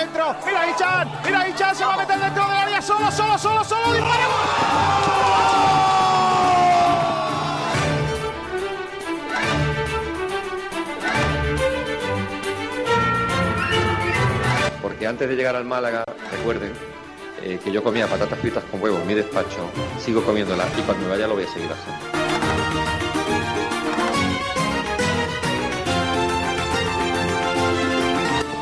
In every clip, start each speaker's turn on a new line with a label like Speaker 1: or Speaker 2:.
Speaker 1: balón por dentro. Mira Ichan, mira Ichan, se va a meter dentro del área solo, solo, solo, solo.
Speaker 2: Porque antes de llegar al Málaga, recuerden eh, que yo comía patatas fritas con huevo en mi despacho, sigo comiéndolas y cuando me vaya lo voy a seguir haciendo.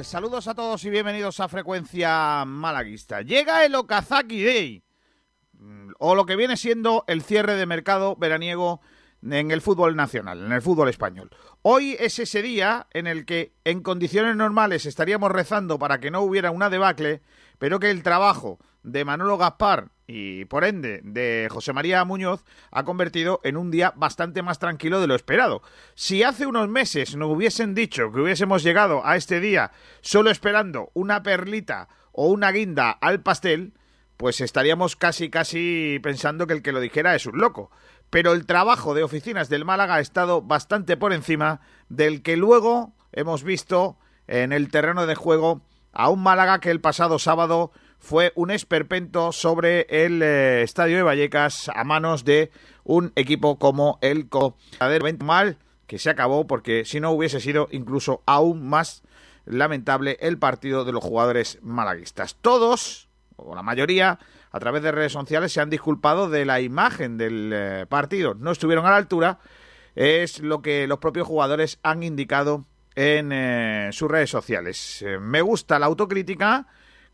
Speaker 1: Saludos a todos y bienvenidos a Frecuencia Malaguista. Llega el Okazaki Day, mm, o lo que viene siendo el cierre de mercado veraniego en el fútbol nacional, en el fútbol español. Hoy es ese día en el que en condiciones normales estaríamos rezando para que no hubiera una debacle, pero que el trabajo de Manolo Gaspar y por ende de José María Muñoz ha convertido en un día bastante más tranquilo de lo esperado. Si hace unos meses nos hubiesen dicho que hubiésemos llegado a este día solo esperando una perlita o una guinda al pastel, pues estaríamos casi casi pensando que el que lo dijera es un loco. Pero el trabajo de oficinas del Málaga ha estado bastante por encima del que luego hemos visto en el terreno de juego a un Málaga que el pasado sábado fue un esperpento sobre el eh, estadio de Vallecas a manos de un equipo como el Codadero mal que se acabó porque si no hubiese sido incluso aún más lamentable el partido de los jugadores malaguistas. Todos, o la mayoría, a través de redes sociales se han disculpado de la imagen del eh, partido. No estuvieron a la altura, es lo que los propios jugadores han indicado en eh, sus redes sociales. me gusta la autocrítica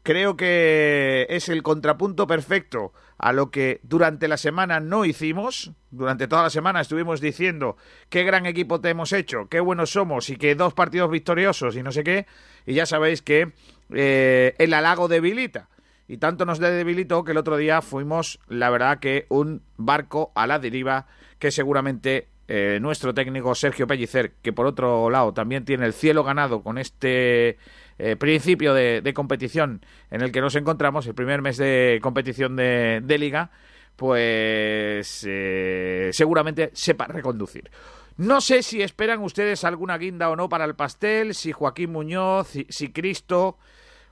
Speaker 1: Creo que es el contrapunto perfecto a lo que durante la semana no hicimos. Durante toda la semana estuvimos diciendo qué gran equipo te hemos hecho, qué buenos somos y que dos partidos victoriosos y no sé qué. Y ya sabéis que eh, el halago debilita. Y tanto nos debilitó que el otro día fuimos, la verdad, que un barco a la deriva que seguramente eh, nuestro técnico Sergio Pellicer, que por otro lado también tiene el cielo ganado con este eh, principio de, competición en el que nos encontramos, el primer mes de competición de, liga, pues eh, seguramente sepa reconducir. No sé si esperan ustedes alguna guinda o no para el pastel, si Joaquín Muñoz, si, Cristo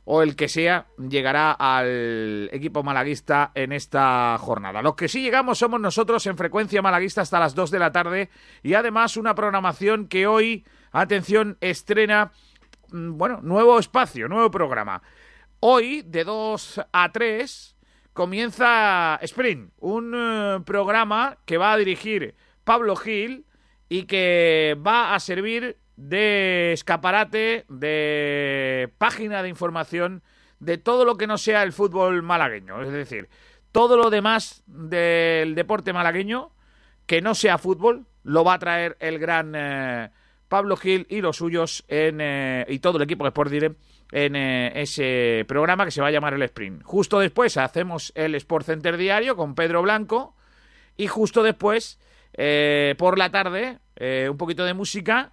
Speaker 1: o el que sea llegará al equipo malaguista en esta jornada. Los que sí llegamos somos nosotros en frecuencia malaguista hasta las 2 de la tarde y además una programación que hoy, atención, estrena bueno, nuevo espacio, nuevo programa. Hoy, de 2 a 3, comienza Sprint, un eh, programa que va a dirigir Pablo Gil y que va a servir de escaparate, de página de información de todo lo que no sea el fútbol malagueño. Es decir, todo lo demás del deporte malagueño que no sea fútbol lo va a traer el gran... Eh, Pablo Gil y los suyos en, eh, y todo el equipo de Sport Direct en eh, ese programa que se va a llamar el Sprint. Justo después hacemos el Sport Center Diario con Pedro Blanco y justo después, eh, por la tarde, un poquito de música.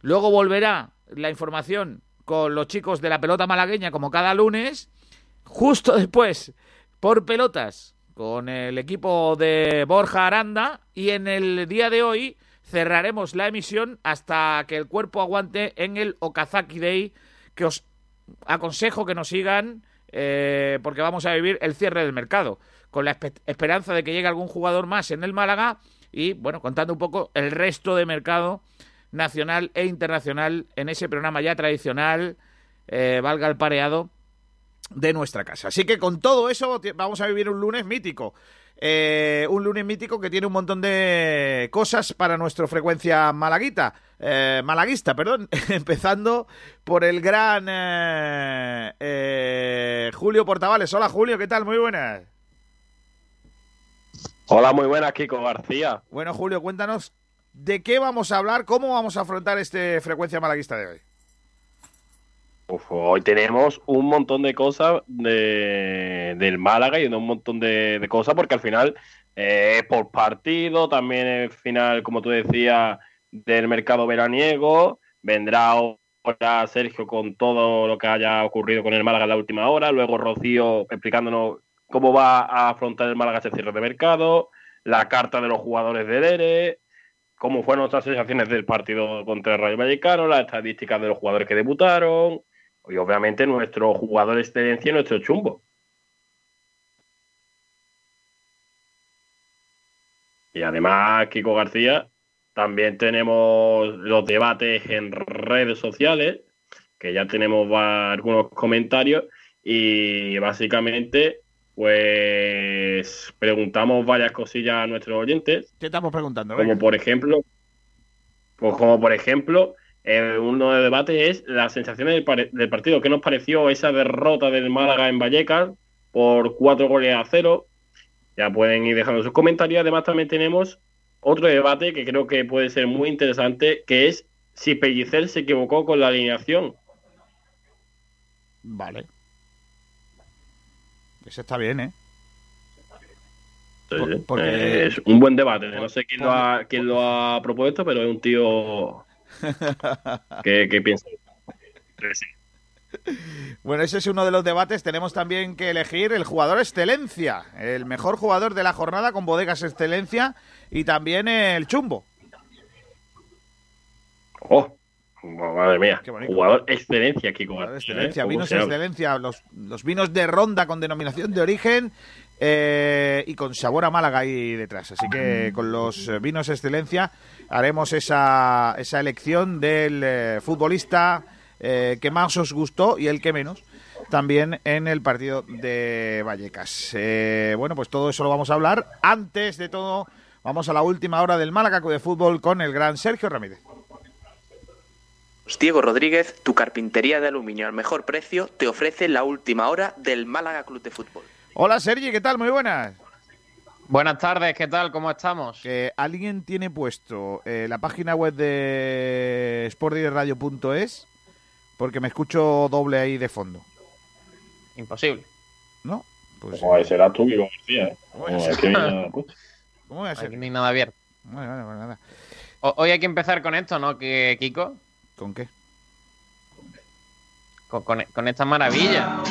Speaker 1: Luego volverá la información con los chicos de la pelota malagueña como cada lunes. Justo después, por pelotas, con el equipo de Borja Aranda. Y en el día de hoy cerraremos la emisión hasta que el cuerpo aguante en el Okazaki Day, que os aconsejo que nos sigan eh, porque vamos a vivir el cierre del mercado, con la esperanza de que llegue algún jugador más en el Málaga y, bueno, contando un poco el resto de mercado nacional e internacional en ese programa ya tradicional, eh, valga el pareado, de nuestra casa. Así que con todo eso vamos a vivir un lunes mítico. Eh, un lunes mítico que tiene un montón de cosas para nuestra frecuencia malaguita. Eh, malaguista, perdón. Empezando por el gran eh, eh, Julio Portavales. Hola Julio, ¿qué tal? Muy buenas.
Speaker 3: Hola, muy buenas, Kiko García.
Speaker 1: Bueno, Julio, cuéntanos de qué vamos a hablar, cómo vamos a afrontar este frecuencia malaguista de hoy.
Speaker 3: Hoy tenemos un montón de cosas de, del Málaga y un montón de, de cosas porque al final eh, por partido, también el final, como tú decías, del mercado veraniego. Vendrá ahora Sergio con todo lo que haya ocurrido con el Málaga en la última hora. Luego Rocío explicándonos cómo va a afrontar el Málaga ese cierre de mercado. La carta de los jugadores del ERE. Cómo fueron nuestras sensaciones del partido contra el Rayo Vallecano. Las estadísticas de los jugadores que debutaron. Y obviamente nuestro jugador excelencia y nuestro chumbo. Y además, Kiko García, también tenemos los debates en redes sociales, que ya tenemos algunos comentarios y básicamente pues preguntamos varias cosillas a nuestros oyentes.
Speaker 1: ¿Qué estamos preguntando?
Speaker 3: Como por ejemplo, pues como por ejemplo, eh, uno de debates es las sensaciones del, del, partido. ¿Qué nos pareció esa derrota del Málaga en Vallecas por cuatro goles a cero? Ya pueden ir dejando sus comentarios. Además, también tenemos otro debate que creo que puede ser muy interesante, que es si Pellicer se equivocó con la alineación.
Speaker 1: Vale. Eso está bien, ¿eh?
Speaker 3: Sí, Por, porque... eh, es un buen debate. No sé quién lo, ha, quién lo ha propuesto, pero es un tío que, que piensa. Sí.
Speaker 1: Bueno, ese es uno de los debates. Tenemos también que elegir el jugador excelencia, el mejor jugador de la jornada con bodegas excelencia y también el chumbo.
Speaker 3: Oh, madre mía. Jugador excelencia, Kiko.
Speaker 1: Jugador excelencia, ¿eh? vinos excelencia, los, los, vinos de ronda con denominación de origen eh, y con sabor a Málaga ahí detrás. Así que con los vinos excelencia haremos esa, esa elección del eh, futbolista eh, que más os gustó y el que menos también en el partido de Vallecas. Bueno, pues todo eso lo vamos a hablar. Antes de todo, vamos a la última hora del Málaga de fútbol con el gran Sergio Ramírez.
Speaker 4: Diego Rodríguez, tu carpintería de aluminio al mejor precio, te ofrece la última hora del Málaga Club de Fútbol.
Speaker 1: Hola Sergi, ¿qué tal? Muy buenas.
Speaker 5: Buenas tardes, ¿qué tal? ¿Cómo estamos?
Speaker 1: Que alguien tiene puesto eh, la página web de sportdirectradio.es porque me escucho doble ahí de fondo.
Speaker 5: Imposible.
Speaker 1: ¿No?
Speaker 3: Pues, pues será tú, Vigo García. ¿eh?
Speaker 1: ¿Cómo voy a ser?
Speaker 5: Aquí no hay nada abierto.
Speaker 1: Vale, vale, vale, nada.
Speaker 5: Hoy hay que empezar con esto, ¿no, que, Kiko?
Speaker 1: ¿Con qué?
Speaker 5: Con, con, con esta maravilla.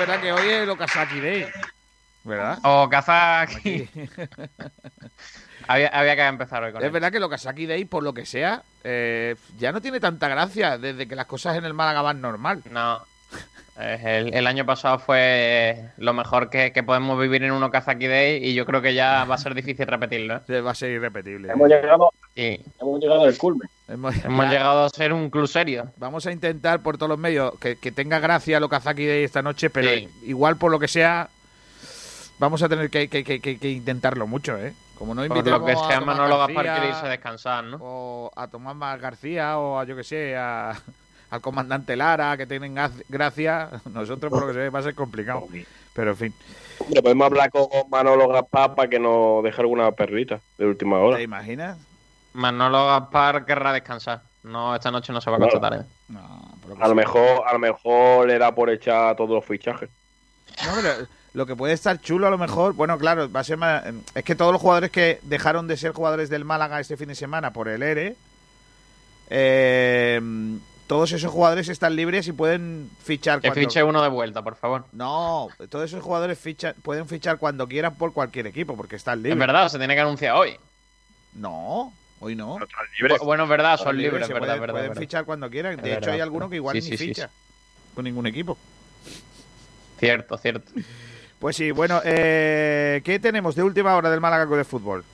Speaker 1: Verdad que hoy es el Okazaki Day. ¿Verdad?
Speaker 5: O Kazaki. había, había, que empezar hoy con
Speaker 1: Es
Speaker 5: él.
Speaker 1: verdad que lo Kazaki Day, por lo que sea, eh, ya no tiene tanta gracia desde que las cosas en el Málaga van normal.
Speaker 5: No. El, el, año pasado fue lo mejor que, que, podemos vivir en un Okazaki Day y yo creo que ya va a ser difícil repetirlo.
Speaker 1: ¿eh? Va a ser irrepetible.
Speaker 3: Hemos llegado,
Speaker 5: sí.
Speaker 3: hemos llegado al culmen.
Speaker 5: Hemos, hemos llegado a ser un club serio.
Speaker 1: Vamos a intentar por todos los medios que, que tenga gracia el Okazaki Day esta noche, pero
Speaker 5: Sí.
Speaker 1: igual por lo que sea, vamos a tener que, que- que- que- que intentarlo mucho, ¿eh? Como no
Speaker 5: Por
Speaker 1: invitamos
Speaker 5: lo que
Speaker 1: a
Speaker 5: sea,
Speaker 1: Tomás
Speaker 5: Manolo
Speaker 1: García,
Speaker 5: Gaspar quiere irse a descansar, ¿no?
Speaker 1: o a Tomás Más García o a yo que sé, a- al comandante Lara, que tienen gracia, nosotros por lo que se ve va a ser complicado. Pero en fin,
Speaker 3: Hombre, podemos hablar con Manolo Gaspar para que nos deje alguna perrita de última hora.
Speaker 1: ¿te imaginas?
Speaker 5: Manolo Gaspar querrá descansar. No, esta noche no se va a
Speaker 3: Claro.
Speaker 5: acostar tarde.
Speaker 1: No, por que
Speaker 3: A lo mejor, a lo mejor le da por echar todos los fichajes.
Speaker 1: No, pero lo que puede estar chulo a lo mejor, bueno, claro, va a ser más, es que todos los jugadores que dejaron de ser jugadores del Málaga este fin de semana por el ERE, eh, todos esos jugadores están libres y pueden fichar
Speaker 5: Que
Speaker 1: cuando...
Speaker 5: fiche uno de vuelta, por favor.
Speaker 1: No, todos esos jugadores fichan, pueden fichar cuando quieran por cualquier equipo porque están libres.
Speaker 5: Es verdad, se tiene que anunciar hoy.
Speaker 1: No, hoy no.
Speaker 3: Libres.
Speaker 5: Bueno, es verdad, son
Speaker 1: Están
Speaker 5: libres,
Speaker 1: se
Speaker 5: verdad,
Speaker 1: pueden,
Speaker 5: verdad,
Speaker 1: pueden
Speaker 5: verdad.
Speaker 1: fichar cuando quieran. De
Speaker 5: Es
Speaker 1: hecho,
Speaker 5: verdad.
Speaker 1: hay alguno que igual
Speaker 5: Sí,
Speaker 1: ni
Speaker 5: sí, sí,
Speaker 1: ficha con ningún equipo.
Speaker 5: Cierto, cierto.
Speaker 1: Pues sí, bueno, eh, ¿qué tenemos de última hora del Málaga Club de Fútbol?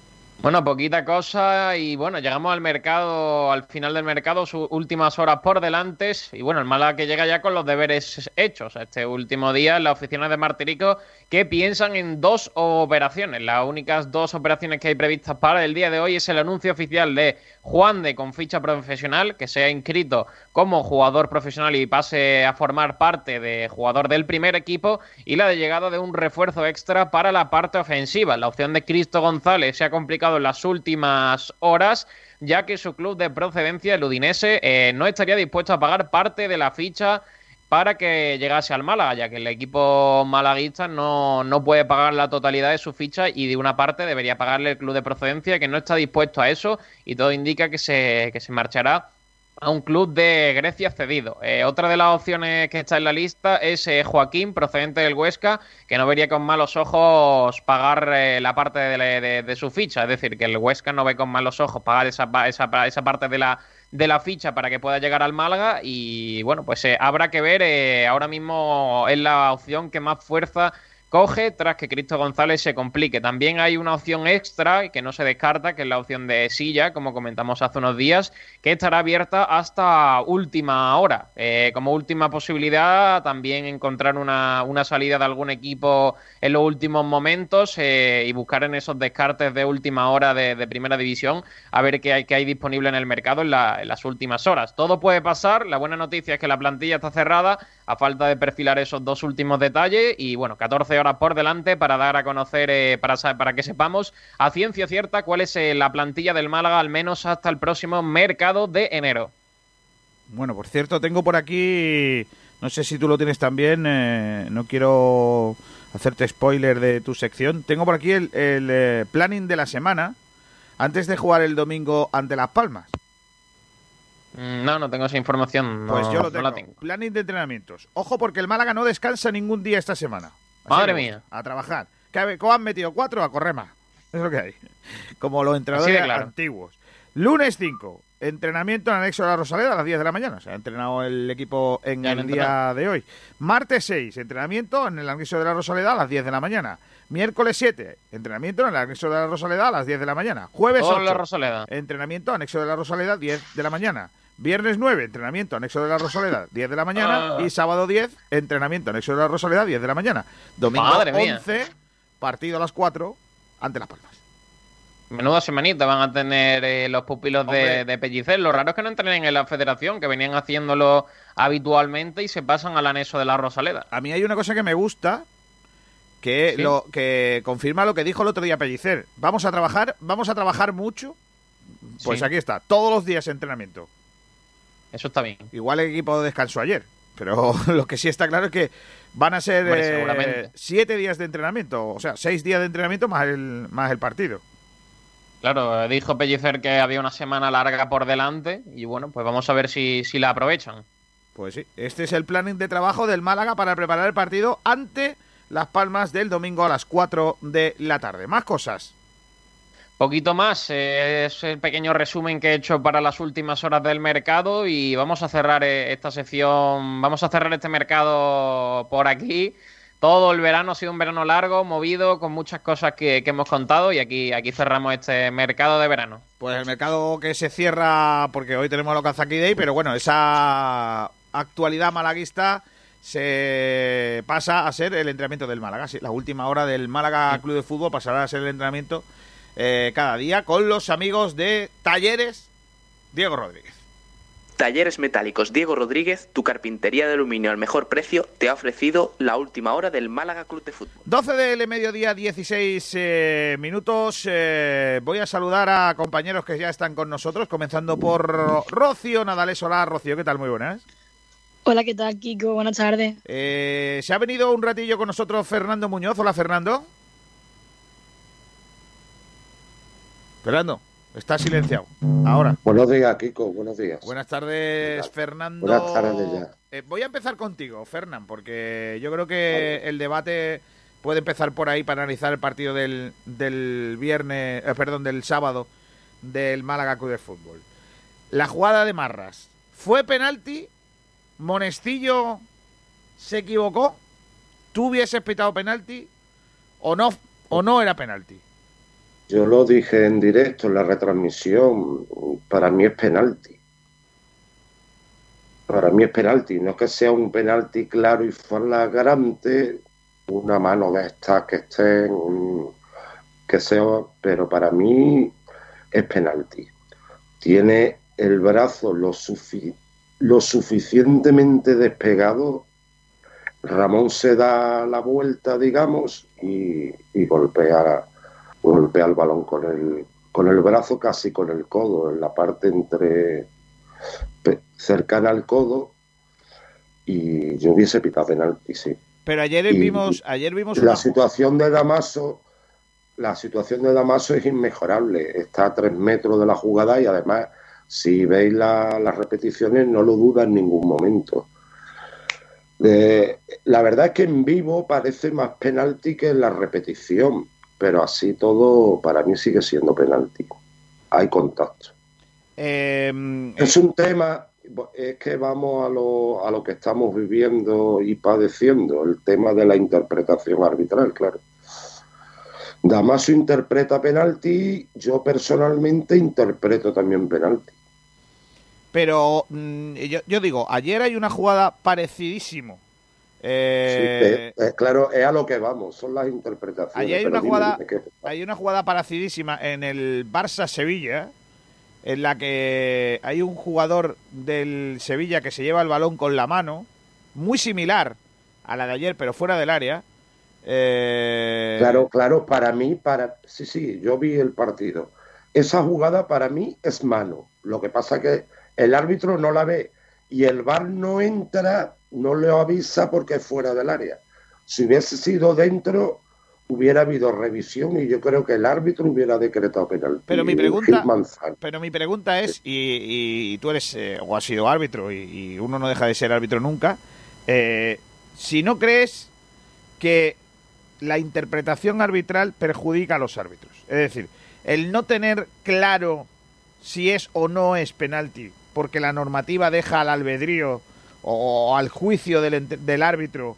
Speaker 5: Bueno, poquita cosa y bueno, llegamos al mercado, al final del mercado, sus últimas horas por delante y bueno, el Málaga que llega ya con los deberes hechos este último día en la oficina de Martirico que piensan en dos operaciones. Las únicas dos operaciones que hay previstas para el día de hoy es el anuncio oficial de Juan de con ficha profesional que se ha inscrito como jugador profesional y pase a formar parte de jugador del primer equipo y la de llegada de un refuerzo extra para la parte ofensiva. La opción de Cristo González se ha complicado en las últimas horas, ya que su club de procedencia, el Udinese, eh, no estaría dispuesto a pagar parte de la ficha para que llegase al Málaga, ya que el equipo malaguista no, no puede pagar la totalidad de su ficha y de una parte debería pagarle el club de procedencia, que no está dispuesto a eso y todo indica que se, que se marchará a un club de Grecia cedido. Eh, otra de las opciones que está en la lista es eh, Joaquín, procedente del Huesca, que no vería con malos ojos pagar eh, la parte de, su ficha. Es decir, que el Huesca no ve con malos ojos pagar esa, esa, esa parte de la, de la ficha para que pueda llegar al Málaga. Y bueno, pues habrá que ver. ahora mismo es la opción que más fuerza coge tras que Cristo González se complique. También hay una opción extra que no se descarta, que es la opción de Silla, como comentamos hace unos días, que estará abierta hasta última hora. Eh, como última posibilidad, también encontrar una, salida de algún equipo en los últimos momentos eh, y buscar en esos descartes de última hora de, primera división a ver qué hay, qué hay disponible en el mercado en, en las últimas horas. Todo puede pasar. La buena noticia es que la plantilla está cerrada a falta de perfilar esos dos últimos detalles y bueno, 14 horas por delante para dar a conocer, eh, para, para que sepamos a ciencia cierta cuál es eh, la plantilla del Málaga al menos hasta el próximo mercado de enero.
Speaker 1: Bueno, por cierto, tengo por aquí, no sé si tú lo tienes también, eh, no quiero hacerte spoiler de tu sección, tengo por aquí el, planning de la semana antes de jugar el domingo ante Las Palmas.
Speaker 5: Mm, no, no tengo esa información.
Speaker 1: pues yo lo tengo. Planning de entrenamientos. Ojo porque el Málaga no descansa ningún día esta semana.
Speaker 5: Madre mía.
Speaker 1: A trabajar. ¿Cómo han metido? Cuatro a correr más. Es lo que hay. Como los entrenadores antiguos. Lunes 5. Entrenamiento en anexo de la Rosaleda a las 10 de la mañana. Se ha entrenado el equipo en el día de hoy. Martes 6. Entrenamiento en el anexo de la Rosaleda a las 10 de la mañana. Miércoles 7. Entrenamiento en el anexo de la Rosaleda a las 10 de la mañana. Jueves 8.
Speaker 5: La Rosaleda.
Speaker 1: Entrenamiento anexo de la Rosaleda 10 de la mañana. Viernes 9, entrenamiento anexo de la Rosaleda, 10 de la mañana. Ah. Y sábado 10, entrenamiento anexo de la Rosaleda, 10 de la mañana. Domingo 11, partido a las 4 ante Las Palmas.
Speaker 5: Menuda semanita van a tener eh, los pupilos de, Pellicer. Lo raro es que no entrenen en la federación, que venían haciéndolo habitualmente y se pasan al anexo de la Rosaleda.
Speaker 1: A mí hay una cosa que me gusta, que, lo, que confirma lo que dijo el otro día Pellicer. Vamos a trabajar, vamos a trabajar mucho. Pues aquí está, todos los días entrenamiento.
Speaker 5: Eso está bien.
Speaker 1: Igual el equipo descansó ayer, pero lo que sí está claro es que van a ser eh, siete días de entrenamiento, o sea, seis días de entrenamiento más el, más el partido.
Speaker 5: Claro, dijo Pellicer que había una semana larga por delante y bueno, pues vamos a ver si, si la aprovechan.
Speaker 1: Pues sí, este es el planning de trabajo del Málaga para preparar el partido ante Las Palmas del domingo a las 4 de la tarde. Más cosas.
Speaker 5: Poquito más, eh, es el pequeño resumen que he hecho para las últimas horas del mercado y vamos a cerrar eh, esta sección, vamos a cerrar este mercado por aquí. Todo el verano ha sido un verano largo, movido, con muchas cosas que, hemos contado y aquí, aquí cerramos este mercado de verano.
Speaker 1: Pues el mercado que se cierra, porque hoy tenemos el Okazaki Day, pero bueno, esa actualidad malaguista se pasa a ser el entrenamiento del Málaga. la última hora del Málaga Club de Fútbol pasará a ser el entrenamiento eh, cada día con los amigos de Talleres Diego Rodríguez.
Speaker 4: Talleres Metálicos Diego Rodríguez, tu carpintería de aluminio al mejor precio, te ha ofrecido la última hora del Málaga Club de Fútbol.
Speaker 1: 12 del mediodía, 16 eh, minutos. Eh, voy a saludar a compañeros que ya están con nosotros, comenzando por Rocío Nadales. Hola, Rocío, ¿qué tal? Muy buenas.
Speaker 6: Hola, ¿qué tal, Kiko? Buenas tardes.
Speaker 1: se ha venido un ratillo con nosotros Fernando Muñoz. Hola, Fernando. Fernando, está silenciado. Ahora.
Speaker 7: Buenos días, Kiko. Buenos días.
Speaker 1: Buenas tardes, Fernando.
Speaker 7: Buenas tardes ya.
Speaker 1: Eh, voy a empezar contigo, Fernán, porque yo creo que el debate puede empezar por ahí para analizar el partido del, del viernes, eh, perdón, del sábado del Málaga Club de Fútbol. La jugada de Marras. ¿Fue penalti? ¿Monestillo se equivocó? ¿Tú hubieses pitado penalti? ¿O no, o no era penalti?
Speaker 7: Yo lo dije en directo en la retransmisión. Para mí es penalti. Para mí es penalti. No es que sea un penalti claro y flagrante, una mano de estas que estén, que sea, pero para mí es penalti. Tiene el brazo lo, sufi- lo suficientemente despegado. Ramón se da la vuelta, digamos, y, y golpea, golpea el balón con el, con el brazo, casi con el codo, en la parte entre cercana al codo. Y yo hubiese pitado penalti, sí.
Speaker 1: Pero ayer
Speaker 7: Y-
Speaker 1: vimos, ayer vimos
Speaker 7: La
Speaker 1: una,
Speaker 7: situación de Damaso, la situación de Damaso es inmejorable. Está a tres metros de la jugada y además, si veis la- las repeticiones, no lo duda en ningún momento. Eh, la verdad es que en vivo parece más penalti que en la repetición, pero así todo para mí sigue siendo penalti. Hay contacto.
Speaker 1: eh,
Speaker 7: Es un tema, es que vamos a lo, a lo que estamos viviendo y padeciendo, el tema de la interpretación arbitral, claro. Damaso interpreta penalti, yo personalmente interpreto también penalti.
Speaker 1: pero mm, yo, yo digo, ayer hay una jugada parecidísimo.
Speaker 7: Sí,
Speaker 1: Eh,
Speaker 7: eh, claro, es a lo que vamos, son las interpretaciones.
Speaker 1: Allí hay una
Speaker 7: dime,
Speaker 1: jugada- hay una jugada parecidísima en el Barça-Sevilla, en la que hay un jugador del Sevilla que se lleva el balón con la mano, muy similar a la de ayer, pero fuera del área. Eh,
Speaker 7: Claro, claro, para mí, para sí, sí, yo vi el partido. Esa jugada para mí es mano. Lo que pasa que el árbitro no la ve y el VAR no entra, no le avisa porque es fuera del área. Si hubiese sido dentro, hubiera habido revisión y yo creo que el árbitro hubiera decretado penalti.
Speaker 1: Pero mi pregunta-. Pero mi pregunta es, y, y- y tú eres eh, o has sido árbitro y, y uno no deja de ser árbitro nunca, eh, si no crees que la interpretación arbitral perjudica a los árbitros, es decir, el no tener claro si es o no es penalti, porque la normativa deja al albedrío o al juicio del, del árbitro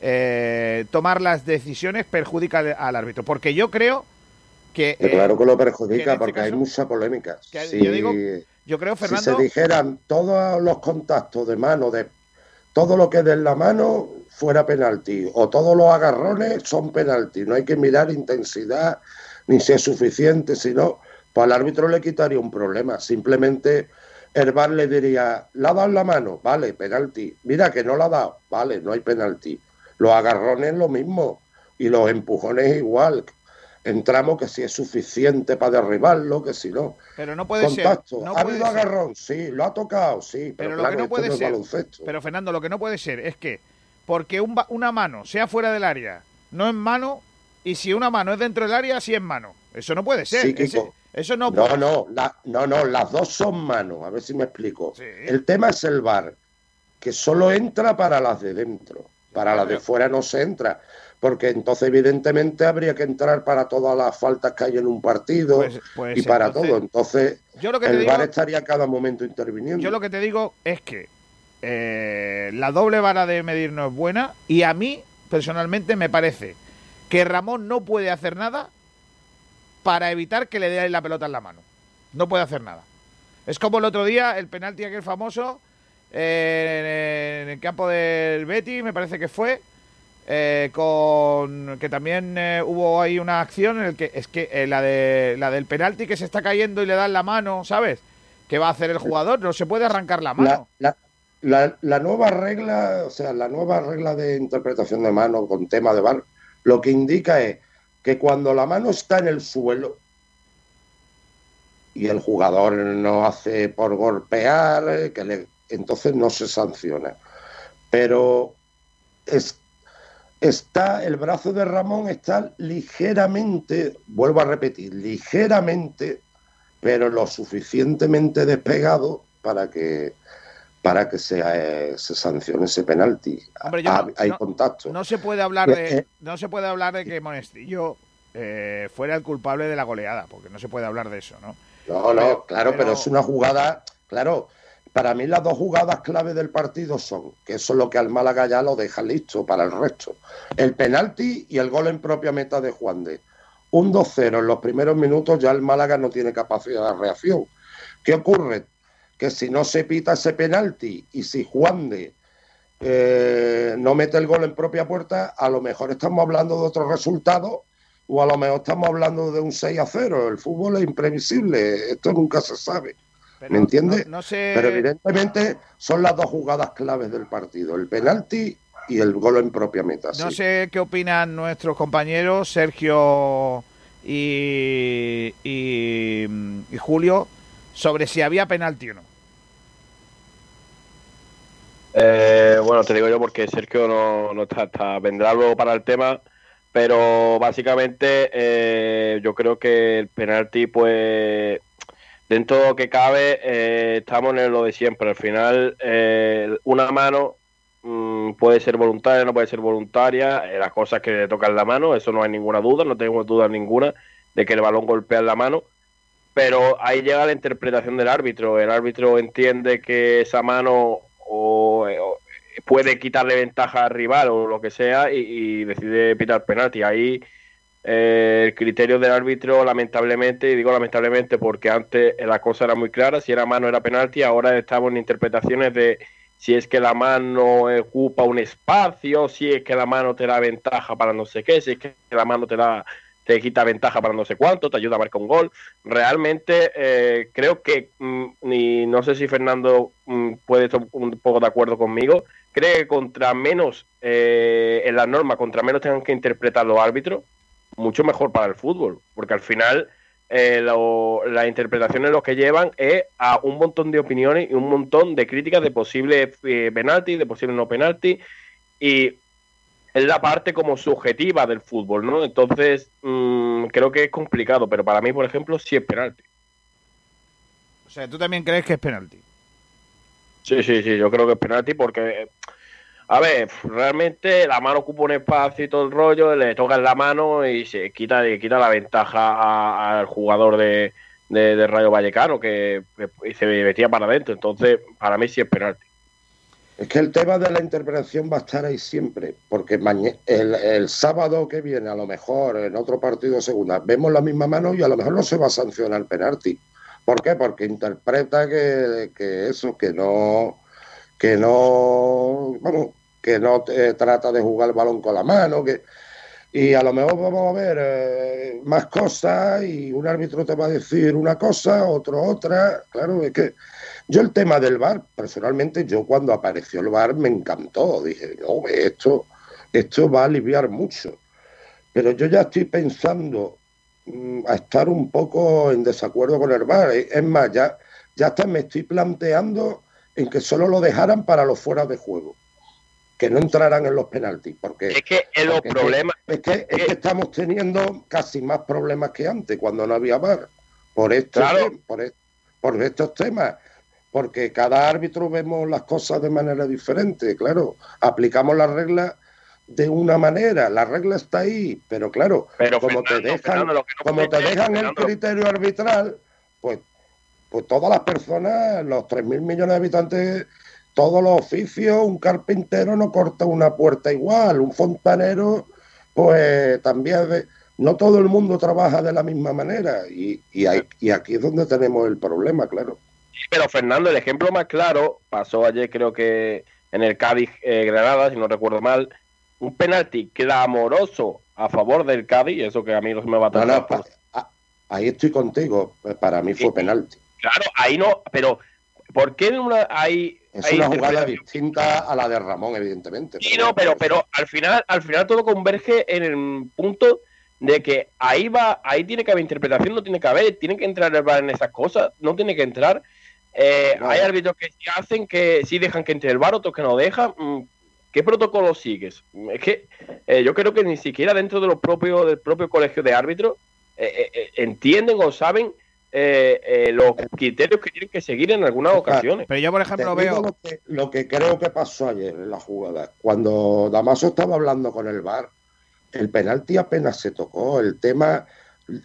Speaker 1: eh, tomar las decisiones perjudica al, árbitro, porque yo creo que eh,
Speaker 7: claro que lo
Speaker 1: que en
Speaker 7: perjudica
Speaker 1: este
Speaker 7: porque hay mucha polémica.
Speaker 1: que
Speaker 7: Si-
Speaker 1: yo digo, yo creo
Speaker 7: si
Speaker 1: Fernando
Speaker 7: se dijeran todos los contactos de mano, de todo lo que den la mano, fuera penalti, o todos los agarrones son penalti, no hay que mirar intensidad ni si es suficiente, sino, pues al árbitro le quitaría un problema, simplemente el VAR le diría, ¿la ha dado la mano? Vale, penalti, mira que no la ha dado, vale, no hay penalti, los agarrones lo mismo, y los empujones igual, entramos que si es suficiente para derribarlo, que si no,
Speaker 1: Pero no puede
Speaker 7: contacto.
Speaker 1: ser. No
Speaker 7: ¿Ha habido
Speaker 1: ser.
Speaker 7: agarrón? Sí, lo ha tocado, sí. Pero,
Speaker 1: Pero lo
Speaker 7: claro,
Speaker 1: que no puede ser.
Speaker 7: baloncesto.
Speaker 1: Pero Fernando, lo que no puede ser es que porque un una mano sea fuera del área, no es mano, y si una mano es dentro del área, sí es mano. Eso no puede ser.
Speaker 7: Sí,
Speaker 1: Ese-. Eso no
Speaker 7: No,
Speaker 1: puede
Speaker 7: no, la- no, no, las dos son manos. A ver si me explico.
Speaker 1: Sí.
Speaker 7: El tema es el bar, que solo entra para las de dentro. Para las de fuera no se entra. Porque entonces, evidentemente, habría que entrar para todas las faltas que hay en un partido
Speaker 1: Pues- pues
Speaker 7: y para
Speaker 1: entonces,
Speaker 7: todo. Entonces,
Speaker 1: Yo lo que te
Speaker 7: el
Speaker 1: digo,
Speaker 7: bar estaría cada momento interviniendo.
Speaker 1: yo lo que te digo es que eh, la doble vara de medir no es buena y a mí personalmente me parece que Ramón no puede hacer nada para evitar que le dé la pelota en la mano. No puede hacer nada. Es como el otro día, el penalti aquel famoso eh, en el campo del Betty, me parece que fue, eh, con que también eh, hubo ahí una acción en el que es que eh, la de la del penalti que se está cayendo y le dan la mano, ¿sabes? ¿Qué va a hacer el jugador? No se puede arrancar la mano.
Speaker 7: la- nueva regla, o sea, la nueva regla de interpretación de mano con tema de VAR, lo que indica es que cuando la mano está en el suelo y el jugador no hace por golpear, eh, que entonces no se sanciona. Pero es, está el brazo de Ramón está ligeramente, vuelvo a repetir, ligeramente, pero lo suficientemente despegado para que para que se, eh, se sancione ese penalti.
Speaker 1: Hombre, yo
Speaker 7: Ah,
Speaker 1: no-
Speaker 7: hay contacto.
Speaker 1: No se puede hablar
Speaker 7: Eh,
Speaker 1: de
Speaker 7: eh.
Speaker 1: no se puede hablar de que Monestillo eh, fuera el culpable de la goleada, porque no se puede hablar de eso, ¿no?
Speaker 7: No, no,
Speaker 1: Pero-
Speaker 7: claro, pero,
Speaker 1: pero-
Speaker 7: es una jugada, claro, para mí las dos jugadas clave del partido son, que eso es lo que al Málaga ya lo deja listo para el resto, el penalti y el gol en propia meta de Juan de. un 2-0 en los primeros minutos, ya el Málaga no tiene capacidad de reacción. ¿Qué ocurre? Que si no se pita ese penalti y si Juan de eh, no mete el gol en propia puerta, a lo mejor estamos hablando de otro resultado o a lo mejor estamos hablando de un 6 a 0. El fútbol es imprevisible, esto nunca se sabe. ¿Me entiendes? Pero evidentemente son las dos jugadas claves del partido, el penalti y el gol en propia meta.
Speaker 1: No sé qué opinan nuestros compañeros Sergio y, y, Julio sobre si había penalti o no.
Speaker 3: Eh, bueno, te digo yo porque Sergio no, no está, vendrá luego para el tema, pero básicamente eh, yo creo que el penalti, pues dentro de lo que cabe, eh, estamos en lo de siempre. Al final, una mano Mm, puede ser voluntaria, no puede ser voluntaria, eh, las cosas que le tocan la mano, eso no hay ninguna duda, no tengo duda ninguna de que el balón golpea en la mano, pero ahí llega la interpretación del árbitro, el árbitro entiende que esa mano o, puede quitarle ventaja al rival o lo que sea y, decide pitar penalti, ahí eh, el criterio del árbitro lamentablemente, y digo lamentablemente porque antes la cosa era muy clara, si era mano era penalti, ahora estamos en interpretaciones de si es que la mano ocupa un espacio, si es que la mano te da ventaja para no sé qué, si es que la mano te da te quita ventaja para no sé cuánto, te ayuda a marcar un gol. Realmente eh, creo que, mm, ni no sé si Fernando mm, puede estar un poco de acuerdo conmigo, creo que contra menos, eh, en la norma, contra menos tengan que interpretar los árbitros, mucho mejor para el fútbol, porque al final eh, las interpretaciones lo que llevan es a un montón de opiniones y un montón de críticas de posibles eh, penalti, de posibles no penalti, y es la parte como subjetiva del fútbol, ¿no? Entonces, mm, creo que es complicado, pero para mí, por ejemplo, sí es penalti.
Speaker 1: O sea, ¿tú también crees que es penalti?
Speaker 3: Sí, sí, sí, yo creo que es penalti porque a ver, realmente la mano ocupa un espacio y todo el rollo, le toca en la mano y se quita, quita la ventaja al jugador de, Rayo Vallecano que, se metía para adentro. Entonces, para mí sí es penalti.
Speaker 7: Es que el tema de la intervención va a estar ahí siempre, porque el, el, sábado que viene, a lo mejor en otro partido segunda, vemos la misma mano y a lo mejor no se va a sancionar penalti. ¿Por qué? Porque interpreta que, que eso, que no, que no, vamos, que no trata de jugar el balón con la mano, que y a lo mejor vamos a ver eh, más cosas y un árbitro te va a decir una cosa, otro otra. Claro, es que yo el tema del bar, personalmente, yo cuando apareció el bar me encantó. Dije, no, esto, esto va a aliviar mucho. Pero yo ya estoy pensando mm, a estar un poco en desacuerdo con el bar. Es más, ya, ya hasta me estoy planteando en que solo lo dejaran para los fuera de juego que no entraran en los penaltis. Porque,
Speaker 3: es que es los problemas.
Speaker 7: Es que, es que estamos teniendo casi más problemas que antes, cuando no había VAR. Por, esto, por, e, por estos temas. Porque cada árbitro vemos las cosas de manera diferente. Claro, aplicamos las reglas de una manera. La regla está ahí, pero claro, como te dejan, como te dejan el criterio arbitral, pues, pues todas las personas, los 3.000 millones de habitantes todos los oficios, un carpintero no corta una puerta igual, un fontanero, pues también no todo el mundo trabaja de la misma manera y, y, aquí es donde tenemos el problema, claro.
Speaker 3: Pero Fernando, el ejemplo más claro pasó ayer creo que en el Cádiz eh, Granada, si no recuerdo mal, un penalti clamoroso a favor del Cádiz, eso que a mí no se me va a tratar.
Speaker 7: ahí estoy contigo, para mí fue penalti.
Speaker 3: Claro, ahí no, pero ¿por qué en una, hay
Speaker 7: es una jugada distinta a la de Ramón, evidentemente.
Speaker 3: Sí, no, pero, pero al final, al final todo converge en el punto de que ahí va, ahí tiene que haber interpretación, no tiene que haber, tiene que entrar el bar en esas cosas, no tiene que entrar. Eh, hay árbitros que sí hacen que sí dejan que entre el bar, otros que no dejan. Mm, ¿Qué protocolo sigues? Es que eh, yo creo que ni siquiera dentro de los propios, del propio colegio de árbitros eh, entienden o saben eh, eh, los criterios que tienen que seguir en algunas ocasiones.
Speaker 1: Pero yo, por ejemplo, veo.
Speaker 7: Lo que, creo que pasó ayer en la jugada, cuando Damaso estaba hablando con el VAR, el penalti apenas se tocó. El tema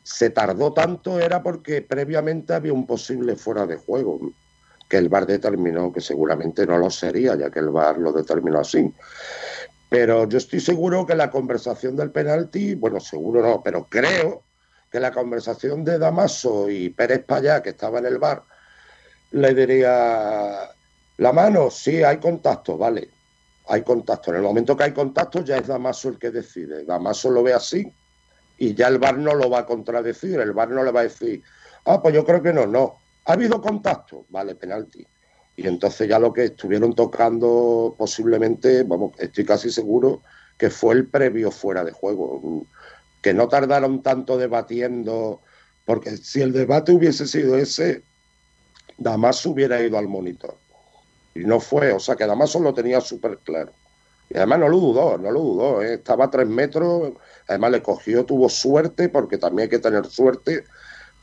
Speaker 7: se tardó tanto, era porque previamente había un posible fuera de juego, que el VAR determinó que seguramente no lo sería, ya que el VAR lo determinó así. Pero yo estoy seguro que la conversación del penalti, bueno, seguro no, pero creo que la conversación de Damaso y Pérez Payá, que estaba en el bar, le diría, la mano, sí, hay contacto, vale, hay contacto. En el momento que hay contacto ya es Damaso el que decide. Damaso lo ve así y ya el bar no lo va a contradecir, el bar no le va a decir, ah, pues yo creo que no, no. ¿Ha habido contacto? Vale, penalti. Y entonces ya lo que estuvieron tocando posiblemente, vamos, estoy casi seguro que fue el previo fuera de juego, que no tardaron tanto debatiendo, porque si el debate hubiese sido ese, Damaso hubiera ido al monitor. Y no fue, o sea que Damaso lo tenía súper claro. Y además no lo dudó, no lo dudó, ¿eh? estaba a tres metros, además le cogió, tuvo suerte, porque también hay que tener suerte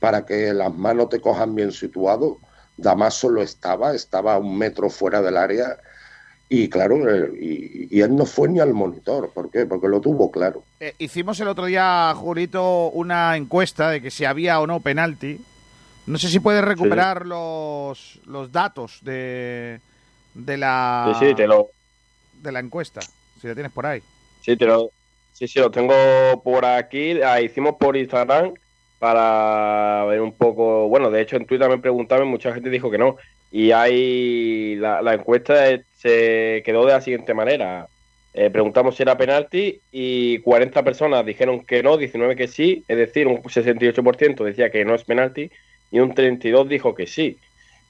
Speaker 7: para que las manos te cojan bien situado. Damaso lo estaba, estaba a un metro fuera del área y claro, y, él no fue ni al monitor. ¿Por qué? Porque lo tuvo claro.
Speaker 1: Eh, hicimos el otro día, Julito, una encuesta de que si había o no penalti. No sé si puedes recuperar los, los datos de, de la
Speaker 3: sí, sí, te lo...
Speaker 1: de la encuesta, si la tienes por ahí.
Speaker 3: Sí, te lo, sí, sí, lo tengo por aquí. La hicimos por Instagram para ver un poco. Bueno, de hecho en Twitter me preguntaban, mucha gente dijo que no. Y hay la, la encuesta se quedó de la siguiente manera. Eh, preguntamos si era penalti y 40 personas dijeron que no, 19 que sí, es decir, un 68% decía que no es penalti y un 32 dijo que sí.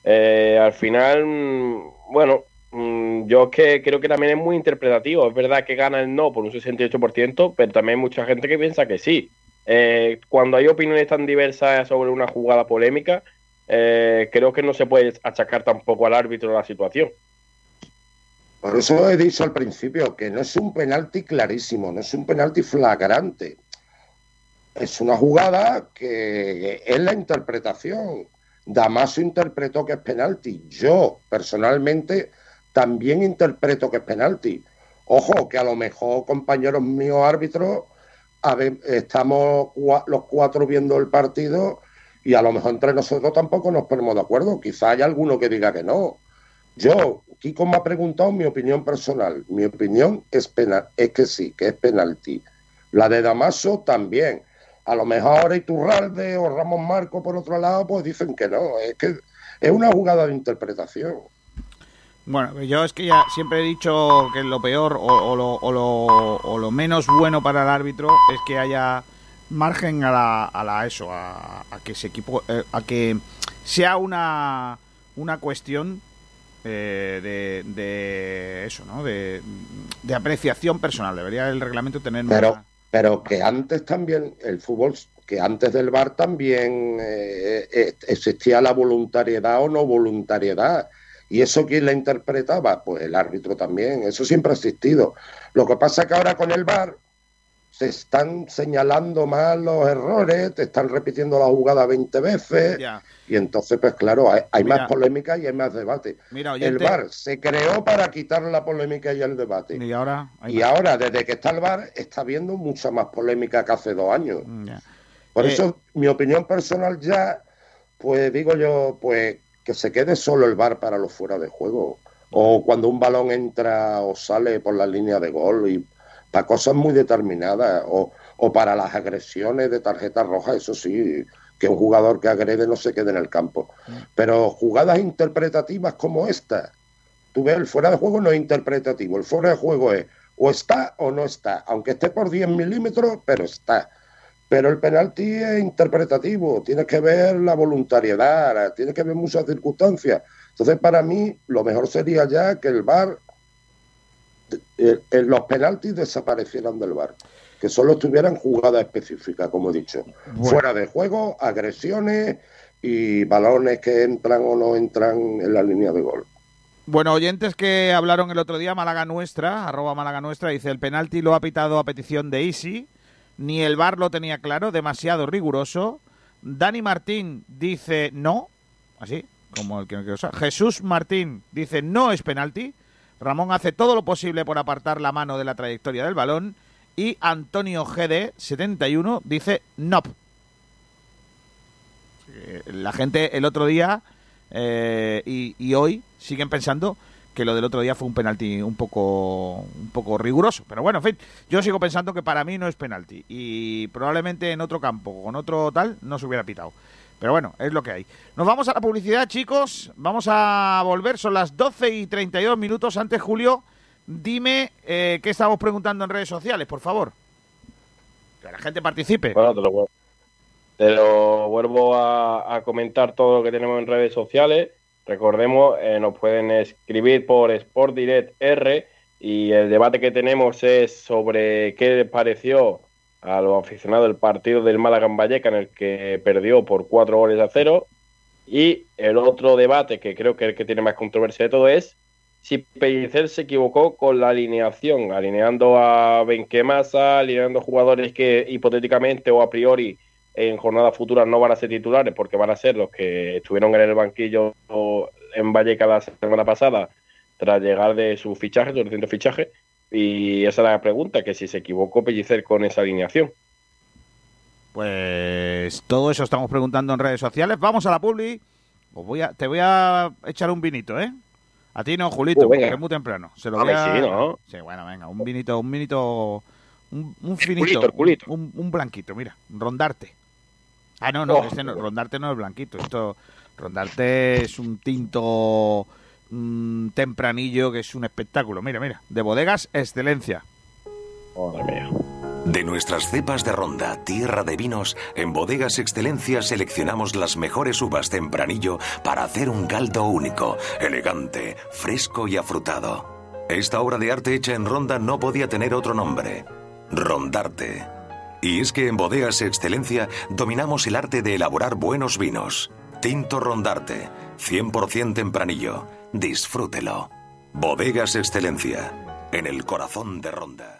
Speaker 3: Eh, al final, mm, bueno, mm, yo que creo que también es muy interpretativo. Es verdad que gana el no por un 68%, pero también hay mucha gente que piensa que sí. Eh, cuando hay opiniones tan diversas sobre una jugada polémica, eh, creo que no se puede achacar tampoco al árbitro la situación.
Speaker 7: Por eso he dicho al principio que no es un penalti clarísimo, no es un penalti flagrante. Es una jugada que es la interpretación. Damaso interpretó que es penalti. Yo, personalmente, también interpreto que es penalti. Ojo, que a lo mejor compañeros míos árbitros estamos los cuatro viendo el partido y a lo mejor entre nosotros tampoco nos ponemos de acuerdo. Quizá haya alguno que diga que no. Yo, Kiko me ha preguntado mi opinión personal. Mi opinión es, penal, es que sí, que es penalti. La de Damaso también. A lo mejor ahora Iturralde o Ramón Marco por otro lado, pues dicen que no. Es que es una jugada de interpretación.
Speaker 1: Bueno, yo es que ya siempre he dicho que lo peor o, lo, o, lo, o lo, menos bueno para el árbitro es que haya margen a la, a la eso, a, que se equipo, eh, a que sea una, una cuestión eh, de, de, eso, ¿no? De, de, apreciación personal. Debería el reglamento tener
Speaker 7: pero, pero que antes también el fútbol, que antes del VAR también eh, existía la voluntariedad o no voluntariedad ¿Y eso quién la interpretaba? Pues el árbitro también, eso siempre ha existido. Lo que pasa es que ahora con el VAR se están señalando mal los errores, te están repitiendo la jugada 20 veces y entonces pues claro, hay, más polémica y hay más debate. el VAR se creó para quitar la polémica y el debate.
Speaker 1: Y ahora,
Speaker 7: y ahora desde que está el VAR está habiendo mucha más polémica que hace dos años. Mm, Por eh, eso mi opinión personal ya, pues digo yo, pues que se quede solo el bar para los fuera de juego. O cuando un balón entra o sale por la línea de gol y para cosas muy determinadas. O, o para las agresiones de tarjeta roja, eso sí, que un jugador que agrede no se quede en el campo. Pero jugadas interpretativas como esta, tú ves, el fuera de juego no es interpretativo, el fuera de juego es o está o no está, aunque esté por 10 milímetros, pero está. Pero el penalti es interpretativo, tienes que ver la voluntariedad, tienes que ver muchas circunstancias. Entonces, para mí, lo mejor sería ya que el VAR, eh, eh, los penaltis desaparecieran del VAR, que solo estuvieran jugadas específicas, como he dicho. Fuera de juego, agresiones y balones que entran o no entran en la línea de gol.
Speaker 1: Bueno, oyentes que hablaron el otro día, Málaga Nuestra, arroba Málaga Nuestra, dice, el penalti lo ha pitado a petición de Isi ni el VAR lo tenía claro, demasiado riguroso. Dani Martín dice no, así como el que no quiero usar. Jesús Martín dice no es penalti. Ramón hace todo lo posible por apartar la mano de la trayectoria del balón. Y Antonio GD, 71, dice no. La gente el otro día eh, y hoy siguen pensando que lo del otro día fue un penalti un poco, un poco riguroso. Pero bueno, en fin, yo sigo pensando que para mí no es penalti. Y probablemente en otro campo, con otro tal, no se hubiera pitado. Pero bueno, es lo que hay. Nos vamos a la publicidad, chicos. Vamos a volver. Son las 12 y 32 minutos. Antes, Julio, dime eh, qué estamos preguntando en redes sociales, por favor. Que la gente participe.
Speaker 3: Bueno, te lo, vuelvo a comentar todo lo que tenemos en redes sociales. Recordemos, eh, nos pueden escribir por Sport Direct R y el debate que tenemos es sobre qué les pareció a los aficionados del partido del Málaga en Valleca en el que perdió por cuatro goles a cero. Y el otro debate, que creo que es el que tiene más controversia de todo, es si Pellicer se equivocó con la alineación, alineando a Benquemasa, alineando jugadores que hipotéticamente o a priori en jornadas futuras no van a ser titulares porque van a ser los que estuvieron en el banquillo en Valleca la semana pasada tras llegar de su fichaje, su reciente fichaje. Y esa es la pregunta, que si se equivocó Pellicer con esa alineación.
Speaker 1: Pues todo eso estamos preguntando en redes sociales. Vamos a la publi. Os voy a, te voy a echar un vinito, ¿eh? A ti no, Julito,
Speaker 3: Uh,
Speaker 1: porque es muy temprano. Se lo
Speaker 3: A
Speaker 1: voy a...
Speaker 3: sí, ¿no?
Speaker 1: Sí, bueno, venga, un vinito, un vinito, un, un finito,
Speaker 3: culito, el culito.
Speaker 1: Un, un blanquito, mira, rondarte. Ah, no, no,
Speaker 3: Oh.
Speaker 1: este no, rondarte no es blanquito, esto, rondarte es un tinto mm, tempranillo que es un espectáculo. Mira, mira, de bodegas excelencia.
Speaker 3: Madre mía.
Speaker 8: De nuestras cepas de ronda, tierra de vinos, en Bodegas Excelencia seleccionamos las mejores uvas tempranillo para hacer un caldo único, elegante, fresco y afrutado. Esta obra de arte hecha en ronda no podía tener otro nombre. Rondarte. Y es que en Bodegas Excelencia dominamos el arte de elaborar buenos vinos. Tinto Rondarte, 100% tempranillo. Disfrútelo. Bodegas Excelencia, en el corazón de Ronda.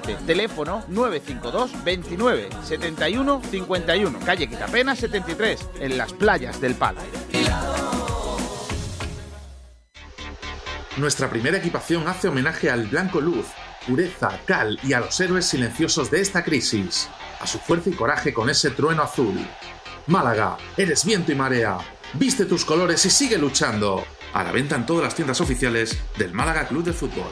Speaker 1: Teléfono 952 29 71 51. Calle Quitapena 73, en las playas del Palo.
Speaker 9: Nuestra primera equipación hace homenaje al blanco luz, pureza, cal y a los héroes silenciosos de esta crisis, a su fuerza y coraje con ese trueno azul. Málaga, eres viento y marea. Viste tus colores y sigue luchando. A la venta en todas las tiendas oficiales del Málaga Club de Fútbol.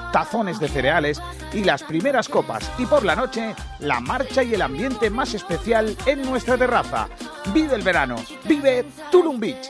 Speaker 1: tazones de cereales y las primeras copas. Y por la noche, la marcha y el ambiente más especial en nuestra terraza. Vive el verano. Vive Tulum Beach.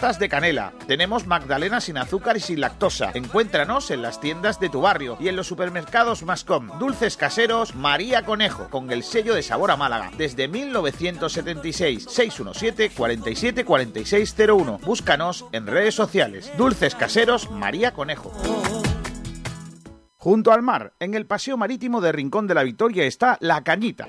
Speaker 1: de canela. Tenemos magdalenas sin azúcar y sin lactosa. Encuéntranos en las tiendas de tu barrio y en los supermercados Mascom. Dulces caseros María Conejo, con el sello de sabor a Málaga. Desde 1976, 617 47 4601. Búscanos en redes sociales. Dulces caseros María Conejo. Junto al mar, en el paseo marítimo de Rincón de la Victoria está La Cañita.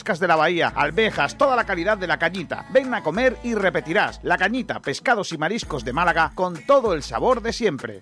Speaker 1: de la bahía, alvejas, toda la calidad de la cañita. Ven a comer y repetirás. La cañita, pescados y mariscos de Málaga con todo el sabor de siempre.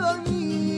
Speaker 1: dormir.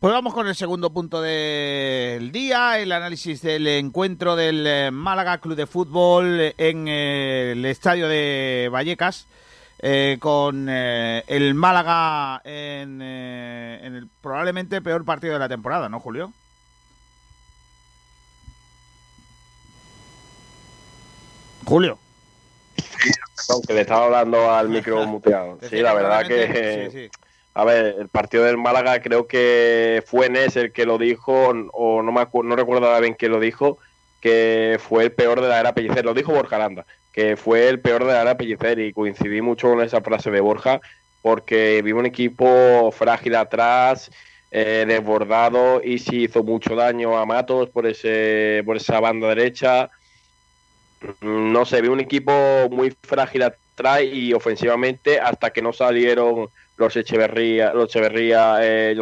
Speaker 1: Pues vamos con el segundo punto del día, el análisis del encuentro del eh, Málaga Club de Fútbol en eh, el estadio de Vallecas, eh, con el Málaga en, en, el probablemente peor partido de la temporada, ¿no, Julio? Julio.
Speaker 3: Aunque le estaba hablando al micro muteado. Sí, la verdad que... Sí, sí. A ver, el partido del Málaga creo que fue Nes el que lo dijo, o no me no recuerdo bien quién lo dijo, que fue el peor de la era Pellicer. Lo dijo Borja Aranda, que fue el peor de la era Pellicer y coincidí mucho con esa frase de Borja porque vive un equipo frágil atrás, eh, desbordado y sí hizo mucho daño a Matos por ese por esa banda derecha. No sé, vi un equipo muy frágil atrás y ofensivamente hasta que no salieron los Echeverría, los Echeverría, eh,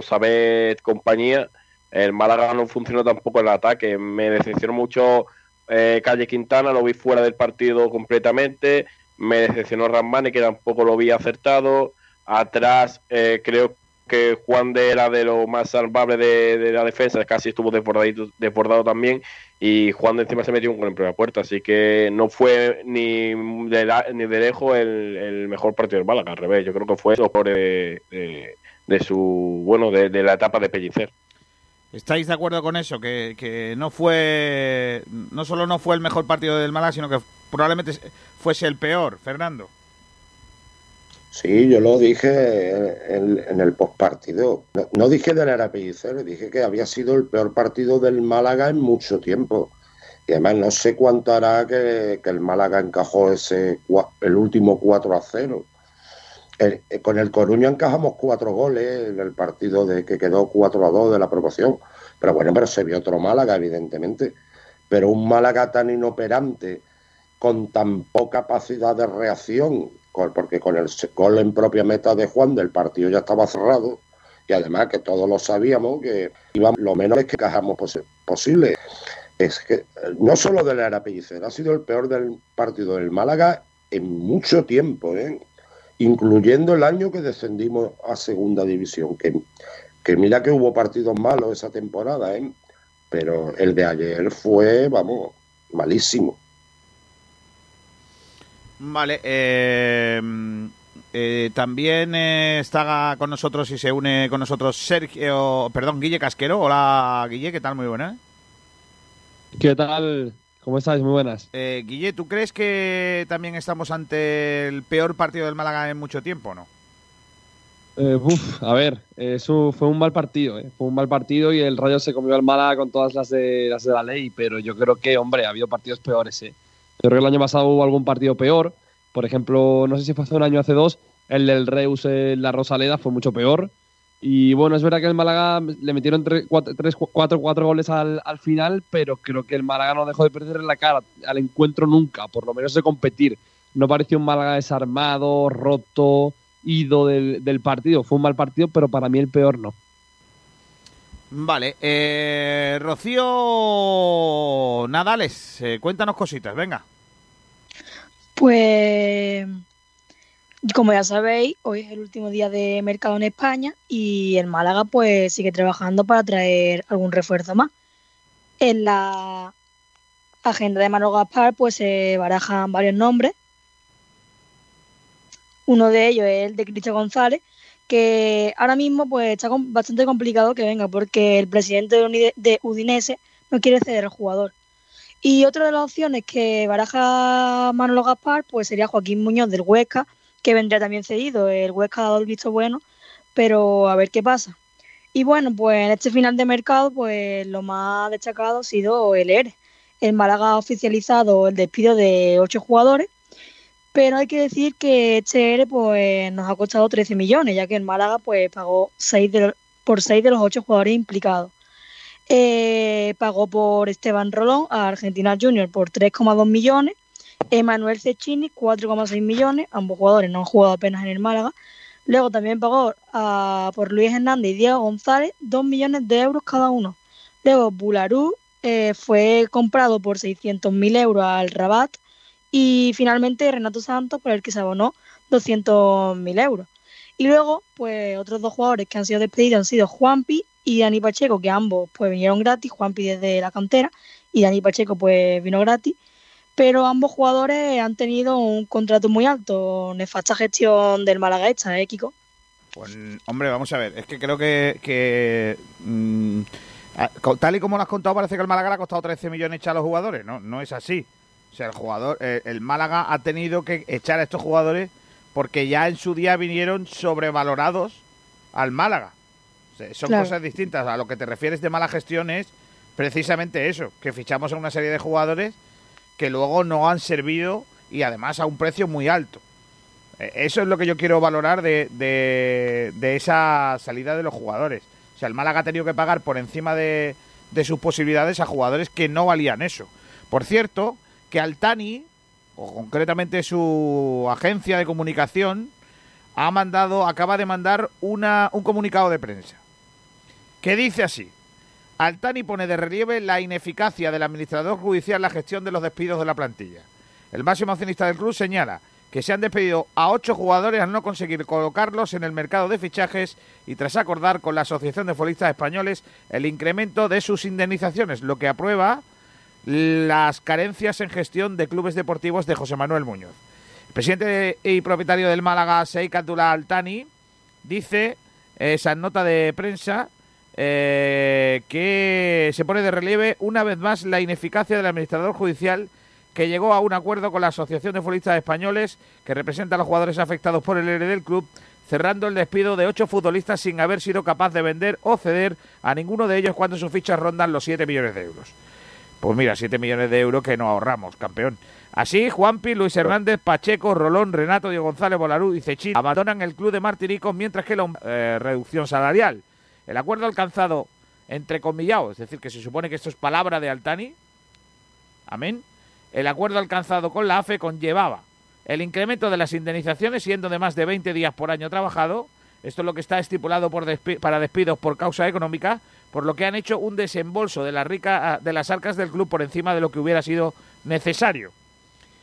Speaker 3: compañía. El Málaga no funcionó tampoco en el ataque. Me decepcionó mucho eh, Calle Quintana, lo vi fuera del partido completamente. Me decepcionó Ramane, que tampoco lo vi acertado. Atrás, eh, creo que Juan de era de lo más salvable de, la defensa, casi estuvo desbordado, desbordado también y Juan de encima se metió un gol en primera puerta, así que no fue ni de, ni de lejos el, mejor partido del Málaga, al revés, yo creo que fue lo de, de, su, bueno, de, la etapa de Pellicer.
Speaker 1: ¿Estáis de acuerdo con eso? Que, que no fue, no solo no fue el mejor partido del Málaga, sino que probablemente fuese el peor, Fernando.
Speaker 7: Sí, yo lo dije en, el postpartido. No, no dije de la Pellicer, dije que había sido el peor partido del Málaga en mucho tiempo. Y además no sé cuánto hará que, el Málaga encajó ese el último 4 a 0. Eh, con el Coruña encajamos cuatro goles en el partido de que quedó 4 a 2 de la promoción. Pero bueno, pero se vio otro Málaga, evidentemente. Pero un Málaga tan inoperante, con tan poca capacidad de reacción, porque con el gol en propia meta de Juan del partido ya estaba cerrado y además que todos lo sabíamos que íbamos lo menos que cajamos posible. Es que no solo de la era ha sido el peor del partido del Málaga en mucho tiempo. ¿eh? incluyendo el año que descendimos a segunda división, que, que mira que hubo partidos malos esa temporada, ¿eh? pero el de ayer fue, vamos, malísimo.
Speaker 1: Vale, eh, eh, también eh, está con nosotros y se une con nosotros Sergio, perdón, Guille Casquero. Hola, Guille, ¿qué tal? Muy buena.
Speaker 10: ¿Qué tal? ¿Cómo estáis? Muy buenas.
Speaker 1: Eh, Guille, ¿tú crees que también estamos ante el peor partido del Málaga en mucho tiempo, no?
Speaker 10: Eh, uf, a ver, eso fue un mal partido, ¿eh? fue un mal partido y el Rayo se comió al Málaga con todas las de, las de la ley, pero yo creo que, hombre, ha habido partidos peores. ¿eh? Yo creo que el año pasado hubo algún partido peor, por ejemplo, no sé si fue hace un año hace dos, el del Reus en la Rosaleda fue mucho peor. Y bueno, es verdad que el Málaga le metieron tres, cuatro, cuatro, cuatro, goles al, al, final, pero creo que el Málaga no dejó de perder la cara al encuentro nunca, por lo menos de competir. No pareció un Málaga desarmado, roto, ido del, del partido. Fue un mal partido, pero para mí el peor no.
Speaker 1: Vale, eh, Rocío Nadales, eh, cuéntanos cositas, venga.
Speaker 6: Pues como ya sabéis, hoy es el último día de mercado en España y el Málaga pues sigue trabajando para traer algún refuerzo más. En la agenda de Mano Gaspar pues se barajan varios nombres. Uno de ellos es el de Cristian González, que ahora mismo pues está bastante complicado que venga porque el presidente de Udinese no quiere ceder al jugador. Y otra de las opciones que baraja Manolo Gaspar pues sería Joaquín Muñoz del Huesca, que vendría también cedido. El Huesca ha dado el visto bueno, pero a ver qué pasa. Y bueno, pues en este final de mercado, pues lo más destacado ha sido el ERE. El Málaga ha oficializado el despido de ocho jugadores, pero hay que decir que este ERE pues, nos ha costado 13 millones, ya que el Málaga pues, pagó seis de por seis de los ocho jugadores implicados. Eh, pagó por Esteban Rolón a Argentina Junior por 3,2 millones Emanuel Cecchini, 4,6 millones. Ambos jugadores no han jugado apenas en el Málaga. Luego también pagó por Luis Hernández y Diego González 2 millones de euros cada uno. Luego Bularú eh, fue comprado por 600.000 euros al Rabat. Y finalmente Renato Santos, por el que se abonó 200.000 euros. Y luego, pues otros dos jugadores que han sido despedidos han sido Juanpi y Dani Pacheco, que ambos pues vinieron gratis, Juanpi desde la cantera y Dani Pacheco pues vino gratis pero ambos jugadores han tenido un contrato muy alto. Nefasta gestión del Málaga hecha, ¿eh, Kiko?
Speaker 1: Pues, hombre, vamos a ver, es que creo que, que mmm, tal y como lo has contado, parece que el Málaga le ha costado 13 millones a los jugadores. No, no es así. O sea, el jugador, eh, el Málaga ha tenido que echar a estos jugadores porque ya en su día vinieron sobrevalorados al Málaga. O sea, son claro. cosas distintas. A lo que te refieres de mala gestión es precisamente eso, que fichamos a una serie de jugadores que luego no han servido y además a un precio muy alto. Eso es lo que yo quiero valorar de, de, de esa salida de los jugadores. O sea, el Málaga ha tenido que pagar por encima de, de sus posibilidades a jugadores que no valían eso. Por cierto, que Altani, o concretamente su agencia de comunicación, ha mandado, acaba de mandar una, un comunicado de prensa que dice así. Altani pone de relieve la ineficacia del administrador judicial en la gestión de los despidos de la plantilla. El máximo accionista del club señala que se han despedido a ocho jugadores al no conseguir colocarlos en el mercado de fichajes y tras acordar con la Asociación de Futbolistas Españoles el incremento de sus indemnizaciones, lo que aprueba las carencias en gestión de clubes deportivos de José Manuel Muñoz. El presidente y propietario del Málaga, Seik Abdullah Altani, dice esa nota de prensa eh, que se pone de relieve una vez más la ineficacia del administrador judicial que llegó a un acuerdo con la Asociación de Futbolistas Españoles que representa a los jugadores afectados por el ERE del club, cerrando el despido de ocho futbolistas sin haber sido capaz de vender o ceder a ninguno de ellos cuando sus fichas rondan los 7 millones de euros. Pues mira, 7 millones de euros que no ahorramos, campeón. Así, Juanpi, Luis Hernández, Pacheco, Rolón, Renato, Diego González, Bolarú y Cechín abandonan el club de Martinicos mientras que la eh, reducción salarial. El acuerdo alcanzado entre comillados, es decir, que se supone que esto es palabra de Altani, amén, el acuerdo alcanzado con la AFE conllevaba el incremento de las indemnizaciones siendo de más de 20 días por año trabajado, esto es lo que está estipulado por despi para despidos por causa económica, por lo que han hecho un desembolso de, la rica, de las arcas del club por encima de lo que hubiera sido necesario.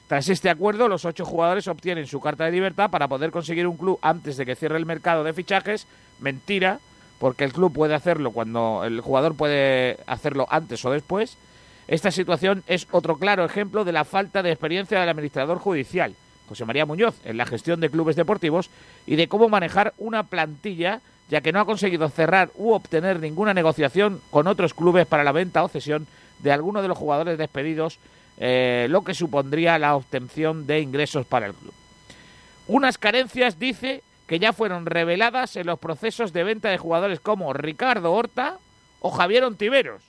Speaker 1: Tras este acuerdo, los ocho jugadores obtienen su carta de libertad para poder conseguir un club antes de que cierre el mercado de fichajes. Mentira, porque el club puede hacerlo cuando el jugador puede hacerlo antes o después. Esta situación es otro claro ejemplo de la falta de experiencia del administrador judicial, José María Muñoz, en la gestión de clubes deportivos y de cómo manejar una plantilla, ya que no ha conseguido cerrar u obtener ninguna negociación con otros clubes para la venta o cesión de alguno de los jugadores despedidos, eh, lo que supondría la obtención de ingresos para el club. Unas carencias, dice, que ya fueron reveladas en los procesos de venta de jugadores como Ricardo Horta o Javier Ontiveros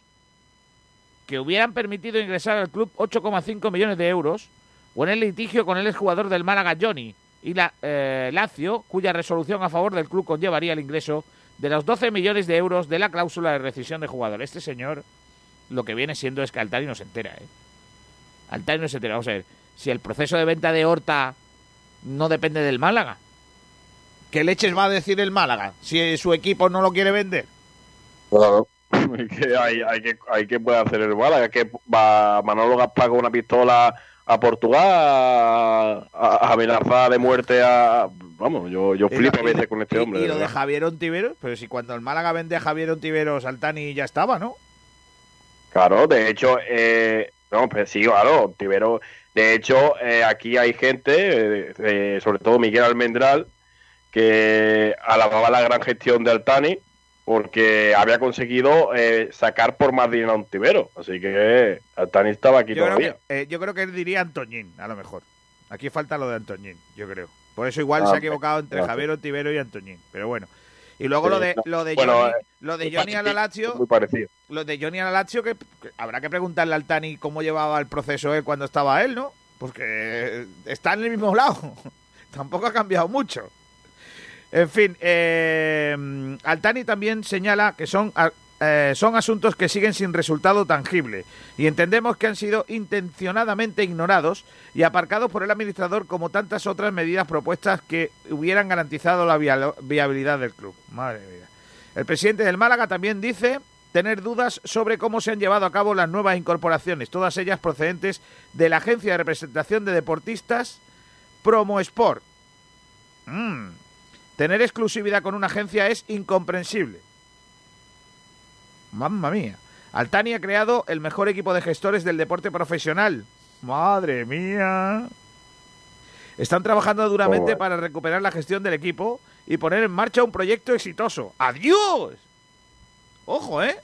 Speaker 1: que hubieran permitido ingresar al club 8,5 millones de euros, o en el litigio con el exjugador del Málaga Johnny y la eh, Lazio, cuya resolución a favor del club conllevaría el ingreso de los 12 millones de euros de la cláusula de rescisión de jugador. Este señor lo que viene siendo es que Altari no se entera, ¿eh? Altari no se entera. Vamos a ver, si el proceso de venta de Horta no depende del Málaga, ¿qué leches va a decir el Málaga si su equipo no lo quiere vender?
Speaker 3: Claro. que hay, hay, que, hay que puede hacer el Málaga, que va Manolo Gaspar con una pistola a Portugal a, a amenazar de muerte a... Vamos, yo, yo flipo a veces con este hombre.
Speaker 1: Y, lo de Javier Ontiveros, pero si cuando el Málaga vende a Javier Ontiveros, Altani ya estaba, ¿no?
Speaker 3: Claro, de hecho, eh, no, pues sí, claro, Ontiveros... De hecho, eh, aquí hay gente, eh, sobre todo Miguel Almendral, que alababa la gran gestión de Altani, porque había conseguido eh, sacar por más dinero a un tibero. Así que Altani estaba aquí
Speaker 1: yo
Speaker 3: todavía.
Speaker 1: Creo que, eh, yo creo que él diría Antoñín, a lo mejor. Aquí falta lo de Antoñín, yo creo. Por eso igual
Speaker 3: Ah,
Speaker 1: se ha equivocado entre
Speaker 3: claro.
Speaker 1: Javier Ontivero y Antoñín. Pero bueno. Y luego
Speaker 3: Sí,
Speaker 1: lo de
Speaker 3: no,
Speaker 1: lo de
Speaker 3: bueno,
Speaker 1: Johnny,
Speaker 3: eh,
Speaker 1: lo de Johnny a la
Speaker 3: parecido,
Speaker 1: Lazio,
Speaker 3: Muy parecido.
Speaker 1: lo de Johnny a la Lazio que, que habrá que preguntarle al Tani cómo llevaba el proceso él cuando estaba él, ¿no? Porque está en el mismo lado. Tampoco ha cambiado mucho. En fin, eh, Altani también señala que son, eh, son asuntos que siguen sin resultado tangible y entendemos que han sido intencionadamente ignorados y aparcados por el administrador como tantas otras medidas propuestas que hubieran garantizado la via- viabilidad del club. Madre mía. El presidente del Málaga también dice tener dudas sobre cómo se han llevado a cabo las nuevas incorporaciones, todas ellas procedentes de la agencia de representación de deportistas Promo Sport. Mm. Tener exclusividad con una agencia es incomprensible. Mamma mía. Altani ha creado el mejor equipo de gestores del deporte profesional. Madre mía. Están trabajando duramente para recuperar la gestión del equipo y poner en marcha un proyecto exitoso. ¡Adiós! Ojo, ¿eh?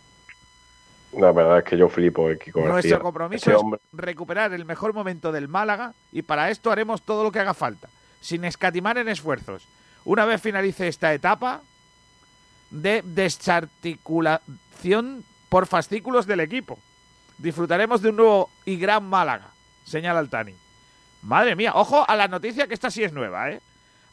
Speaker 3: La verdad es que yo flipo el Kiko García.
Speaker 1: Nuestro compromiso
Speaker 3: Ese
Speaker 1: es recuperar el mejor momento del Málaga y para esto haremos todo lo que haga falta, sin escatimar en esfuerzos. Una vez finalice esta etapa de desarticulación por fascículos del equipo, disfrutaremos de un nuevo y gran Málaga, señala Altani. Madre mía, ojo a la noticia que esta sí es nueva, ¿eh?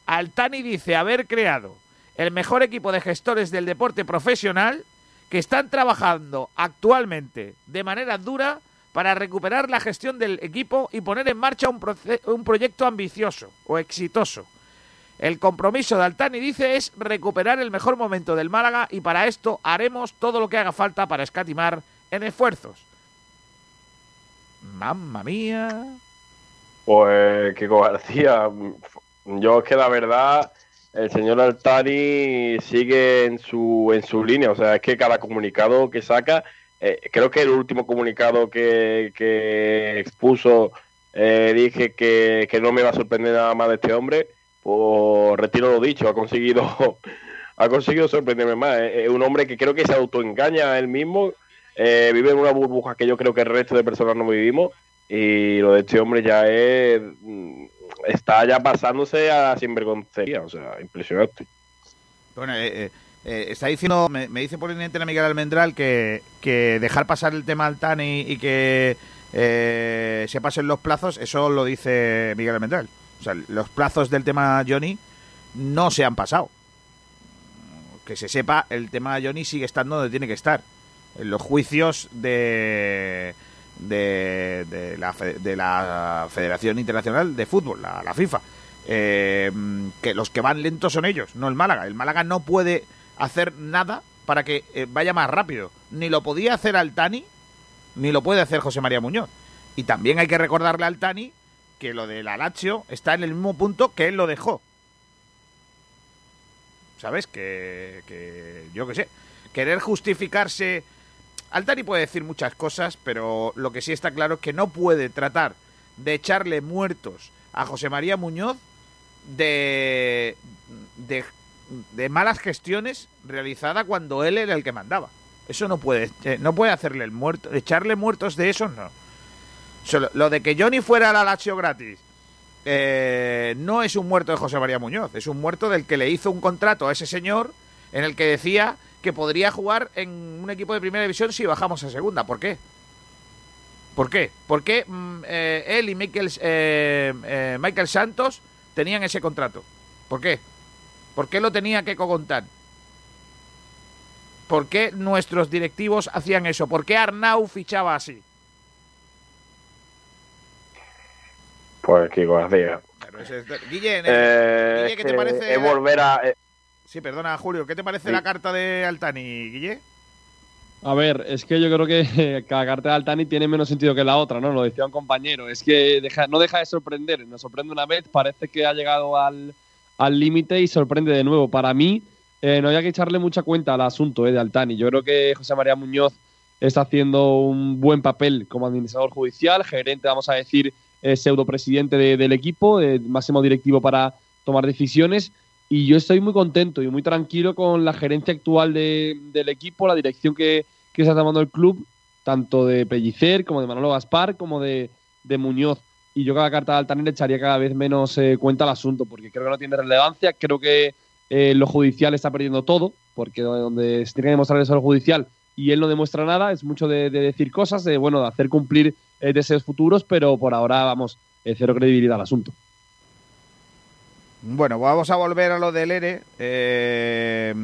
Speaker 1: Altani dice haber creado el mejor equipo de gestores del deporte profesional que están trabajando actualmente de manera dura para recuperar la gestión del equipo y poner en marcha un, un proyecto ambicioso o exitoso. El compromiso de Altani, dice, es recuperar el mejor momento del Málaga y para esto haremos todo lo que haga falta para escatimar en esfuerzos. Mamma mía.
Speaker 3: Pues Kiko García, yo es que la verdad, el señor Altani sigue en su, en su línea, o sea, es que cada comunicado que saca, eh, creo que el último comunicado que, que expuso eh, dije que, que no me va a sorprender nada más de este hombre, pues retiro lo dicho, ha conseguido, ha conseguido sorprenderme más. Es un hombre que creo que se autoengaña a él mismo, eh, vive en una burbuja que yo creo que el resto de personas no vivimos y lo de este hombre ya es mm, está ya pasándose a sinvergoncería, o sea, impresionante.
Speaker 1: Bueno, eh, eh, eh, está diciendo, me, dice por a Miguel Almendral que, que dejar pasar el tema Altani y que eh, se pasen los plazos, eso lo dice Miguel Almendral. O sea, los plazos del tema Johnny no se han pasado. Que se sepa, el tema Johnny sigue estando donde tiene que estar. En los juicios de, de, la, de la Federación Internacional de Fútbol, la, la FIFA. Eh, que los que van lentos son ellos, no el Málaga. El Málaga no puede hacer nada para que eh, vaya más rápido. Ni lo podía hacer Altani, ni lo puede hacer José María Muñoz. Y también hay que recordarle al Tani que lo de la Lazio está en el mismo punto que él lo dejó. ¿Sabes? Que, que yo qué sé. Querer justificarse... Altani puede decir muchas cosas, pero lo que sí está claro es que no puede tratar de echarle muertos a José María Muñoz de, de, de malas gestiones realizadas cuando él era el que mandaba. Eso no puede, eh, no puede hacerle el muerto, echarle muertos de esos no. Lo de que Johnny fuera la Lazio gratis eh, no es un muerto de José María Muñoz, es un muerto del que le hizo un contrato a ese señor en el que decía que podría jugar en un equipo de primera división si bajamos a segunda. ¿Por qué? ¿Por qué? ¿Por qué mm, eh, él y Michael, eh, Michael Santos tenían ese contrato? ¿Por qué? ¿Por qué lo tenía que contar? ¿Por qué nuestros directivos hacían eso? ¿Por qué Arnau fichaba así?
Speaker 3: Pues Kiko hacía.
Speaker 1: Pero ese es- Guille,
Speaker 3: Eh,
Speaker 1: Guille, ¿qué te parece?
Speaker 3: Es volver a. eh,
Speaker 1: Sí, perdona, Julio, ¿qué te parece
Speaker 3: Sí.
Speaker 1: la carta de Altani, Guille?
Speaker 10: A ver, es que yo creo que cada carta de Altani tiene menos sentido que la otra, ¿no? Lo decía un compañero. Es que deja- no deja de sorprender. Nos sorprende una vez, parece que ha llegado al al límite y sorprende de nuevo. Para mí, eh, no hay que echarle mucha cuenta al asunto eh, de Altani. Yo creo que José María Muñoz está haciendo un buen papel como administrador judicial, gerente, vamos a decir, eh, pseudopresidente de- del equipo, eh, máximo directivo para tomar decisiones. Y yo estoy muy contento y muy tranquilo con la gerencia actual de- del equipo, la dirección que, que está tomando el club, tanto de Pellicer como de Manolo Gaspar, como de, de Muñoz. Y yo cada carta de Altaner le echaría cada vez menos eh, cuenta al asunto, porque creo que no tiene relevancia. Creo que eh, lo judicial está perdiendo todo, porque donde se tiene que demostrar eso lo judicial y él no demuestra nada, es mucho de, de decir cosas, de bueno, de hacer cumplir eh, deseos futuros, pero por ahora, vamos, eh, cero credibilidad al asunto.
Speaker 1: Bueno, vamos a volver a lo del ERE. Eh,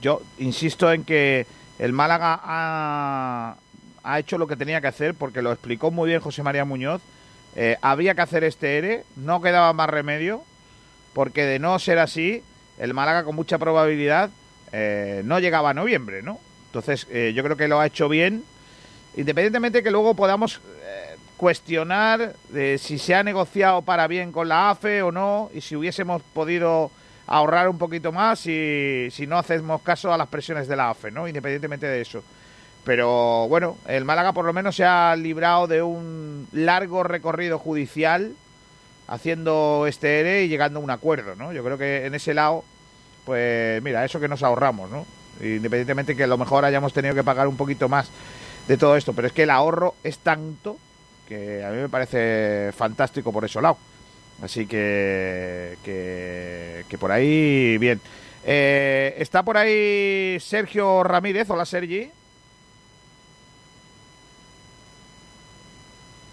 Speaker 1: yo insisto en que el Málaga ha, ha hecho lo que tenía que hacer, porque lo explicó muy bien José María Muñoz. Eh, había que hacer este ERE, no quedaba más remedio, porque de no ser así, el Málaga con mucha probabilidad no llegaba a noviembre, ¿no? Entonces, yo creo que lo ha hecho bien, independientemente que luego podamos cuestionar de si se ha negociado para bien con la AFE o no, y si hubiésemos podido ahorrar un poquito más si, si no hacemos caso a las presiones de la AFE, ¿no? Independientemente de eso. Pero bueno, el Málaga por lo menos se ha librado de un largo recorrido judicial haciendo este ERE y llegando a un acuerdo, ¿no? Yo creo que en ese lado, pues mira, eso que nos ahorramos, ¿no? Independientemente que a lo mejor hayamos tenido que pagar un poquito más de todo esto, pero es que el ahorro es tanto que a mí me parece fantástico por ese lado. Así que, que, que por ahí, bien. Eh, está por ahí Sergio Ramírez. Hola, Sergi.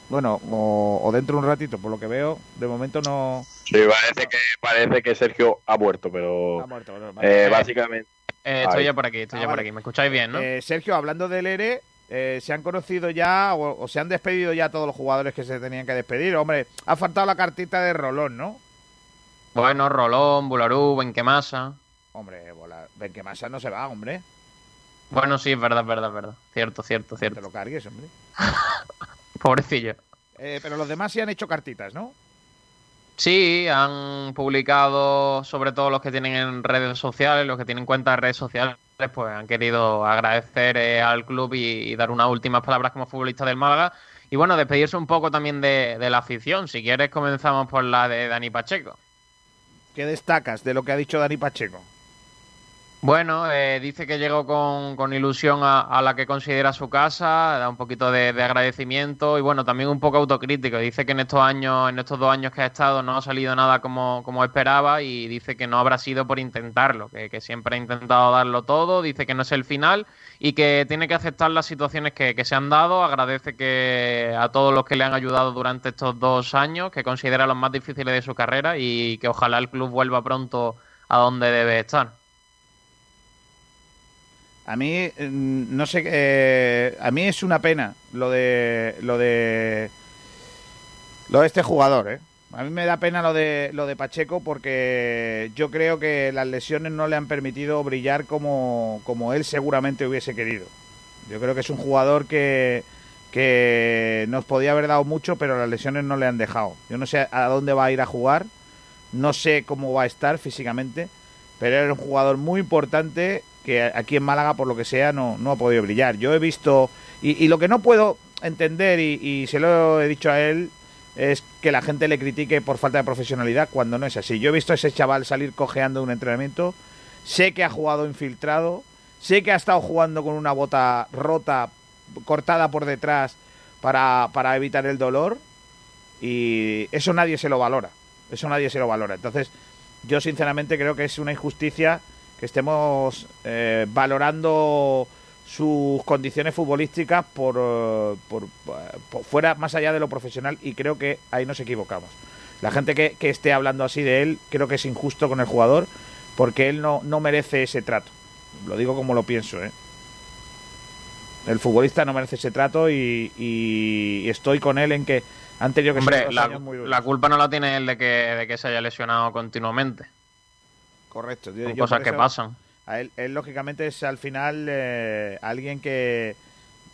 Speaker 1: Bueno, o, o dentro de un ratito, por lo que veo, de momento no.
Speaker 3: Sí, parece que, parece que Sergio ha muerto, pero.
Speaker 1: Ha muerto, bueno, vale.
Speaker 3: eh, básicamente.
Speaker 5: Eh, estoy ya por aquí, estoy
Speaker 1: Ah,
Speaker 5: ya por aquí. ¿Me escucháis bien, no?
Speaker 1: Eh, Sergio, hablando del ERE, eh, ¿se han conocido ya o, o se han despedido ya todos los jugadores que se tenían que despedir? Hombre, ha faltado la cartita de Rolón, ¿no?
Speaker 5: Bueno, Rolón, Bularú, Benquemasa.
Speaker 1: Hombre, Benquemasa no se va, hombre.
Speaker 5: Bueno, sí, es verdad, es verdad, es verdad. Cierto, cierto,
Speaker 1: Te
Speaker 5: cierto.
Speaker 1: lo cargues, hombre.
Speaker 5: Pobrecillo.
Speaker 1: Eh, pero los demás sí han hecho cartitas, ¿no?
Speaker 5: Sí, han publicado, sobre todo los que tienen en redes sociales, los que tienen cuentas en redes sociales, pues han querido agradecer eh, al club y, dar unas últimas palabras como futbolista del Málaga. Y bueno, despedirse un poco también de, de la afición. Si quieres, comenzamos por la de Dani Pacheco.
Speaker 1: ¿Qué destacas de lo que ha dicho Dani Pacheco?
Speaker 5: Bueno, eh, dice que llegó con, ilusión a, la que considera su casa, da un poquito de, de agradecimiento y bueno, también un poco autocrítico. Dice que en estos años, en estos dos años que ha estado no ha salido nada como, como esperaba y dice que no habrá sido por intentarlo, que, que siempre ha intentado darlo todo, dice que no es el final y que tiene que aceptar las situaciones que, que se han dado. Agradece que a todos los que le han ayudado durante estos dos años, que considera los más difíciles de su carrera y que ojalá el club vuelva pronto a donde debe estar.
Speaker 1: A mí, mm, no sé, eh, a mí es una pena lo de, lo de, lo de este jugador, ¿eh? A mí me da pena lo de, lo de Pacheco porque yo creo que las lesiones no le han permitido brillar como, como él seguramente hubiese querido. Yo creo que es un jugador que, que nos podía haber dado mucho, pero las lesiones no le han dejado. Yo no sé a dónde va a ir a jugar, no sé cómo va a estar físicamente, pero era un jugador muy importante que aquí en Málaga, por lo que sea, no, no ha podido brillar. Yo he visto, y, lo que no puedo entender, y, y se lo he dicho a él, es que la gente le critique por falta de profesionalidad cuando no es así. Yo he visto a ese chaval salir cojeando de un entrenamiento, sé que ha jugado infiltrado, sé que ha estado jugando con una bota rota cortada por detrás para, para evitar el dolor y eso nadie se lo valora. Eso nadie se lo valora. Entonces, yo sinceramente creo que es una injusticia que estemos eh, valorando sus condiciones futbolísticas por, eh, por, por, fuera, más allá de lo profesional, y creo que ahí nos equivocamos. La gente que, que, esté hablando así de él, creo que es injusto con el jugador, porque él no, no merece ese trato. Lo digo como lo pienso, ¿eh? El futbolista no merece ese trato y, y estoy con él en que han tenido que
Speaker 5: Hombre,
Speaker 1: ser dos
Speaker 5: la,
Speaker 1: años muy duros.
Speaker 5: la culpa no la tiene él de que, de que se haya lesionado continuamente.
Speaker 1: Correcto.
Speaker 5: Son cosas que
Speaker 1: eso-
Speaker 5: pasan.
Speaker 1: A él, él, lógicamente, es al final eh, alguien que,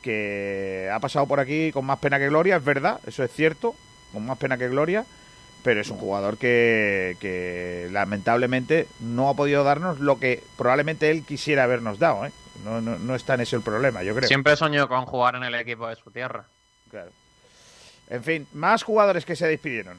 Speaker 1: que ha pasado por aquí con más pena que gloria, es verdad, eso es cierto, con más pena que gloria, pero es un jugador que, que lamentablemente no ha podido darnos lo que probablemente él quisiera habernos dado. ¿eh? No, no, no está en eso el problema, yo creo.
Speaker 5: Siempre soñó con jugar en el equipo de su tierra.
Speaker 1: Claro. En fin, más jugadores que se despidieron.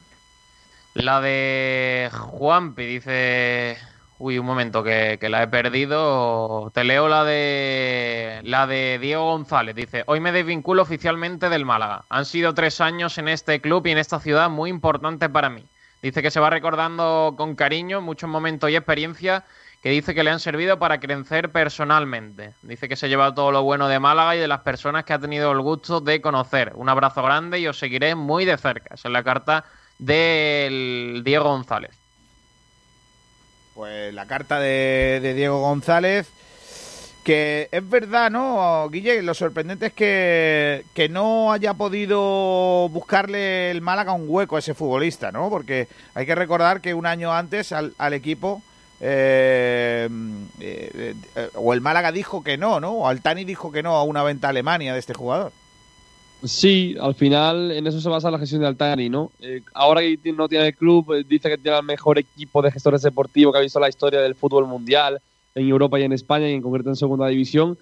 Speaker 5: La de Juanpi dice. Uy, un momento, que, la he perdido. Te leo la de. La de Diego González. Dice: Hoy me desvinculo oficialmente del Málaga. Han sido tres años en este club y en esta ciudad muy importante para mí. Dice que se va recordando con cariño muchos momentos y experiencias que dice que le han servido para crecer personalmente. Dice que se lleva todo lo bueno de Málaga y de las personas que ha tenido el gusto de conocer. Un abrazo grande y os seguiré muy de cerca. Esa es la carta del Diego González.
Speaker 1: Pues la carta de, de Diego González, que es verdad, ¿no, Guille? Lo sorprendente es que, que no haya podido buscarle el Málaga un hueco a ese futbolista, ¿no? Porque hay que recordar que un año antes al, al equipo, eh, eh, eh, o el Málaga dijo que no, ¿no? O Altani dijo que no a una venta a Alemania de este jugador.
Speaker 10: Sí, al final en eso se basa la gestión de Altani, ¿no? Eh, ahora que no tiene el club, eh, dice que tiene el mejor equipo de gestores deportivos que ha visto la historia del fútbol mundial en Europa y en España, y en concreto en segunda división,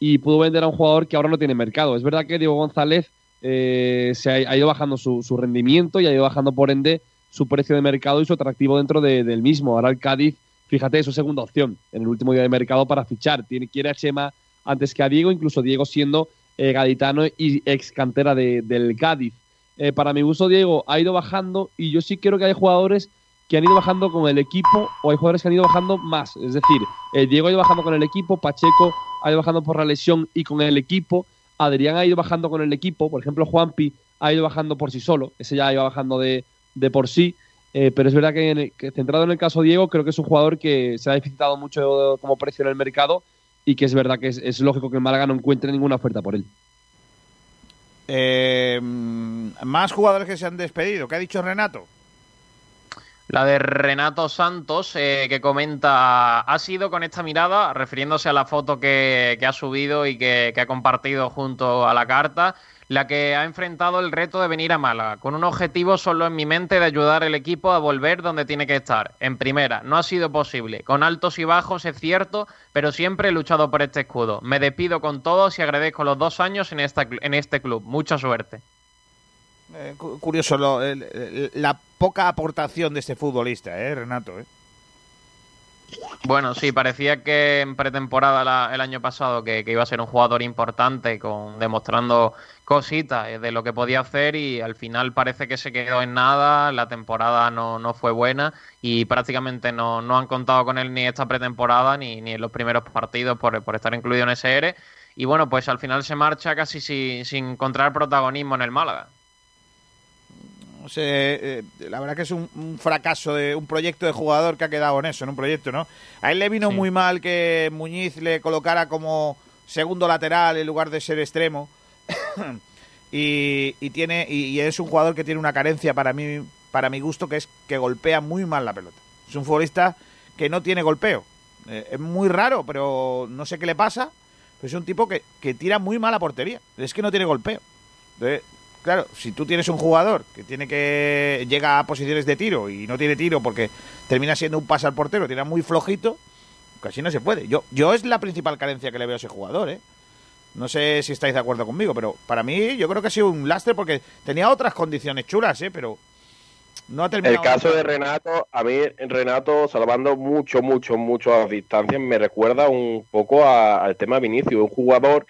Speaker 10: y pudo vender a un jugador que ahora no tiene mercado. Es verdad que Diego González eh, se ha, ido bajando su, rendimiento y ha ido bajando por ende su precio de mercado y su atractivo dentro de, del mismo. Ahora el Cádiz, fíjate, es su segunda opción en el último día de mercado para fichar. Tiene, quiere a Chema antes que a Diego, incluso Diego siendo eh, gaditano y ex cantera de, del Cádiz. Eh, para mi gusto, Diego ha ido bajando y yo sí creo que hay jugadores que han ido bajando con el equipo o hay jugadores que han ido bajando más. Es decir, eh, Diego ha ido bajando con el equipo, Pacheco ha ido bajando por la lesión y con el equipo, Adrián ha ido bajando con el equipo, por ejemplo, Juanpi ha ido bajando por sí solo, ese ya iba bajando de, de por sí. Eh, pero es verdad que, en el, que, centrado en el caso Diego, creo que es un jugador que se ha deficitado mucho como precio en el mercado y que es verdad que es, es lógico que el Málaga no encuentre ninguna oferta por él.
Speaker 1: Eh, más jugadores que se han despedido. ¿Qué ha dicho Renato?
Speaker 5: La de Renato Santos, eh, que comenta, ha sido con esta mirada, refiriéndose a la foto que, que ha subido y que, que, ha compartido junto a la carta, la que ha enfrentado el reto de venir a Málaga, con un objetivo solo en mi mente de ayudar al equipo a volver donde tiene que estar. En primera, no ha sido posible, con altos y bajos es cierto, pero siempre he luchado por este escudo. Me despido con todos y agradezco los dos años en, esta, en este club. Mucha suerte.
Speaker 1: Eh, curioso lo, la poca aportación de este futbolista, ¿eh, Renato? ¿eh?
Speaker 5: Bueno, sí, parecía que en pretemporada la, el año pasado que, iba a ser un jugador importante, con demostrando cositas de lo que podía hacer y al final parece que se quedó en nada, la temporada no, no fue buena y prácticamente no, no, han contado con él ni esta pretemporada ni, ni en los primeros partidos por, por estar incluido en SR y bueno, pues al final se marcha casi sin, sin encontrar protagonismo en el Málaga.
Speaker 1: O sea, eh, la verdad que es un, un, fracaso de un proyecto de jugador que ha quedado en eso, en un proyecto, ¿no? A él le vino sí. muy mal que Muñiz le colocara como segundo lateral en lugar de ser extremo. y, y, tiene y, y, es un jugador que tiene una carencia para mí para mi gusto que es que golpea muy mal la pelota. Es un futbolista que no tiene golpeo. Eh, es muy raro, pero no sé qué le pasa. Pero es un tipo que, que tira muy mal a portería. Es que no tiene golpeo. Entonces, claro, si tú tienes un jugador que tiene que llega a posiciones de tiro y no tiene tiro porque termina siendo un pase al portero, tiene muy flojito, casi no se puede. Yo, yo es la principal carencia que le veo a ese jugador, ¿eh? No sé si estáis de acuerdo conmigo, pero para mí yo creo que ha sido un lastre porque tenía otras condiciones chulas, ¿eh? Pero no ha terminado.
Speaker 3: El caso de Renato, a mí Renato, salvando mucho, mucho, mucho a distancias, me recuerda un poco a- al tema Vinicius, un jugador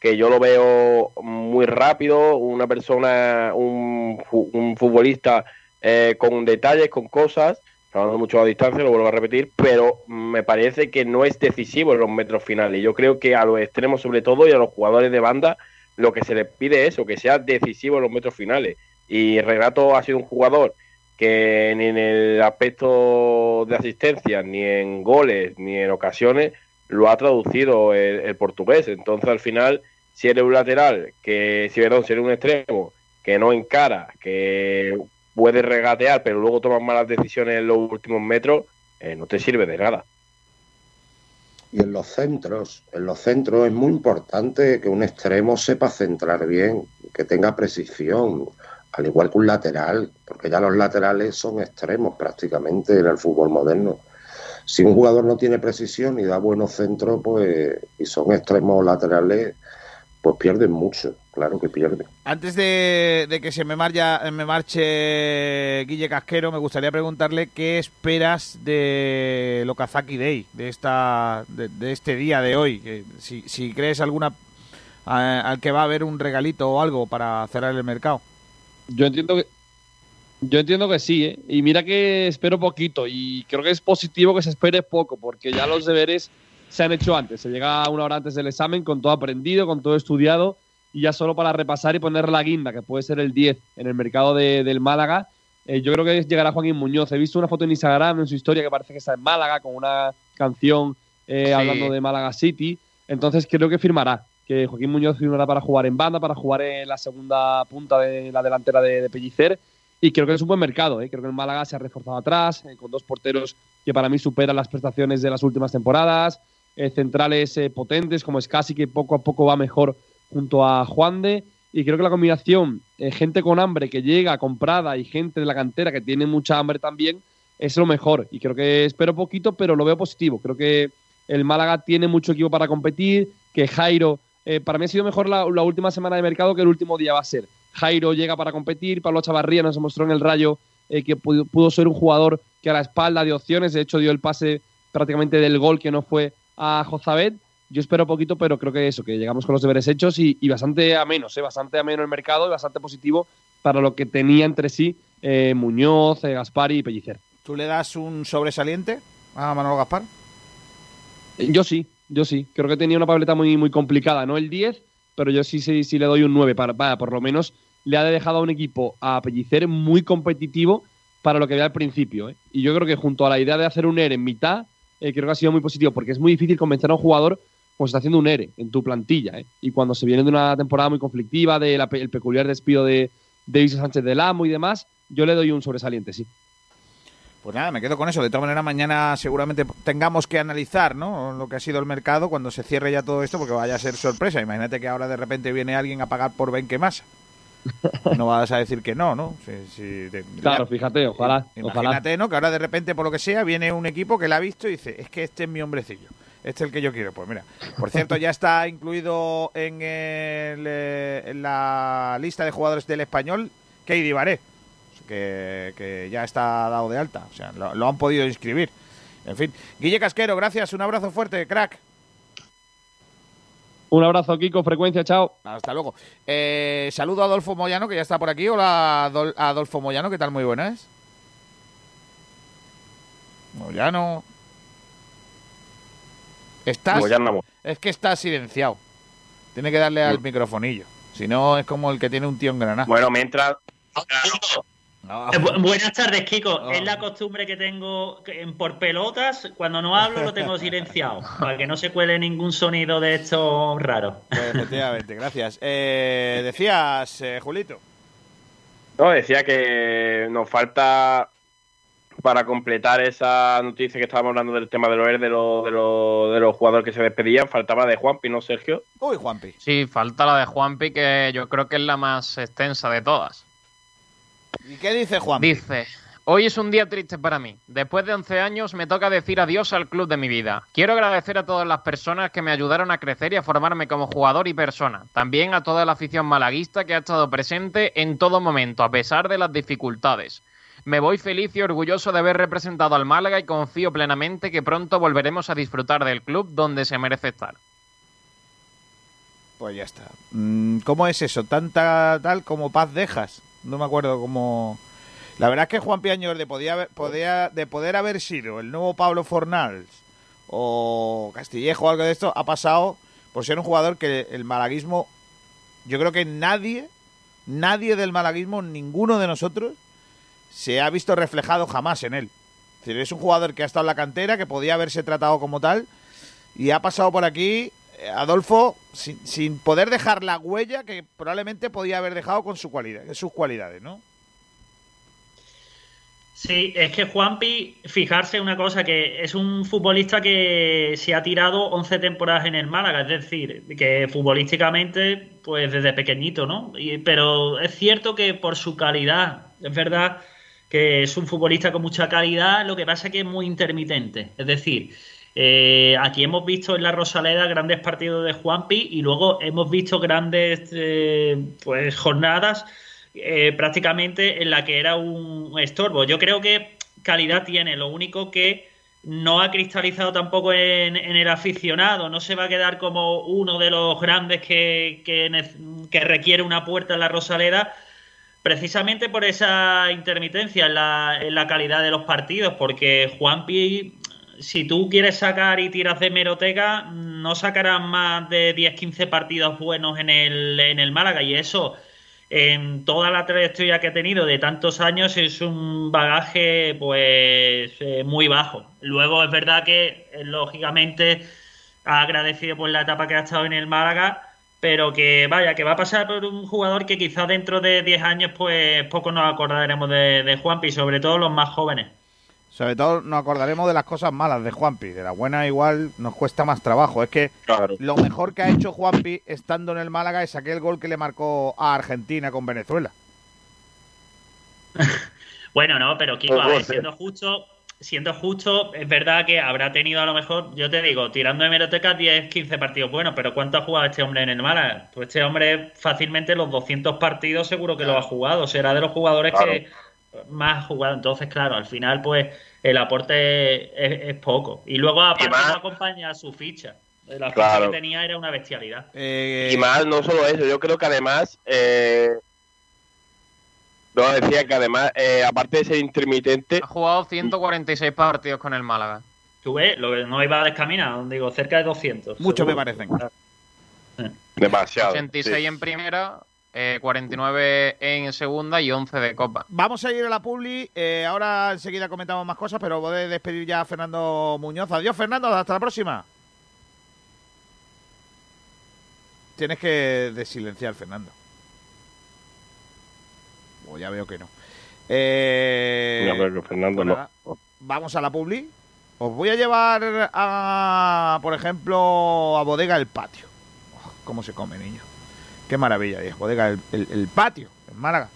Speaker 3: que yo lo veo muy rápido, una persona, un, un futbolista eh, con detalles, con cosas, salvando mucho a distancia, lo vuelvo a repetir, pero me parece que no es decisivo en los metros finales. Yo creo que a los extremos sobre todo y a los jugadores de banda lo que se les pide es eso, que sea decisivo en los metros finales. Y Renato ha sido un jugador que ni en el aspecto de asistencia, ni en goles, ni en ocasiones, lo ha traducido el, portugués. Entonces, al final, si eres un lateral, que si, perdón, si eres un extremo, que no encara, que puede regatear, pero luego tomas malas decisiones en los últimos metros, eh, no te sirve de nada.
Speaker 7: Y en los centros, en los centros es muy importante que un extremo sepa centrar bien, que tenga precisión, al igual que un lateral, porque ya los laterales son extremos prácticamente en el fútbol moderno. Si un jugador no tiene precisión y da buenos centros, pues y son extremos laterales, pues pierden mucho, claro que pierden.
Speaker 1: Antes de, de que se me, marcha, me marche Guille Casquero, me gustaría preguntarle qué esperas de Lokazaki Day, de esta de, de este día de hoy. Que si, si crees alguna a- al que va a haber un regalito o algo para cerrar el mercado.
Speaker 10: Yo entiendo que yo entiendo que sí, ¿eh? Y mira que espero poquito y creo que es positivo que se espere poco porque ya los deberes se han hecho antes. Se llega una hora antes del examen con todo aprendido, con todo estudiado y ya solo para repasar y poner la guinda, que puede ser el 10 en el mercado de- del Málaga. eh, yo creo que llegará Joaquín Muñoz. He visto una foto en Instagram, en su historia, que parece que está en Málaga con una canción eh,
Speaker 5: Sí.
Speaker 10: hablando de Málaga City. Entonces creo que firmará, que Joaquín Muñoz firmará para jugar en banda, para jugar en la segunda punta de la delantera de, de Pellicer. Y creo que es un buen mercado. ¿eh? Creo que el Málaga se ha reforzado atrás, eh, con dos porteros que para mí superan las prestaciones de las últimas temporadas. eh, centrales eh, potentes como Scassi, que poco a poco va mejor junto a Juan de. Y creo que la combinación, eh, gente con hambre que llega comprada y gente de la cantera que tiene mucha hambre también, es lo mejor. Y creo que espero poquito, pero lo veo positivo. Creo que el Málaga tiene mucho equipo para competir, que Jairo, para mí ha sido mejor la última semana de mercado que el último día va a ser. Jairo llega para competir, Pablo Chavarría nos demostró en el Rayo eh, que pudo, pudo ser un jugador que a la espalda de opciones, de hecho dio el pase prácticamente del gol que no fue a Jozabet. Yo espero poquito, pero creo que eso, que llegamos con los deberes hechos y, y bastante ameno, ¿eh? bastante ameno el mercado y bastante positivo para lo que tenía entre sí eh, Muñoz, eh, Gaspari y Pellicer.
Speaker 1: ¿Tú le das un sobresaliente a Manolo Gaspar?
Speaker 10: Yo sí, yo sí. Creo que tenía una papeleta muy, muy complicada, no el 10, pero yo sí, sí, sí le doy un 9. Para, para, por lo menos le ha dejado a un equipo a Pellicer muy competitivo para lo que había al principio. ¿eh? Y yo creo que junto a la idea de hacer un ERE en mitad, eh, creo que ha sido muy positivo, porque es muy difícil convencer a un jugador cuando se está haciendo un ERE en tu plantilla. ¿eh? Y cuando se viene de una temporada muy conflictiva, del el peculiar despido de David Sánchez del Amo y demás, yo le doy un sobresaliente, sí.
Speaker 1: Pues nada, me quedo con eso. De todas maneras, mañana seguramente tengamos que analizar ¿no? lo que ha sido el mercado cuando se cierre ya todo esto, porque vaya a ser sorpresa. Imagínate que ahora de repente viene alguien a pagar por Ben Masa. No vas a decir que no, ¿no? Si- si te-
Speaker 10: Claro, fíjate, ojalá.
Speaker 1: Imagínate,
Speaker 10: ojalá.
Speaker 1: ¿no? Que ahora de repente, por lo que sea, viene un equipo que la ha visto y dice, es que este es mi hombrecillo. Este es el que yo quiero. Pues mira, por cierto, ya está incluido en, el, eh, en la lista de jugadores del español Keidi Baré, que, que ya está dado de alta. O sea, lo, lo han podido inscribir. En fin, Guille Casquero, gracias. Un abrazo fuerte, crack.
Speaker 10: Un abrazo, Kiko, frecuencia, chao.
Speaker 1: Hasta luego. Eh, saludo a Adolfo Moyano, que ya está por aquí. Hola, Adol- Adolfo Moyano, ¿qué tal? Muy buenas. Moyano. Estás.
Speaker 3: Moyano.
Speaker 1: Es que está silenciado. Tiene que darle al microfonillo. Si no, es como el que tiene un tío en Granada.
Speaker 3: Bueno, mientras.
Speaker 1: No.
Speaker 11: Eh, bu- buenas tardes, Kiko.
Speaker 1: Oh.
Speaker 11: Es la costumbre que tengo en- por pelotas. Cuando no hablo lo tengo silenciado. Para que no se cuele ningún sonido de estos raros.
Speaker 1: Pues, efectivamente, gracias. Eh, decías, eh, Julito.
Speaker 3: No, decía que nos falta para completar esa noticia que estábamos hablando del tema de los de los, de los, de los jugadores que se despedían, faltaba de Juanpi, ¿no, Sergio?
Speaker 1: Uy, Juanpi.
Speaker 5: Sí, falta la de Juanpi, que yo creo que es la más extensa de todas.
Speaker 1: ¿Y qué dice Juanpi?
Speaker 5: Dice, Hoy es un día triste para mí. Después de 11 años me toca decir adiós al club de mi vida. Quiero agradecer a todas las personas que me ayudaron a crecer y a formarme como jugador y persona. También a toda la afición malaguista que ha estado presente en todo momento, a pesar de las dificultades. Me voy feliz y orgulloso de haber representado al Málaga y confío plenamente que pronto volveremos a disfrutar del club donde se merece estar.
Speaker 1: Pues ya está. Mm, ¿Cómo es eso? ¿Tanta tal como paz dejas? No me acuerdo cómo... La verdad es que Juan Piañor de, podía, haber- podía- de poder haber sido el nuevo Pablo Fornals o Castillejo o algo de esto, ha pasado por ser un jugador que el malaguismo, yo creo que nadie, nadie del malaguismo, ninguno de nosotros, se ha visto reflejado jamás en él. Es un jugador que ha estado en la cantera, que podía haberse tratado como tal, y ha pasado por aquí Adolfo sin, sin poder dejar la huella que probablemente podía haber dejado con su cualidad, sus cualidades, ¿no?
Speaker 11: Sí, es que Juanpi, fijarse una cosa, que es un futbolista que se ha tirado 11 temporadas en el Málaga, es decir, que futbolísticamente, pues desde pequeñito, ¿no? Y- pero es cierto que por su calidad, es verdad que es un futbolista con mucha calidad, lo que pasa es que es muy intermitente, es decir, eh, aquí hemos visto en la Rosaleda grandes partidos de Juanpi y luego hemos visto grandes eh, pues jornadas eh, prácticamente en la que era un estorbo. Yo creo que calidad tiene, lo único que no ha cristalizado tampoco en, el aficionado, no se va a quedar como uno de los grandes que, que, requiere una puerta en la Rosaleda, precisamente por esa intermitencia en la calidad de los partidos, porque Juanpi, si tú quieres sacar y tiras de meroteca, no sacarás más de 10-15 partidos buenos en el, en el Málaga, y eso en toda la trayectoria que ha tenido de tantos años es un bagaje pues eh, muy bajo. Luego es verdad que eh, lógicamente ha agradecido por la etapa que ha estado en el Málaga, pero que vaya, que va a pasar por un jugador que quizás dentro de 10 años pues poco nos acordaremos de, de Juanpi, sobre todo los más jóvenes.
Speaker 1: Sobre todo nos acordaremos de las cosas malas de Juanpi, de la buena igual nos cuesta más trabajo. Es que lo mejor que ha hecho Juanpi estando en el Málaga es aquel gol que le marcó a Argentina con Venezuela.
Speaker 11: Bueno, no, pero Kiko, a
Speaker 1: Pues,
Speaker 11: ver, siendo justo, siendo justo, es verdad que habrá tenido a lo mejor, yo te digo, tirando de meroteca 10, 15 partidos buenos, pero ¿cuánto ha jugado este hombre en el Málaga? Pues este hombre fácilmente los 200 partidos seguro que lo ha jugado, será de los jugadores que más jugado, entonces claro, al final pues el aporte es, es poco. Y luego aparte no acompaña su ficha. La ficha
Speaker 3: Claro.
Speaker 11: que tenía era una bestialidad.
Speaker 1: Eh,
Speaker 3: Y más, no solo eso, yo creo que además. Eh, no, decía que además, eh, aparte de ser intermitente.
Speaker 5: Ha jugado 146 partidos con el Málaga.
Speaker 11: Tú ves, lo que no iba descaminado, digo, cerca de 200.
Speaker 1: Mucho me parecen.
Speaker 3: Demasiado.
Speaker 5: 86 en primera, eh, 49 en segunda y 11 de copa.
Speaker 1: Vamos a ir a la publi. eh, ahora enseguida comentamos más cosas, pero voy a despedir ya a Fernando Muñoz. Adiós, Fernando. Hasta la próxima. Tienes que desilenciar, Fernando. Oh, ya veo que no. Eh,
Speaker 3: Ya veo que Fernando
Speaker 1: pues
Speaker 3: no.
Speaker 1: Vamos a la publi. Os voy a llevar a, por ejemplo, a Bodega El Patio. Oh, ¿Cómo se come, niño? Qué maravilla, es Bodega El, el- el Patio, en Málaga.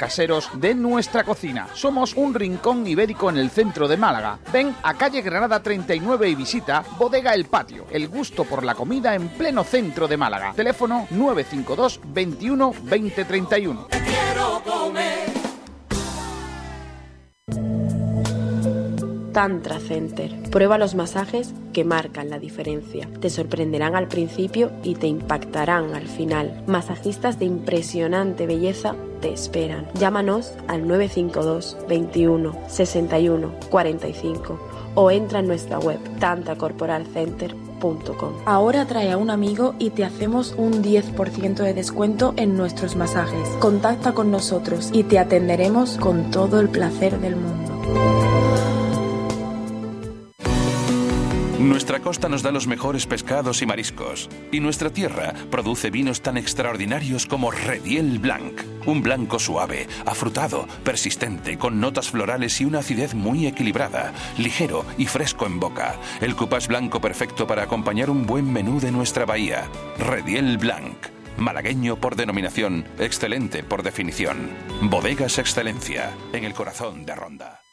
Speaker 12: caseros de nuestra cocina. Somos un rincón ibérico en el centro de Málaga. Ven a calle Granada 39 y visita Bodega El Patio, el gusto por la comida en pleno centro de Málaga. Teléfono 952 21 20 31.
Speaker 13: Tantra Center. Prueba los masajes que marcan la diferencia. Te sorprenderán al principio y te impactarán al final. Masajistas de impresionante belleza te esperan. Llámanos al 952 21 61 45 o entra en nuestra web tantacorporalcenter.com.
Speaker 14: Ahora trae a un amigo y te hacemos un 10% de descuento en nuestros masajes. Contacta con nosotros y te atenderemos con todo el placer del mundo.
Speaker 15: Nuestra costa nos da los mejores pescados y mariscos, y nuestra tierra produce vinos tan extraordinarios como Rediel Blanc, un blanco suave, afrutado, persistente, con notas florales y una acidez muy equilibrada, ligero y fresco en boca. El cupás blanco perfecto para acompañar un buen menú de nuestra bahía. Rediel Blanc. Malagueño por denominación, excelente por definición. Bodegas Excelencia, en el corazón de Ronda.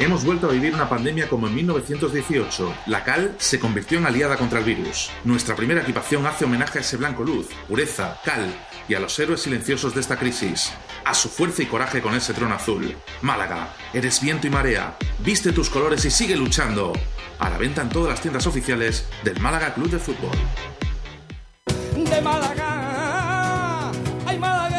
Speaker 9: Hemos vuelto a vivir una pandemia como en 1918. La cal se convirtió en aliada contra el virus. Nuestra primera equipación hace homenaje a ese blanco luz, pureza, cal y a los héroes silenciosos de esta crisis. A su fuerza y coraje con ese trono azul. Málaga, eres viento y marea. Viste tus colores y sigue luchando. A la venta en todas las tiendas oficiales del Málaga Club de Fútbol.
Speaker 16: De Málaga.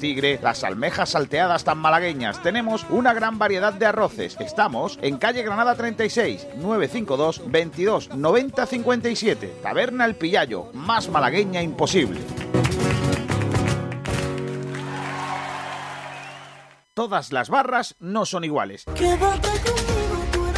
Speaker 1: tigre, las almejas salteadas tan malagueñas. Tenemos una gran variedad de arroces. Estamos en calle Granada 36, 952 22 90 57. Taberna El Pillayo, más malagueña imposible. Todas las barras no son iguales.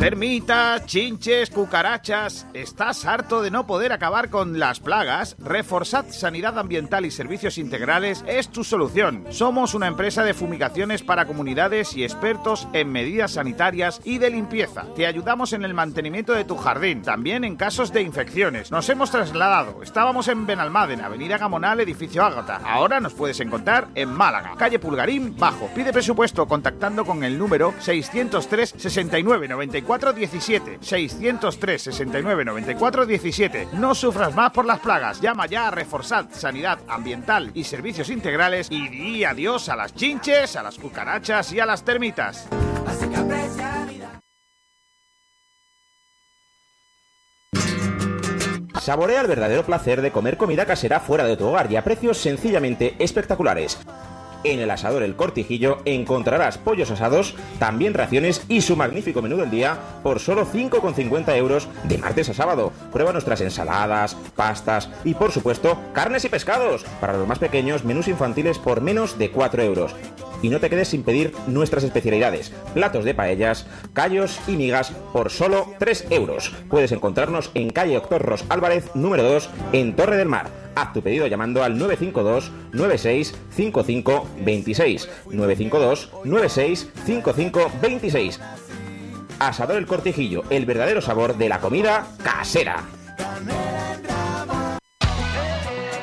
Speaker 1: Termitas, chinches, cucarachas. ¿Estás harto de no poder acabar con las plagas? Reforzad Sanidad Ambiental y Servicios Integrales es tu solución. Somos una empresa de fumigaciones para comunidades y expertos en medidas sanitarias y de limpieza. Te ayudamos en el mantenimiento de tu jardín, también en casos de infecciones. Nos hemos trasladado. Estábamos en Benalmádena, Avenida Gamonal, edificio Ágata. Ahora nos puedes encontrar en Málaga, calle Pulgarín, Bajo. Pide presupuesto contactando con el número 603 69 94 17 603 69 94 17. No sufras más por las plagas. Llama ya a Reforzad Sanidad Ambiental y Servicios Integrales y di adiós a las chinches, a las cucarachas y a las termitas.
Speaker 17: Saborea el verdadero placer de comer comida casera fuera de tu hogar y a precios sencillamente espectaculares. En el asador El Cortijillo encontrarás pollos asados, también raciones y su magnífico menú del día por solo 5,50 euros de martes a sábado. Prueba nuestras ensaladas, pastas y por supuesto carnes y pescados. Para los más pequeños, menús infantiles por menos de 4 euros. Y no te quedes sin pedir nuestras especialidades, platos de paellas, callos y migas por solo 3 euros. Puedes encontrarnos en calle Doctor Ros Álvarez, número 2, en Torre del Mar. Haz tu pedido llamando al 952 96 55 26. 952 96 55 26. Asador El Cortijillo, el verdadero sabor de la comida casera.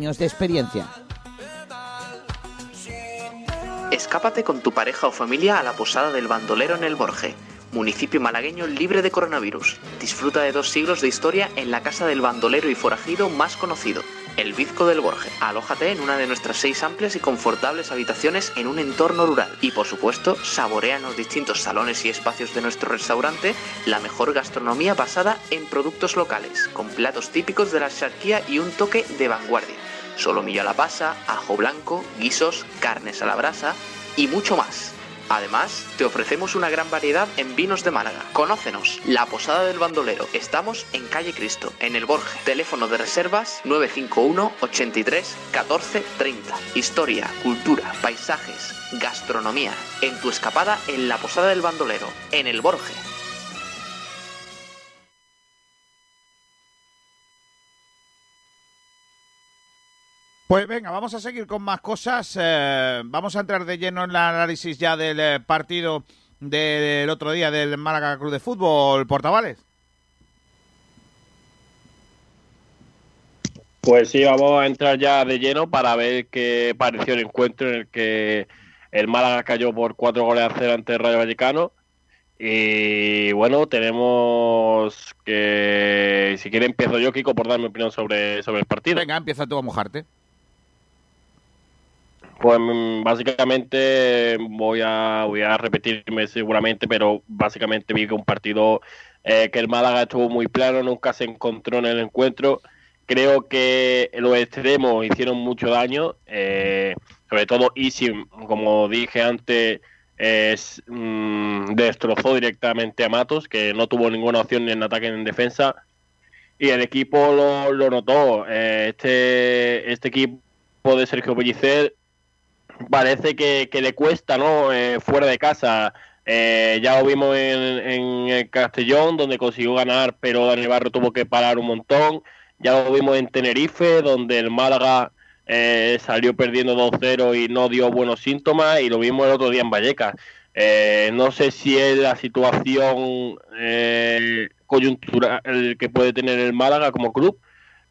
Speaker 18: de experiencia.
Speaker 4: Escápate con tu pareja o familia a la posada del bandolero en el Borje, municipio malagueño libre de coronavirus. Disfruta de dos siglos de historia en la casa del bandolero y forajido más conocido, el Bizco del Borje. Alójate en una de nuestras seis amplias y confortables habitaciones en un entorno rural. Y por supuesto, saborea en los distintos salones y espacios de nuestro restaurante la mejor gastronomía basada en productos locales, con platos típicos de la charquía y un toque de vanguardia. Solomillo a la pasa, ajo blanco, guisos, carnes a la brasa y mucho más. Además, te ofrecemos una gran variedad en vinos de Málaga. Conócenos, La Posada del Bandolero. Estamos en Calle Cristo, en el Borje. Teléfono de reservas 951 83 14 30. Historia, cultura, paisajes, gastronomía. En tu escapada en La Posada del Bandolero, en el Borje.
Speaker 1: Pues venga, vamos a seguir con más cosas. Eh, vamos a entrar de lleno en el análisis ya del eh, partido del otro día del Málaga Club de Fútbol, Portavales.
Speaker 3: Pues sí, vamos a entrar ya de lleno para ver qué pareció el encuentro en el que el Málaga cayó por cuatro goles a cero ante el Rayo Vallecano. Y bueno, tenemos que, si quiere empiezo yo, Kiko, por dar mi opinión sobre, sobre el partido.
Speaker 1: Venga, empieza tú a mojarte.
Speaker 3: Pues mm, básicamente voy a, voy a repetirme seguramente, pero básicamente vi que un partido eh, que el Málaga estuvo muy plano, nunca se encontró en el encuentro. Creo que los extremos hicieron mucho daño, eh, sobre todo Isim, como dije antes, es, mm, destrozó directamente a Matos, que no tuvo ninguna opción ni en ataque ni en defensa. Y el equipo lo, lo notó. Eh, este, este equipo de Sergio Pellicer parece que, le cuesta, ¿no? Eh, fuera de casa. Eh, ya lo vimos en, en, Castellón, donde consiguió ganar, pero Dani Barro tuvo que parar un montón. Ya lo vimos en Tenerife, donde el Málaga eh, salió perdiendo 2-0 y no dio buenos síntomas. Y lo vimos el otro día en Vallecas. no sé si es la situación coyuntural que puede tener el Málaga como club,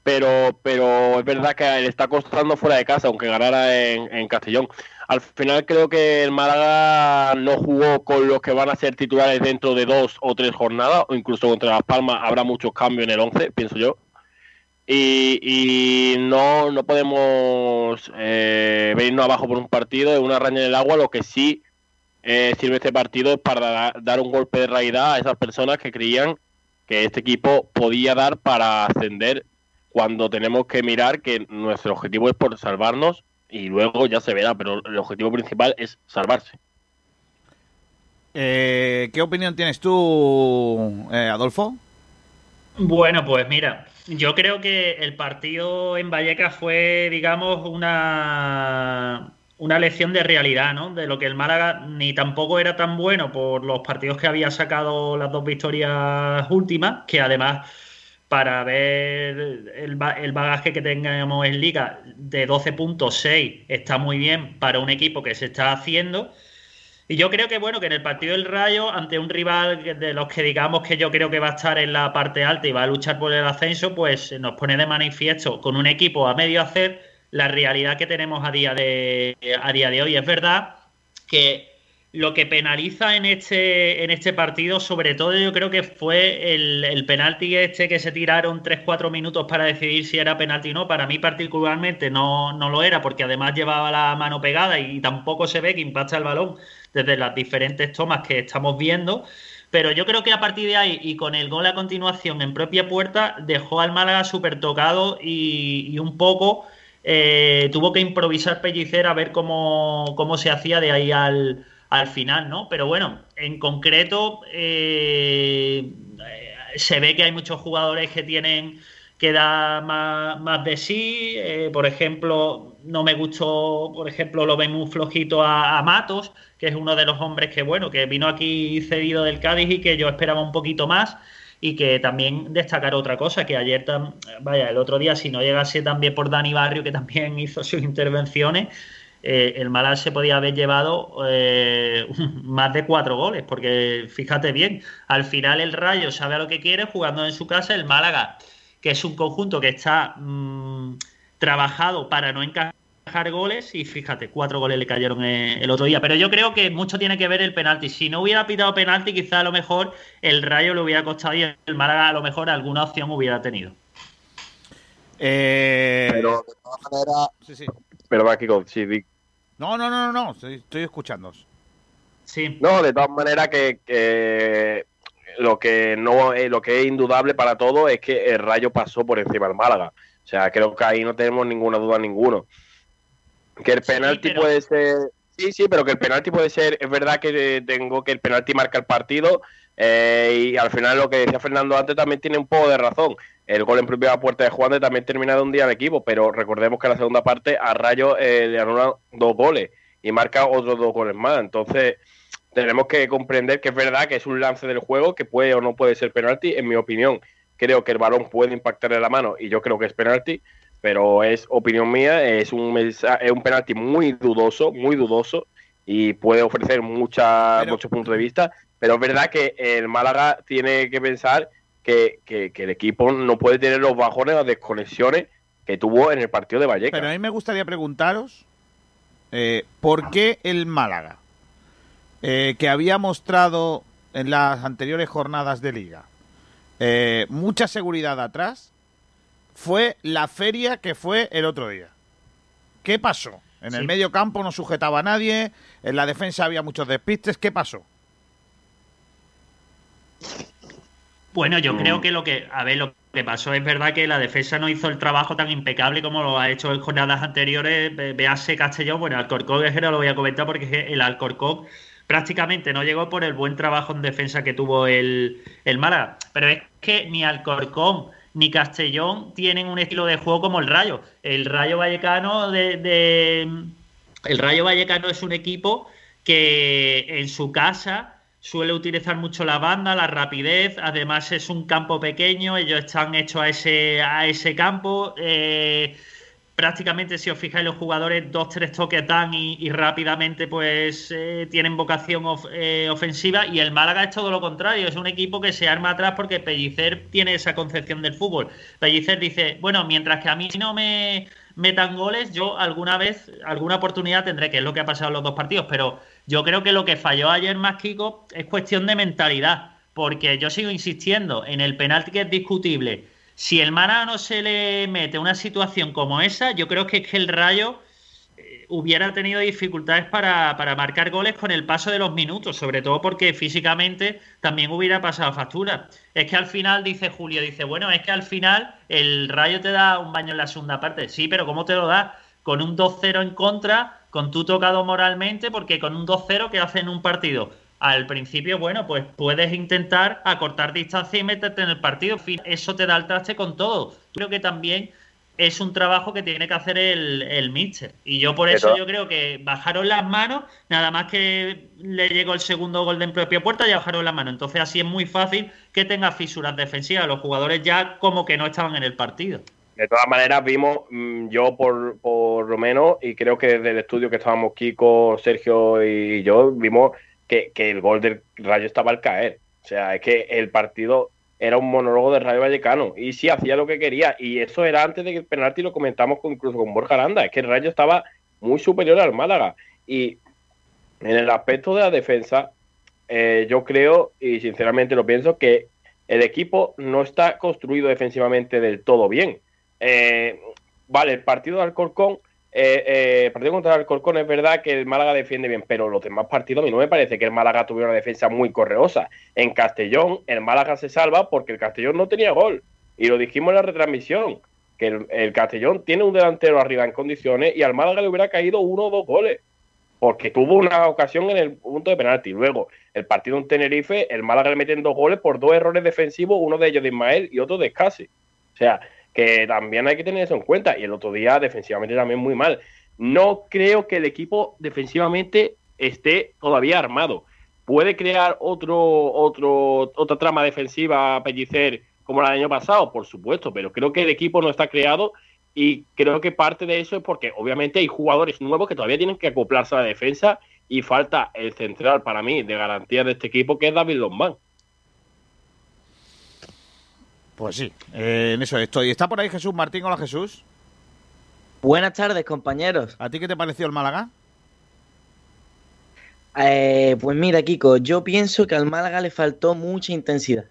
Speaker 3: pero, pero es verdad que le está costando fuera de casa, aunque ganara en, Castellón. Al final creo que el Málaga no jugó con los que van a ser titulares dentro de dos o tres jornadas, o incluso contra Las Palmas habrá muchos cambios en el 11, pienso yo. Y, no, no podemos eh, venirnos abajo por un partido, de una raña en el agua, lo que sí eh, sirve este partido es para dar un golpe de realidad a esas personas que creían que este equipo podía dar para ascender cuando tenemos que mirar que nuestro objetivo es por salvarnos y luego ya se verá, pero el objetivo principal es salvarse.
Speaker 1: Eh, ¿Qué opinión tienes tú, eh, Adolfo?
Speaker 11: Bueno, pues mira, yo creo que el partido en Vallecas fue, digamos, una, una lección de realidad, ¿no? De lo que el Málaga ni tampoco era tan bueno por los partidos que había sacado las dos victorias últimas, que además para ver el, bagaje que tengamos en liga de 12.6 está muy bien para un equipo que se está haciendo. Y yo creo que bueno, que en el partido del Rayo, ante un rival de los que digamos que yo creo que va a estar en la parte alta y va a luchar por el ascenso, pues nos pone de manifiesto con un equipo a medio hacer la realidad que tenemos a día de, a día de hoy. Es verdad que lo que penaliza en este, en este partido, sobre todo yo creo que fue el, penalti este que se tiraron 3-4 minutos para decidir si era penalti o no. Para mí particularmente no, no lo era, porque además llevaba la mano pegada y tampoco se ve que impacta el balón desde las diferentes tomas que estamos viendo. Pero yo creo que a partir de ahí y con el gol a continuación en propia puerta, dejó al Málaga súper tocado y, un poco eh, tuvo que improvisar Pellicer a ver cómo, cómo se hacía de ahí al al final, ¿no? Pero bueno, en concreto eh, se ve que hay muchos jugadores que tienen que da más, más de sí. Eh, por ejemplo, no me gustó, por ejemplo, lo ven muy flojito a, a, Matos, que es uno de los hombres que, bueno, que vino aquí cedido del Cádiz y que yo esperaba un poquito más. Y que también destacar otra cosa, que ayer, vaya, el otro día, si no llegase también por Dani Barrio, que también hizo sus intervenciones, eh, el Málaga se podía haber llevado eh, más de cuatro goles, porque fíjate bien, al final el Rayo sabe a lo que quiere jugando en su casa, el Málaga, que es un conjunto que está mmm, trabajado para no encajar goles, y fíjate, cuatro goles le cayeron eh, el otro día. Pero yo creo que mucho tiene que ver el penalti. Si no hubiera pitado penalti, quizá a lo mejor el Rayo le hubiera costado y el Málaga a lo mejor alguna opción hubiera tenido.
Speaker 1: Eh...
Speaker 3: Pero de todas maneras. Sí, sí. Pero aquí con sí,
Speaker 1: No, no, no, no, no. Estoy, estoy escuchando.
Speaker 11: Sí.
Speaker 3: No, de todas maneras que, que lo que no eh, lo que es indudable para todos es que el Rayo pasó por encima del Málaga. O sea, creo que ahí no tenemos ninguna duda ninguno. Que el penalti sí, pero... puede ser. Sí, sí, pero que el penalti puede ser. Es verdad que tengo que el penalti marca el partido. Eh, y al final lo que decía Fernando antes también tiene un poco de razón. El gol en primera puerta de Juan de también termina de un día de equipo, pero recordemos que en la segunda parte a Rayo eh, le anulan dos goles y marca otros dos goles más. Entonces, tenemos que comprender que es verdad que es un lance del juego que puede o no puede ser penalti. En mi opinión, creo que el balón puede impactarle la mano y yo creo que es penalti, pero es opinión mía. Es un, es un penalti muy dudoso, muy dudoso y puede ofrecer mucha, pero... muchos puntos de vista. Pero es verdad que el Málaga tiene que pensar que, que, que el equipo no puede tener los bajones o desconexiones que tuvo en el partido de Vallecas.
Speaker 1: Pero a mí me gustaría preguntaros eh, por qué el Málaga, eh, que había mostrado en las anteriores jornadas de liga eh, mucha seguridad atrás, fue la feria que fue el otro día. ¿Qué pasó? En sí. el medio campo no sujetaba a nadie, en la defensa había muchos despistes. ¿Qué pasó?
Speaker 11: Bueno, yo creo que lo que, a ver, lo que pasó es verdad que la defensa no hizo el trabajo tan impecable como lo ha hecho en jornadas anteriores. Véase Castellón, bueno, Alcorcón es que no lo voy a comentar porque el Alcorcón prácticamente no llegó por el buen trabajo en defensa que tuvo el, el Málaga. Pero es que ni Alcorcón ni Castellón tienen un estilo de juego como el Rayo. El Rayo Vallecano de, de el Rayo Vallecano es un equipo que en su casa suele utilizar mucho la banda, la rapidez, además es un campo pequeño, ellos están hechos a ese, a ese campo. Eh, prácticamente, si os fijáis, los jugadores dos, tres toques dan y, rápidamente pues eh, tienen vocación eh, ofensiva y el Málaga es todo lo contrario, es un equipo que se arma atrás porque Pellicer tiene esa concepción del fútbol. Pellicer dice, bueno, mientras que a mí no me metan goles, yo alguna vez, alguna oportunidad tendré, que es lo que ha pasado en los dos partidos, pero yo creo que lo que falló ayer más Kiko es cuestión de mentalidad, porque yo sigo insistiendo en el penalti que es discutible. Si el Málaga no se le mete una situación como esa, yo creo que es que el Rayo hubiera tenido dificultades para, para, marcar goles con el paso de los minutos, sobre todo porque físicamente también hubiera pasado factura. Es que al final, dice Julio, dice, bueno, es que al final el Rayo te da un baño en la segunda parte. Sí, pero ¿cómo te lo da? Con un 2-0 en contra, con tú tocado moralmente, porque con un 2-0 que hacen un partido al principio, bueno, pues puedes intentar acortar distancia y meterte en el partido. Eso te da el traste con todo. Creo que también es un trabajo que tiene que hacer el, el Mister. Y yo por eso yo creo que bajaron las manos, nada más que le llegó el segundo gol de en propia puerta, ya bajaron las manos. Entonces así es muy fácil que tenga fisuras defensivas. Los jugadores ya como que no estaban en el partido.
Speaker 3: De todas maneras, vimos, mm, yo por, por lo menos, y creo que desde el estudio que estábamos Kiko, Sergio y yo, vimos que, que, el gol del Rayo estaba al caer. O sea, es que el partido era un monólogo del Rayo Vallecano y sí hacía lo que quería. Y eso era antes de que el penalti lo comentamos incluso con Borja Aranda. Es que el Rayo estaba muy superior al Málaga. Y en el aspecto de la defensa, eh, yo creo, y sinceramente lo pienso, que el equipo no está construido defensivamente del todo bien. Eh, vale, el partido de Alcorcón eh, eh, partido contra el Alcorcón es verdad que el Málaga defiende bien, pero los demás partidos a mí no me parece que el Málaga tuviera una defensa muy correosa. En Castellón, el Málaga se salva porque el Castellón no tenía gol. Y lo dijimos en la retransmisión, que el, el Castellón tiene un delantero arriba en condiciones y al Málaga le hubiera caído uno o dos goles. Porque tuvo una ocasión en el punto de penalti. Luego, el partido en Tenerife, el Málaga le meten dos goles por dos errores defensivos, uno de ellos de Ismael y otro de Scassi. O sea, que también hay que tener eso en cuenta. Y el otro día defensivamente también muy mal. No creo que el equipo defensivamente esté todavía armado. ¿Puede crear otro, otro, otra trama defensiva Pellicer como del año pasado? Por supuesto, pero creo que el equipo no está creado y creo que parte de eso es porque obviamente hay jugadores nuevos que todavía tienen que acoplarse a la defensa y falta el central para mí de garantía de este equipo que es David Lombán.
Speaker 1: Pues sí, eh, en eso estoy. ¿Está por ahí Jesús Martín? Hola Jesús.
Speaker 19: Buenas tardes, compañeros.
Speaker 1: ¿A ti qué te pareció el Málaga?
Speaker 19: Eh, pues mira, Kiko, yo pienso que al Málaga le faltó mucha intensidad.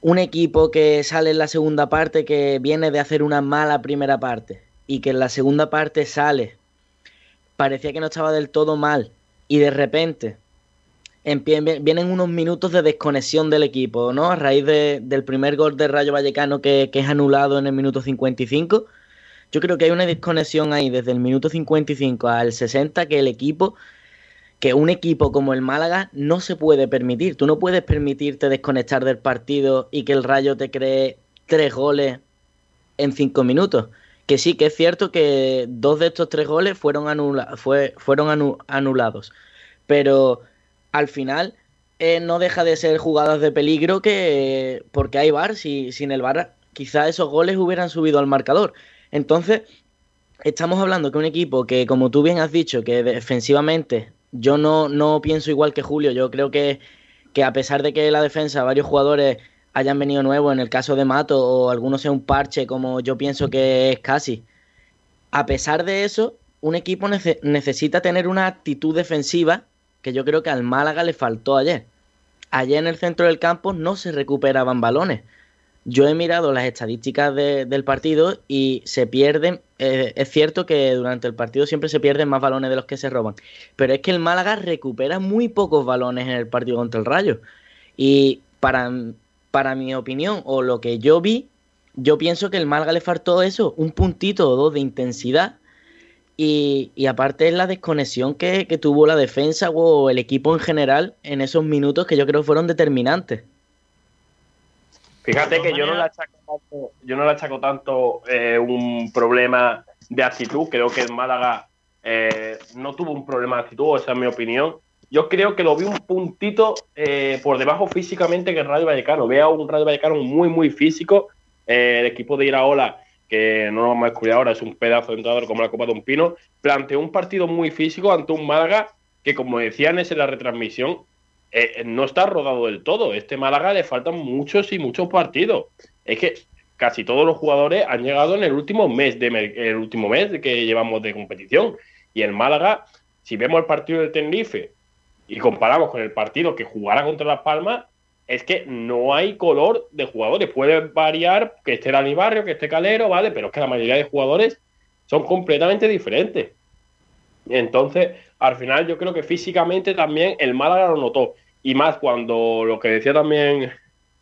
Speaker 19: Un equipo que sale en la segunda parte que viene de hacer una mala primera parte y que en la segunda parte sale, parecía que no estaba del todo mal y de repente vienen unos minutos de desconexión del equipo, ¿no? A raíz del primer gol de Rayo Vallecano que, es anulado en el minuto 55. Yo creo que hay una desconexión ahí desde el minuto 55 al 60 que el equipo, que un equipo como el Málaga no se puede permitir. Tú no puedes permitirte desconectar del partido y que el Rayo te cree tres goles en cinco minutos. Que sí, que es cierto que dos de estos tres goles fueron, anula fue, fueron anulados. Pero al final eh, no deja de ser jugadas de peligro que porque hay VAR, si, sin el VAR quizá esos goles hubieran subido al marcador. Entonces, estamos hablando que un equipo que, como tú bien has dicho, que defensivamente yo no, no pienso igual que Julio, yo creo que, que a pesar de que la defensa, varios jugadores hayan venido nuevos, en el caso de Mato, o alguno sea un parche, como yo pienso que es casi, a pesar de eso, un equipo necesita tener una actitud defensiva que yo creo que al Málaga le faltó ayer. Ayer en el centro del campo no se recuperaban balones. Yo he mirado las estadísticas del partido y se pierden. Eh, es cierto que durante el partido siempre se pierden más balones de los que se roban. Pero es que el Málaga recupera muy pocos balones en el partido contra el Rayo. Y para, para mi opinión, o lo que yo vi, yo pienso que el Málaga le faltó eso, un puntito o dos de intensidad y, aparte es la desconexión que, tuvo la defensa o el equipo en general en esos minutos que yo creo fueron determinantes.
Speaker 3: Fíjate que yo no le achaco tanto, yo no le achaco tanto eh, un problema de actitud. Creo que el Málaga eh, no tuvo un problema de actitud, esa es mi opinión. Yo creo que lo vi un puntito eh, por debajo físicamente que el Radio Vallecano. Veo un Radio Vallecano muy, muy físico. el equipo de Iraola que no lo vamos a descubrir ahora, es un pedazo de entrenador como la Copa de un Pino, planteó un partido muy físico ante un Málaga que, como decían en la retransmisión, eh, no está rodado del todo. Este Málaga le faltan muchos y muchos partidos. Es que casi todos los jugadores han llegado en el último mes de el último mes que llevamos de competición. Y el Málaga, si vemos el partido del Tenerife y comparamos con el partido que jugará contra Las Palmas, es que no hay color de jugadores. Puede variar que esté Dani Barrio, que esté Calero, ¿vale? Pero es que la mayoría de jugadores son completamente diferentes. Entonces, al final yo creo que físicamente también el Málaga lo notó. Y más cuando lo que decía también,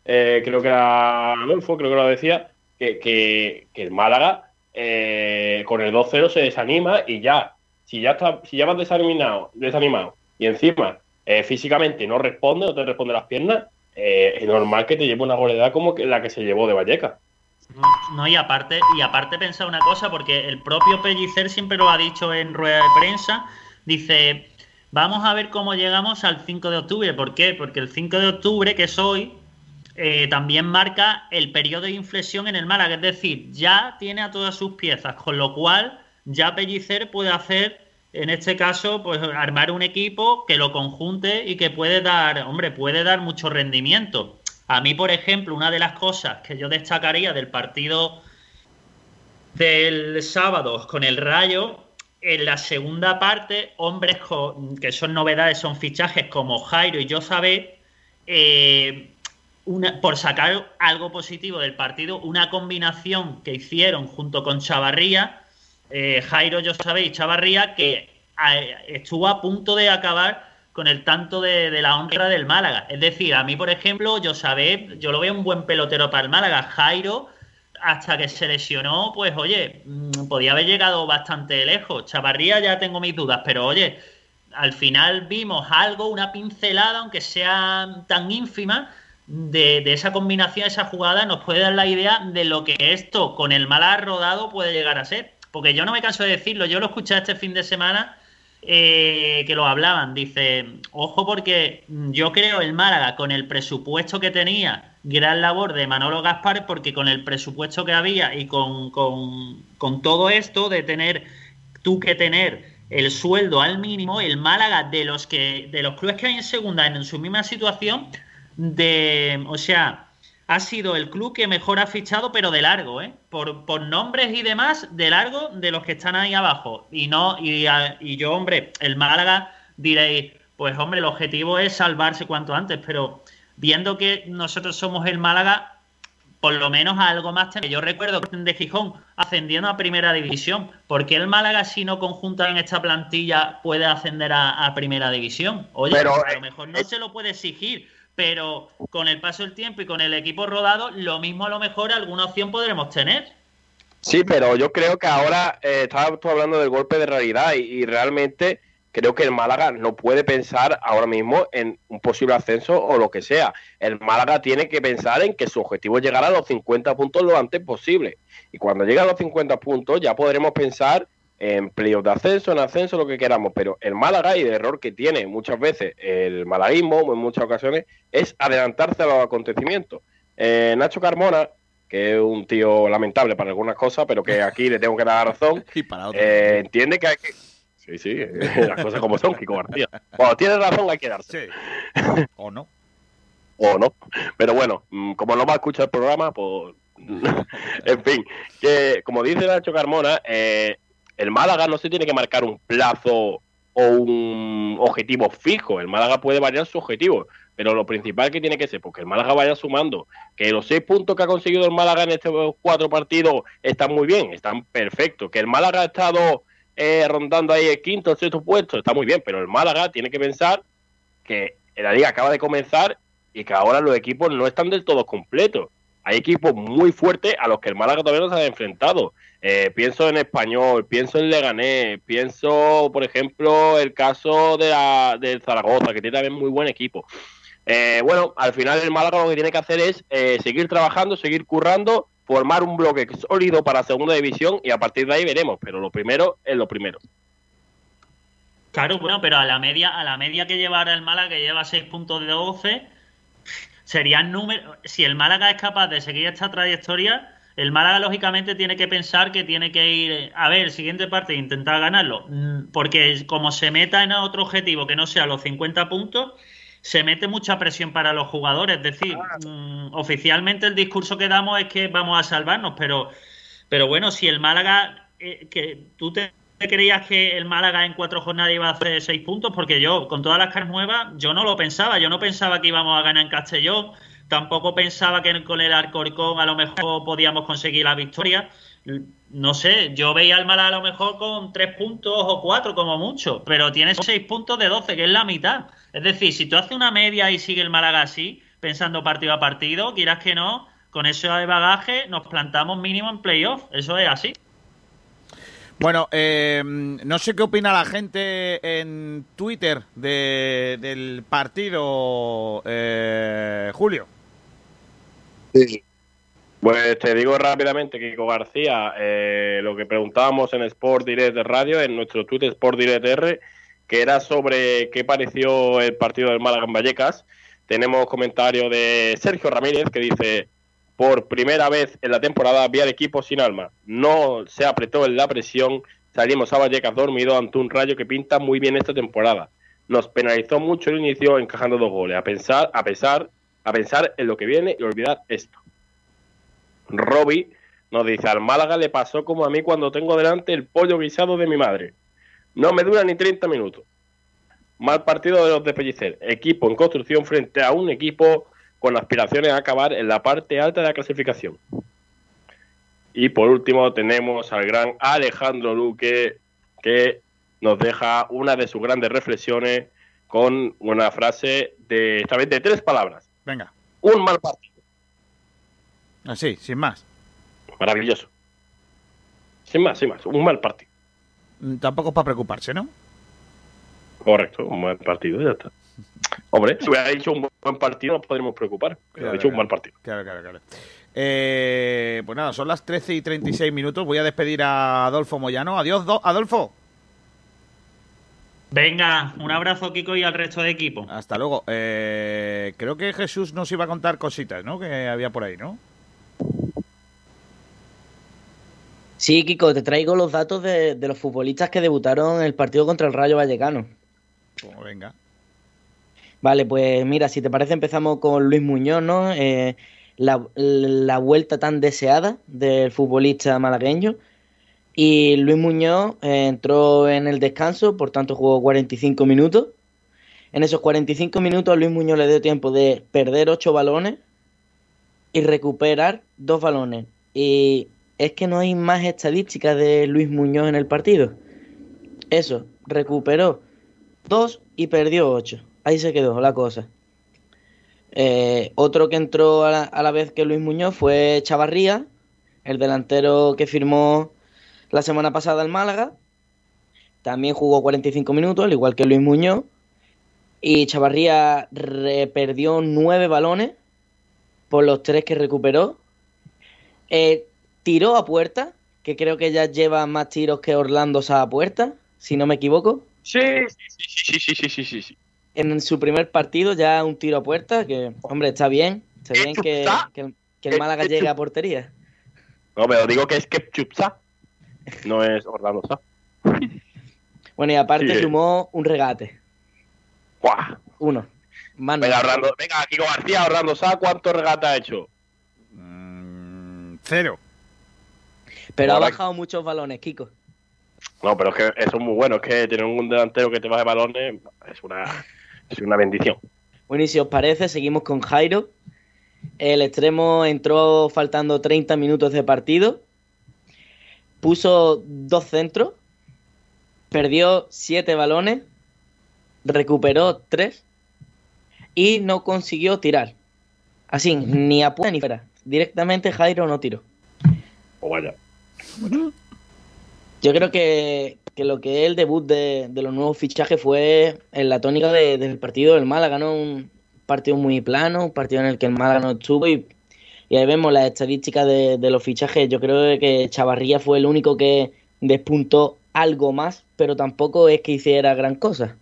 Speaker 3: eh, creo que era Adolfo, creo que lo decía, que, el Málaga eh, con el 2-0 se desanima y ya, si ya, está, si ya vas desanimado, desanimado y encima eh, físicamente no responde, no te responde las piernas, eh, es normal que te lleve una goleada como la que se llevó de Valleca.
Speaker 11: No, y aparte, y aparte pensar una cosa, porque el propio Pellicer siempre lo ha dicho en rueda de prensa, dice, vamos a ver cómo llegamos al 5 de octubre. ¿Por qué? Porque el 5 de octubre, que es hoy, eh, también marca el periodo de inflexión en el Málaga, es decir, ya tiene a todas sus piezas, con lo cual ya Pellicer puede hacer en este caso, pues armar un equipo que lo conjunte y que puede dar, hombre, puede dar mucho rendimiento. A mí, por ejemplo, una de las cosas que yo destacaría del partido del sábado con el Rayo, en la segunda parte, hombres que son novedades, son fichajes como Jairo y yo eh, por sacar algo positivo del partido, una combinación que hicieron junto con Chavarría, eh, Jairo, yo sabéis, Chavarría, que estuvo a punto de acabar con el tanto de, la honra del Málaga. Es decir, a mí, por ejemplo, yo sabé, yo lo veo un buen pelotero para el Málaga. Jairo, hasta que se lesionó, pues oye, mm, podía haber llegado bastante lejos. Chavarría ya tengo mis dudas, pero oye, al final vimos algo, una pincelada, aunque sea tan ínfima, de, de esa combinación, esa jugada, nos puede dar la idea de lo que esto con el Málaga rodado puede llegar a ser. Porque yo no me canso de decirlo, yo lo escuché este fin de semana eh, que lo hablaban. Dice, ojo porque yo creo el Málaga con el presupuesto que tenía, gran labor de Manolo Gaspar, porque con el presupuesto que había y con, con, con todo esto de tener tú que tener el sueldo al mínimo, el Málaga de los que de los clubes que hay en segunda en su misma situación de, o sea, ha sido el club que mejor ha fichado, pero de largo, ¿eh? Por, nombres y demás, de largo de los que están ahí abajo. Y no, y, y yo, hombre, el Málaga diréis, pues hombre, el objetivo es salvarse cuanto antes, pero viendo que nosotros somos el Málaga, por lo menos algo más. Yo recuerdo que de Gijón ascendiendo a primera división. ¿Por qué el Málaga, si no conjunta en esta plantilla, puede ascender a, a primera división? Oye,
Speaker 3: Pero,
Speaker 11: a
Speaker 3: eh,
Speaker 11: lo mejor no se lo puede exigir, pero con el paso del tiempo y con el equipo rodado, lo mismo a lo mejor alguna opción podremos tener.
Speaker 3: Sí, pero yo creo que ahora eh, estabas tú hablando del golpe de realidad y, y realmente creo que el Málaga no puede pensar ahora mismo en un posible ascenso o lo que sea. El Málaga tiene que pensar en que su objetivo es llegar a los 50 puntos lo antes posible. Y cuando llegue a los 50 puntos ya podremos pensar en playoff de ascenso, en ascenso, lo que queramos. Pero el Málaga y el error que tiene muchas veces el malaguismo, en muchas ocasiones, es adelantarse a los acontecimientos. Eh, Nacho Carmona, que es un tío lamentable para algunas cosas, pero que aquí le tengo que dar razón, eh, entiende que hay que... Sí, sí, las cosas como son, Kiko García. Cuando tiene razón hay que darse.
Speaker 1: o no.
Speaker 3: O no. Pero bueno, mm, como no va a escuchar el programa, pues... en fin, que como dice Nacho Carmona, eh, el Málaga no se tiene que marcar un plazo o un objetivo fijo. El Málaga puede variar su objetivo, pero lo principal que tiene que ser, porque el Málaga vaya sumando, que los seis puntos que ha conseguido el Málaga en estos cuatro partidos están muy bien, están perfectos, que el Málaga ha estado eh, rondando ahí el quinto, el sexto puesto, está muy bien, pero el Málaga tiene que pensar que la liga acaba de comenzar y que ahora los equipos no están del todo completos. Hay equipos muy fuertes a los que el Málaga todavía no se ha enfrentado. Eh, pienso en Español, pienso en Leganés, pienso, por ejemplo, el caso de la, del Zaragoza, que tiene también muy buen equipo. Eh, bueno, al final el Málaga lo que tiene que hacer es eh, seguir trabajando, seguir currando, formar un bloque sólido para segunda división y a partir de ahí veremos. Pero lo primero es lo primero.
Speaker 11: Claro, bueno, pero a la media, a la media que lleva ahora el Málaga, que lleva 6 puntos de 12, serían números. Si el Málaga es capaz de seguir esta trayectoria, el Málaga lógicamente tiene que pensar que tiene que ir a ver, siguiente parte, intentar ganarlo. Mm, Porque como se meta en otro objetivo que no sea los 50 puntos, se mete mucha presión para los jugadores. Es decir, mm, oficialmente el discurso que damos es que vamos a salvarnos, pero, pero bueno, si el Málaga, eh, que tú te creías que el Málaga en cuatro jornadas iba a hacer seis puntos, porque yo, con todas las caras nuevas, yo no lo pensaba. Yo no pensaba que íbamos a ganar en Castellón. Tampoco pensaba que con el Alcorcón a lo mejor podíamos conseguir la victoria. No sé, yo veía al Málaga a lo mejor con tres puntos o cuatro como mucho, pero tiene seis puntos de 12, que es la mitad. Es decir, si tú haces una media y sigue el Málaga así, pensando partido a partido, quieras que no, con ese bagaje nos plantamos mínimo en playoff. Eso es así.
Speaker 1: Bueno, eh, no sé qué opina la gente en Twitter de- del partido, eh, Julio.
Speaker 3: Pues te digo rápidamente, Kiko García, eh, lo que preguntábamos en Sport Direct Radio, en nuestro Twitter Sport Direct R, que era sobre qué pareció el partido del Málaga en Vallecas. Tenemos comentario de Sergio Ramírez que dice, por primera vez en la temporada vi al equipo sin alma. No se apretó en la presión, salimos a Vallecas dormido ante un rayo que pinta muy bien esta temporada. Nos penalizó mucho el inicio encajando dos goles, a pensar, a pesar, a pensar en lo que viene y olvidar esto. Robbie nos dice, al Málaga le pasó como a mí cuando tengo delante el pollo guisado de mi madre. No me dura ni 30 minutos. Mal partido de los de Pellicer. Equipo en construcción frente a un equipo con aspiraciones a acabar en la parte alta de la clasificación. Y por último tenemos al gran Alejandro Luque que nos deja una de sus grandes reflexiones con una frase de esta vez de tres palabras.
Speaker 1: Venga,
Speaker 3: Un mal partido.
Speaker 1: Así, sin más.
Speaker 3: Maravilloso. Sin más, sin más. Un mal partido.
Speaker 1: Mm, Tampoco es para preocuparse, ¿no?
Speaker 3: Correcto, un mal partido, ya está. Hombre, si hubiera dicho un buen partido nos podríamos preocupar.
Speaker 1: Claro,
Speaker 3: ha hecho un
Speaker 1: claro.
Speaker 3: mal partido.
Speaker 1: Claro, claro, claro. Eh, pues nada, son las 13 y 36 minutos. Voy a despedir a Adolfo Moyano. Adiós, Do- Adolfo.
Speaker 11: Venga, un abrazo, Kiko, y al resto de equipo.
Speaker 1: Hasta luego. Eh, creo que Jesús nos iba a contar cositas, ¿no? Que había por ahí, ¿no?
Speaker 19: Sí, Kiko, te traigo los datos de, de los futbolistas que debutaron en el partido contra el Rayo Vallecano.
Speaker 1: Pues venga.
Speaker 19: Vale, pues mira, si te parece empezamos con Luis Muñoz, ¿no? Eh, la, la vuelta tan deseada del futbolista malagueño. Y Luis Muñoz eh, entró en el descanso, por tanto jugó 45 minutos. En esos 45 minutos a Luis Muñoz le dio tiempo de perder 8 balones y recuperar 2 balones. Y es que no hay más estadísticas de Luis Muñoz en el partido. Eso, recuperó 2 y perdió 8. Ahí se quedó la cosa. Eh, otro que entró a la, vez que Luis Muñoz fue Chavarría, el delantero que firmó la semana pasada el Málaga. También jugó 45 minutos, al igual que Luis Muñoz. Y Chavarría perdió 9 balones por los 3 que recuperó. Eh, tiró a puerta, que creo que ya lleva más tiros que Orlando a puerta, si no me equivoco.
Speaker 3: Sí, sí, sí, sí, sí, sí, sí.
Speaker 19: En su primer partido ya un tiro a puerta, que, hombre, está bien. Está bien que, que, el Málaga llegue a portería.
Speaker 3: No, pero digo que es Kepchupsa, no es Orlando Sa.
Speaker 19: Bueno, y aparte sumó un regate. Uno. Mano.
Speaker 3: Venga, Orlando, venga, Kiko García, Orlando Sa, ¿cuántos regates ha hecho?
Speaker 1: Mm, cero.
Speaker 19: Pero ha bajado muchos balones, Kiko.
Speaker 3: No, pero es que eso es muy bueno. Es que tener un delantero que te baje balones es una, es una bendición.
Speaker 19: Bueno, y si os parece, seguimos con Jairo. El extremo entró faltando 30 minutos de partido. Puso dos centros. Perdió siete balones. Recuperó tres. Y no consiguió tirar. Así, ni a puerta ni fuera. Directamente Jairo no tiró.
Speaker 3: O vaya.
Speaker 19: Yo creo que, que lo que es el debut de, de los nuevos fichajes fue en la tónica de- del partido del Málaga, ¿no? Un partido muy plano, un partido en el que el Málaga no estuvo y, y ahí vemos las estadísticas de, de los fichajes. Yo creo que Chavarría fue el único que despuntó algo más, pero tampoco es que hiciera gran cosa.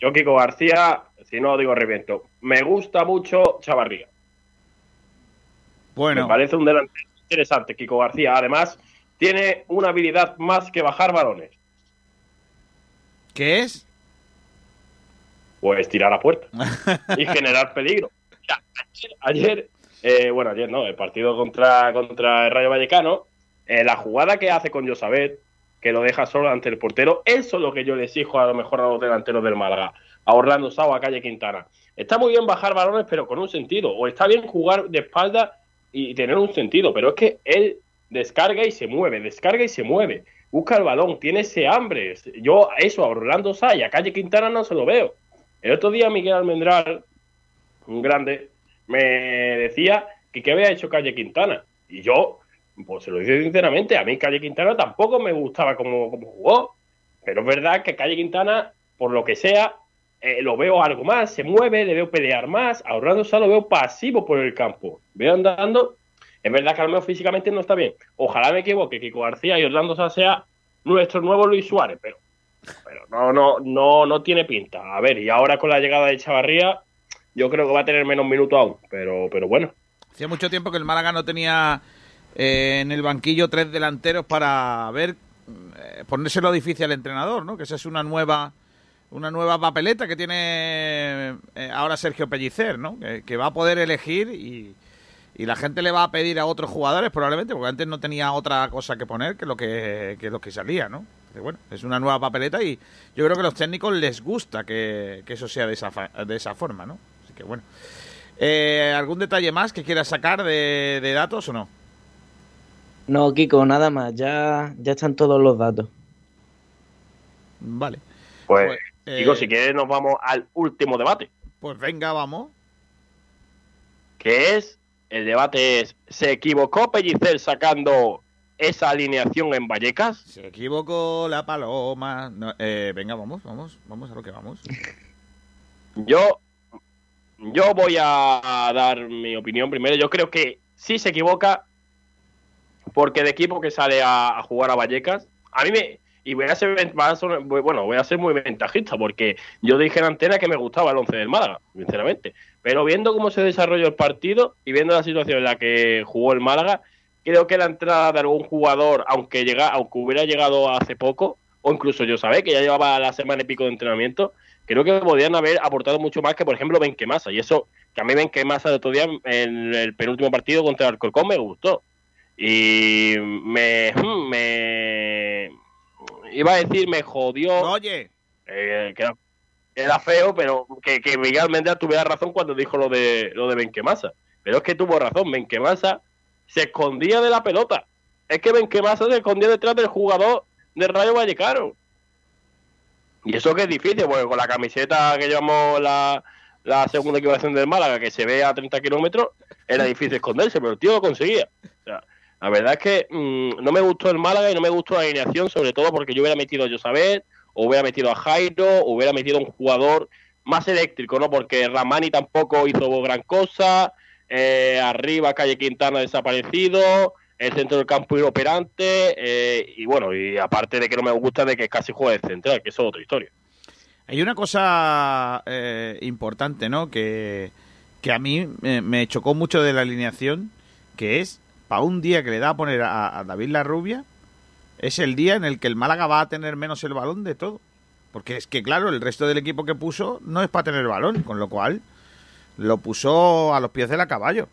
Speaker 3: Yo, Kiko García, si no digo reviento, me gusta mucho Chavarría.
Speaker 1: Bueno.
Speaker 3: Me parece un delantero interesante, Kiko García. Además, tiene una habilidad más que bajar balones.
Speaker 1: ¿Qué es?
Speaker 3: Pues tirar a puerta y generar peligro. Mira, ayer, ayer, eh, bueno, ayer no, el partido contra, contra el Rayo Vallecano, eh, la jugada que hace con Josabet, que lo deja solo ante el portero, eso es lo que yo le exijo a lo mejor a los delanteros del Málaga, a Orlando Sao, a Calle Quintana. Está muy bien bajar balones, pero con un sentido, o está bien jugar de espalda y tener un sentido, pero es que él descarga y se mueve, descarga y se mueve, busca el balón, tiene ese hambre. Yo eso a Orlando Sá y a Calle Quintana no se lo veo. El otro día Miguel Almendral, un grande, me decía que qué había hecho Calle Quintana. Y yo, pues se lo digo sinceramente, a mí Calle Quintana tampoco me gustaba como, jugó. Pero es verdad que Calle Quintana, por lo que sea, eh, lo veo algo más, se mueve, le veo pelear más. A Orlando Sá lo veo pasivo por el campo. Veo andando. Es verdad que al menos físicamente no está bien. Ojalá me equivoque, Kiko García y Orlando Sá sea nuestro nuevo Luis Suárez, pero no, no, no, no tiene pinta. A ver, y ahora con la llegada de Chavarría, yo creo que va a tener menos minutos aún, pero, pero bueno.
Speaker 1: Hacía mucho tiempo que el Málaga no tenía eh, en el banquillo tres delanteros para ver eh, ponérselo difícil al entrenador, ¿no? Que esa es una nueva una nueva papeleta que tiene eh, ahora Sergio Pellicer, ¿no? Que va a poder elegir y, y la gente le va a pedir a otros jugadores probablemente, porque antes no tenía otra cosa que poner que lo que, que lo que salía, ¿no? Bueno, es una nueva papeleta y yo creo que a los técnicos les gusta que, que eso sea de esa, fa- de esa forma, ¿no? Así que bueno. Eh, ¿Algún detalle más que quieras sacar de, de datos o no?
Speaker 19: No, Kiko, nada más. Ya, ya están todos los datos.
Speaker 1: Vale.
Speaker 3: Pues,
Speaker 1: eh,
Speaker 3: digo, si quieres nos vamos al último debate,
Speaker 1: Pues venga, vamos.
Speaker 3: que es, el debate es, ¿se equivocó Pellicer sacando esa alineación en Vallecas?
Speaker 1: Se equivocó la paloma. No, eh, venga, vamos, vamos, vamos a lo que vamos.
Speaker 3: Yo yo voy a dar mi opinión primero. Yo creo que sí se equivoca porque de equipo que sale a, a jugar a Vallecas, a mí me... Y voy a ser, bueno, voy a ser muy ventajista porque yo dije en antena que me gustaba el 11 del Málaga, sinceramente. Pero viendo cómo se desarrolló el partido y viendo la situación en la que jugó el Málaga, creo que la entrada de algún jugador, aunque llega, aunque hubiera llegado hace poco, o incluso yo sabía que ya llevaba la semana y pico de entrenamiento, creo que podrían haber aportado mucho más que, por ejemplo, Benquemasa. Y eso, que a mí Benquemasa de otro día, en el penúltimo partido contra el Alcorcón, me gustó. Y me iba a decir, me jodió.
Speaker 1: Oye.
Speaker 3: que era, feo, pero que, que Miguel Almendra tuviera razón cuando dijo lo de lo de Benquemasa. Pero es que tuvo razón, Benquemasa se escondía de la pelota. Es que Benquemasa se escondía detrás del jugador de Rayo Vallecano. Y eso que es difícil, porque con la camiseta que llevamos la, la segunda equivocación del Málaga, que se ve a 30 kilómetros, era difícil esconderse, pero el tío lo conseguía. O sea, la verdad es que mm, no me gustó el Málaga y no me gustó la alineación, sobre todo porque yo hubiera metido a Josabet, o hubiera metido a Jairo, o hubiera metido a un jugador más eléctrico, ¿no? Porque Ramani tampoco hizo gran cosa, eh, arriba Calle Quintana desaparecido, el centro del campo inoperante, eh, y bueno, y aparte de que no me gusta de que casi juegue de central, que eso es otra historia.
Speaker 1: Hay una cosa eh, importante, ¿no? Que, que a mí me chocó mucho de la alineación, que es, para un día que le da a poner a, David La Rubia, es el día en el que el Málaga va a tener menos el balón de todo. Porque es que, claro, el resto del equipo que puso no es para tener balón, con lo cual lo puso a los pies del caballo.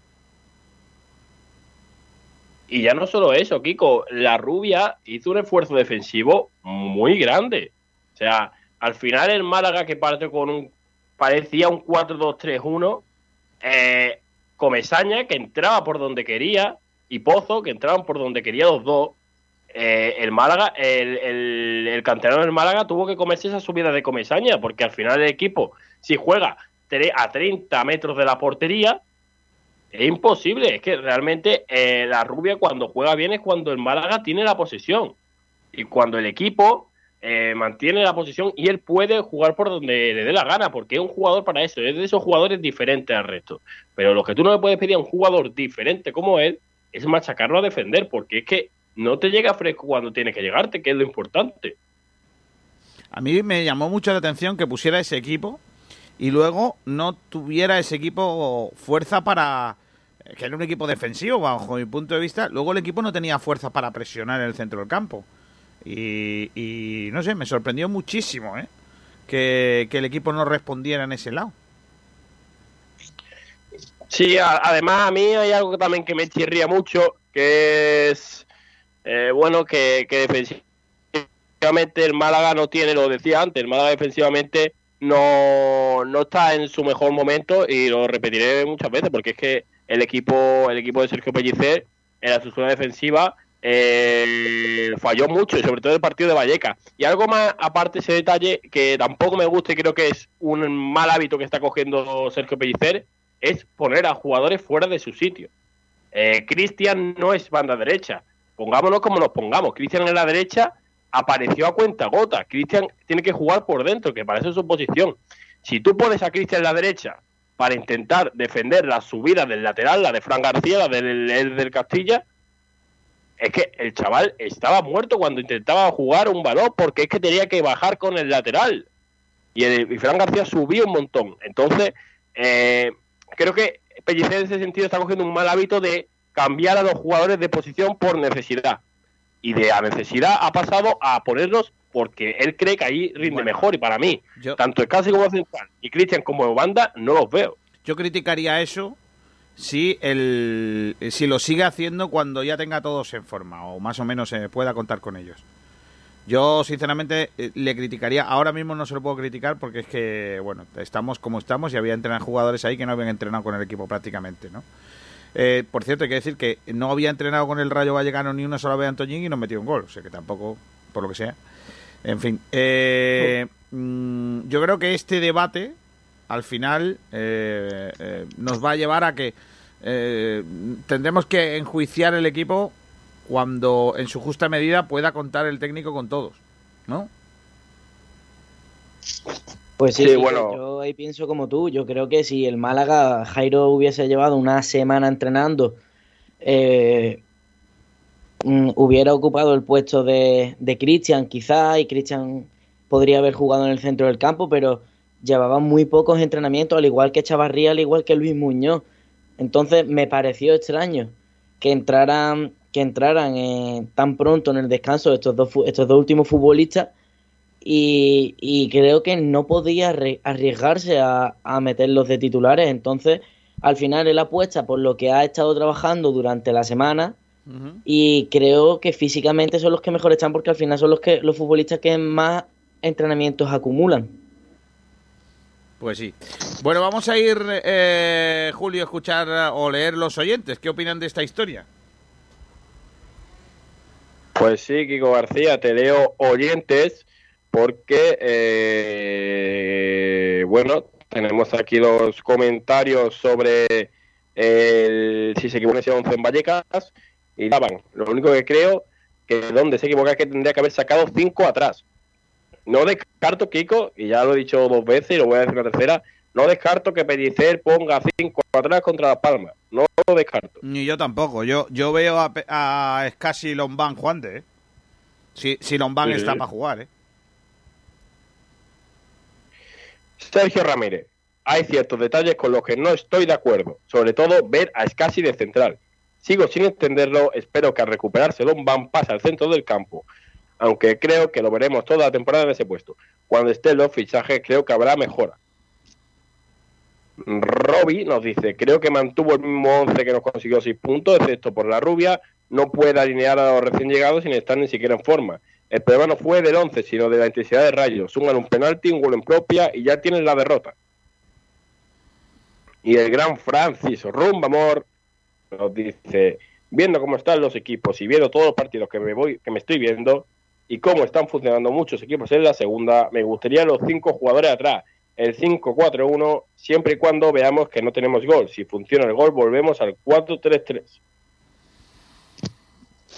Speaker 3: Y ya no solo eso, Kiko, la rubia hizo un esfuerzo defensivo muy grande. O sea, al final el Málaga que parte con un, parecía un 4-2-3-1, eh, Comesaña que entraba por donde quería y Pozo que entraban por donde quería los dos. Eh, el Málaga, el, el, canterano del Málaga tuvo que comerse esa subida de Comesaña porque al final el equipo, si juega a 30 metros de la portería, es imposible, es que realmente eh, la rubia cuando juega bien es cuando el Málaga tiene la posesión y cuando el equipo eh, mantiene la posición y él puede jugar por donde le dé la gana, porque es un jugador para eso, es de esos jugadores diferentes al resto. Pero lo que tú no le puedes pedir a un jugador diferente como él es machacarlo a defender, porque es que no te llega fresco cuando tiene que llegarte, que es lo importante.
Speaker 1: A mí me llamó mucho la atención que pusiera ese equipo y luego no tuviera ese equipo fuerza para que era un equipo defensivo bajo mi punto de vista luego el equipo no tenía fuerza para presionar en el centro del campo y, y no sé me sorprendió muchísimo ¿eh? que, que el equipo no respondiera en ese lado
Speaker 3: Sí, además a mí hay algo también que me chirría mucho, que es, eh, bueno, que, que defensivamente el Málaga no tiene, lo decía antes, el Málaga defensivamente no, no está en su mejor momento y lo repetiré muchas veces porque es que el equipo, el equipo de Sergio Pellicer en la estructura defensiva eh, falló mucho, y sobre todo el partido de Valleca. Y algo más aparte ese detalle que tampoco me gusta y creo que es un mal hábito que está cogiendo Sergio Pellicer, es poner a jugadores fuera de su sitio. Eh, Cristian no es banda derecha. Pongámonos como nos pongamos. Cristian en la derecha apareció a cuenta gota. Cristian tiene que jugar por dentro, que para eso es su posición. Si tú pones a Cristian en la derecha para intentar defender la subida del lateral, la de Fran García, la del, el del Castilla, es que el chaval estaba muerto cuando intentaba jugar un balón porque es que tenía que bajar con el lateral. Y, el, y Fran García subió un montón. Entonces, eh, creo que Pellicer en ese sentido está cogiendo un mal hábito de cambiar a los jugadores de posición por necesidad. Y de la necesidad ha pasado a ponerlos porque él cree que ahí rinde mejor. Y para mí, tanto el Casi como el Central y Cristian como banda, no los veo.
Speaker 1: yo criticaría eso si el si lo sigue haciendo cuando ya tenga todos en forma o más o menos se pueda contar con ellos yo sinceramente eh, le criticaría. Ahora mismo no se lo puedo criticar porque es que bueno estamos como estamos y había entrenado jugadores ahí que no habían entrenado con el equipo prácticamente no Eh, por cierto hay que decir que no había entrenado con el Rayo Vallecano ni una sola vez Antoñín y no metió un gol o sea que tampoco por lo que sea. En fin eh, mm, yo creo que este debate al final eh, eh, nos va a llevar a que eh, tendremos que enjuiciar el equipo cuando en su justa medida pueda contar el técnico con todos, ¿no?
Speaker 19: Pues sí,
Speaker 3: Sí,
Speaker 19: sí,
Speaker 3: bueno.
Speaker 19: yo ahí pienso como tú. Yo creo que si el Málaga, Jairo hubiese llevado una semana entrenando, eh, mm, hubiera ocupado el puesto de, de Cristian quizá, y Cristian podría haber jugado en el centro del campo, pero llevaba muy pocos entrenamientos, al igual que Chavarría, al igual que Luis Muñoz. Entonces me pareció extraño que entraran, que entraran eh, tan pronto en el descanso estos dos, estos dos últimos futbolistas y, y creo que no podía arri- arriesgarse a, a meterlos de titulares. Entonces, al final él apuesta por lo que ha estado trabajando durante la semana y creo que físicamente son los que mejor están porque al final son los que los futbolistas que más entrenamientos acumulan.
Speaker 1: Pues sí. Bueno, vamos a ir, eh, Julio, a escuchar o leer los oyentes. ¿Qué opinan de esta historia?
Speaker 3: Pues sí, Kiko García, te leo oyentes porque, eh, bueno, tenemos aquí los comentarios sobre el, si se equivoca ese 11 en Vallecas y daban. Lo único que creo que donde se equivoca es que tendría que haber sacado 5 atrás. No descarto, Kiko, y ya lo he dicho dos veces y lo voy a decir la tercera, no descarto que Pellicer ponga 5 atrás contra Las Palmas. No lo descarto.
Speaker 1: Ni yo tampoco. Yo, yo veo a, a Scassi Lombán Juante, ¿eh? Si, si Lombán
Speaker 3: Sí,
Speaker 1: está para jugar, ¿eh?
Speaker 3: Sergio Ramírez. Hay ciertos detalles con los que no estoy de acuerdo, sobre todo ver a Scassi de central. Sigo sin entenderlo, espero que al recuperarse Lombán pase al centro del campo, aunque creo que lo veremos toda la temporada en ese puesto. Cuando estén los fichajes creo que habrá mejora. Robbie nos dice, creo que mantuvo el mismo 11 que nos consiguió 6 puntos, excepto por la rubia, no puede alinear a los recién llegados sin estar ni siquiera en forma. El problema no fue del 11, sino de la intensidad de rayos. Suman un penalti, un gol en propia y ya tienen la derrota. Y el gran Francis Rumba Amor nos dice, viendo cómo están los equipos y viendo todos los partidos que me voy, que me estoy viendo y cómo están funcionando muchos equipos en la segunda, me gustaría los cinco jugadores atrás, el 5-4-1, siempre y cuando veamos que no tenemos gol. Si funciona el gol, volvemos al 4-3-3.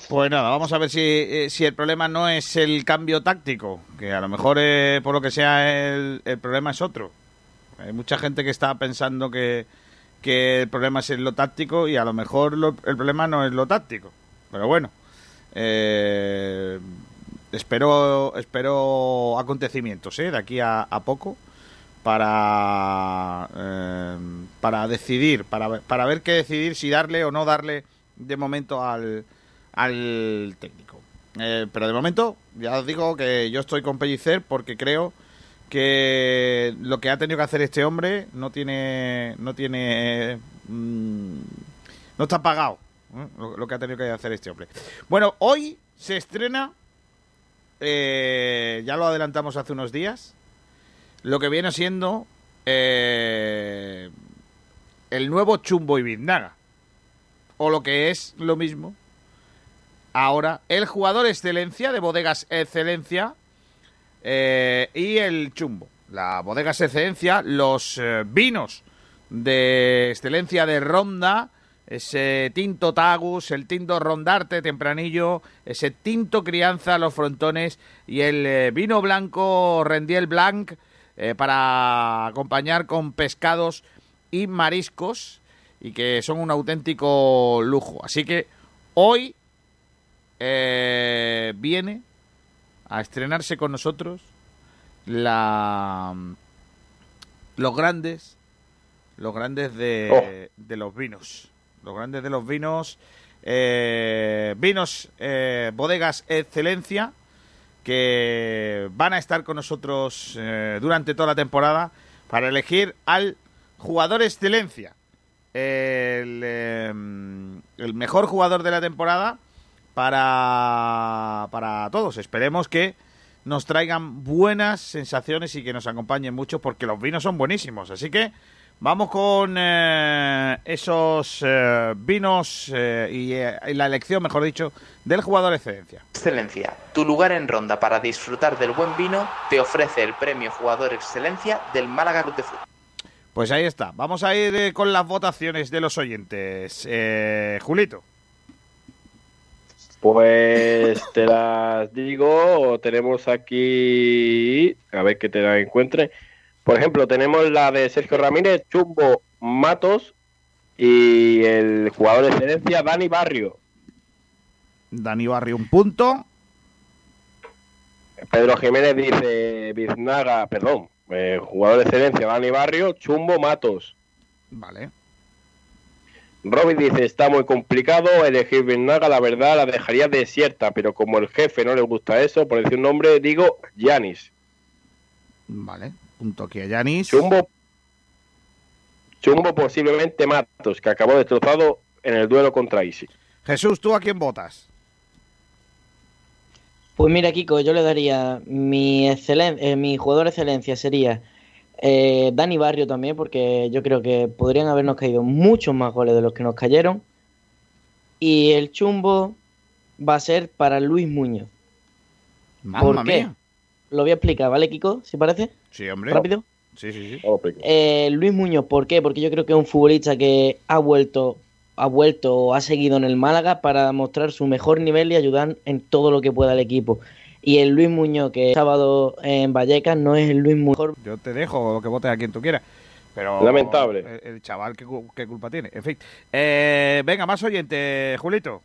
Speaker 1: Pues nada, vamos a ver si, eh, si el problema no es el cambio táctico, que a lo mejor eh, por lo que sea el, el problema es otro. Hay mucha gente que está pensando que, que el problema es lo táctico y a lo mejor el problema no es lo táctico. Pero bueno, eh, espero, espero acontecimientos de aquí a poco para, eh, para decidir, para, para ver qué decidir, si darle o no darle de momento al, al técnico. Eh, pero de momento, ya os digo que yo estoy con Pellicer porque creo que lo que ha tenido que hacer este hombre no tiene no tiene mm, no está pagado ¿eh? lo, lo que ha tenido que hacer este hombre bueno hoy se estrena eh, ya lo adelantamos hace unos días lo que viene siendo eh, el nuevo Chumbo y Biznaga o lo que es lo mismo ahora el jugador excelencia de bodegas excelencia eh, y el chumbo. La bodega es excelencia, los eh, vinos de excelencia de Ronda, ese tinto Tagus, el tinto Rondarte tempranillo, ese tinto Crianza, los frontones y el vino blanco Rendiel Blanc eh, para acompañar con pescados y mariscos y que son un auténtico lujo. Así que hoy eh, viene a estrenarse con nosotros la los grandes los grandes de, de los vinos los grandes de los vinos eh, vinos bodegas excelencia que van a estar con nosotros eh, durante toda la temporada para elegir al jugador excelencia el, eh, el mejor jugador de la temporada para, para todos. Esperemos que nos traigan buenas sensaciones y que nos acompañen mucho porque los vinos son buenísimos. Así que vamos con eh, esos eh, vinos eh, y, eh, y la elección, mejor dicho, del jugador excelencia.
Speaker 4: Excelencia, tu lugar en ronda para disfrutar del buen vino, te ofrece el premio Jugador Excelencia del Málaga Club de Fútbol.
Speaker 1: Pues ahí está. Vamos a ir eh, con las votaciones de los oyentes. Eh, Julito.
Speaker 3: Pues te las digo, tenemos aquí, a ver que te la encuentre. Por ejemplo, tenemos la de Sergio Ramírez, Chumbo Matos y el jugador de excelencia Dani Barrio.
Speaker 1: Dani Barrio, un punto.
Speaker 3: Pedro Jiménez dice Biznaga, perdón, eh, jugador de excelencia Dani Barrio, Chumbo Matos.
Speaker 1: Vale.
Speaker 3: Robin dice, está muy complicado elegir Biznaga, la verdad la dejaría desierta, pero como el jefe no le gusta eso, por decir un nombre, digo Yanis.
Speaker 1: Vale, punto aquí a Yanis.
Speaker 3: Chumbo, Chumbo posiblemente Matos, que acabó destrozado en el duelo contra Isi.
Speaker 1: Jesús, ¿tú a quién votas?
Speaker 19: Pues mira, Kiko, yo le daría mi, excelen eh, mi jugador de excelencia sería eh, Dani Barrio también, porque yo creo que podrían habernos caído muchos más goles de los que nos cayeron. Y el chumbo va a ser para Luis Muñoz.
Speaker 1: Mamma
Speaker 19: ¿Por qué?
Speaker 1: mía.
Speaker 19: Lo voy a explicar, ¿vale, Kiko? ¿Si parece?
Speaker 1: Sí, hombre.
Speaker 19: ¿Rápido?
Speaker 1: Sí, sí, sí.
Speaker 19: Eh, Luis Muñoz, ¿por qué? Porque yo creo que es un futbolista que ha vuelto, ha vuelto o ha seguido en el Málaga para mostrar su mejor nivel y ayudar en todo lo que pueda al equipo. Y el Luis Muñoz que el sábado en Vallecas no es el Luis Muñoz.
Speaker 1: Yo te dejo que votes a quien tú quieras. Pero
Speaker 3: Lamentable.
Speaker 1: El, el chaval, ¿qué, qué culpa tiene? En fin. Eh, venga, más oyente, Julito.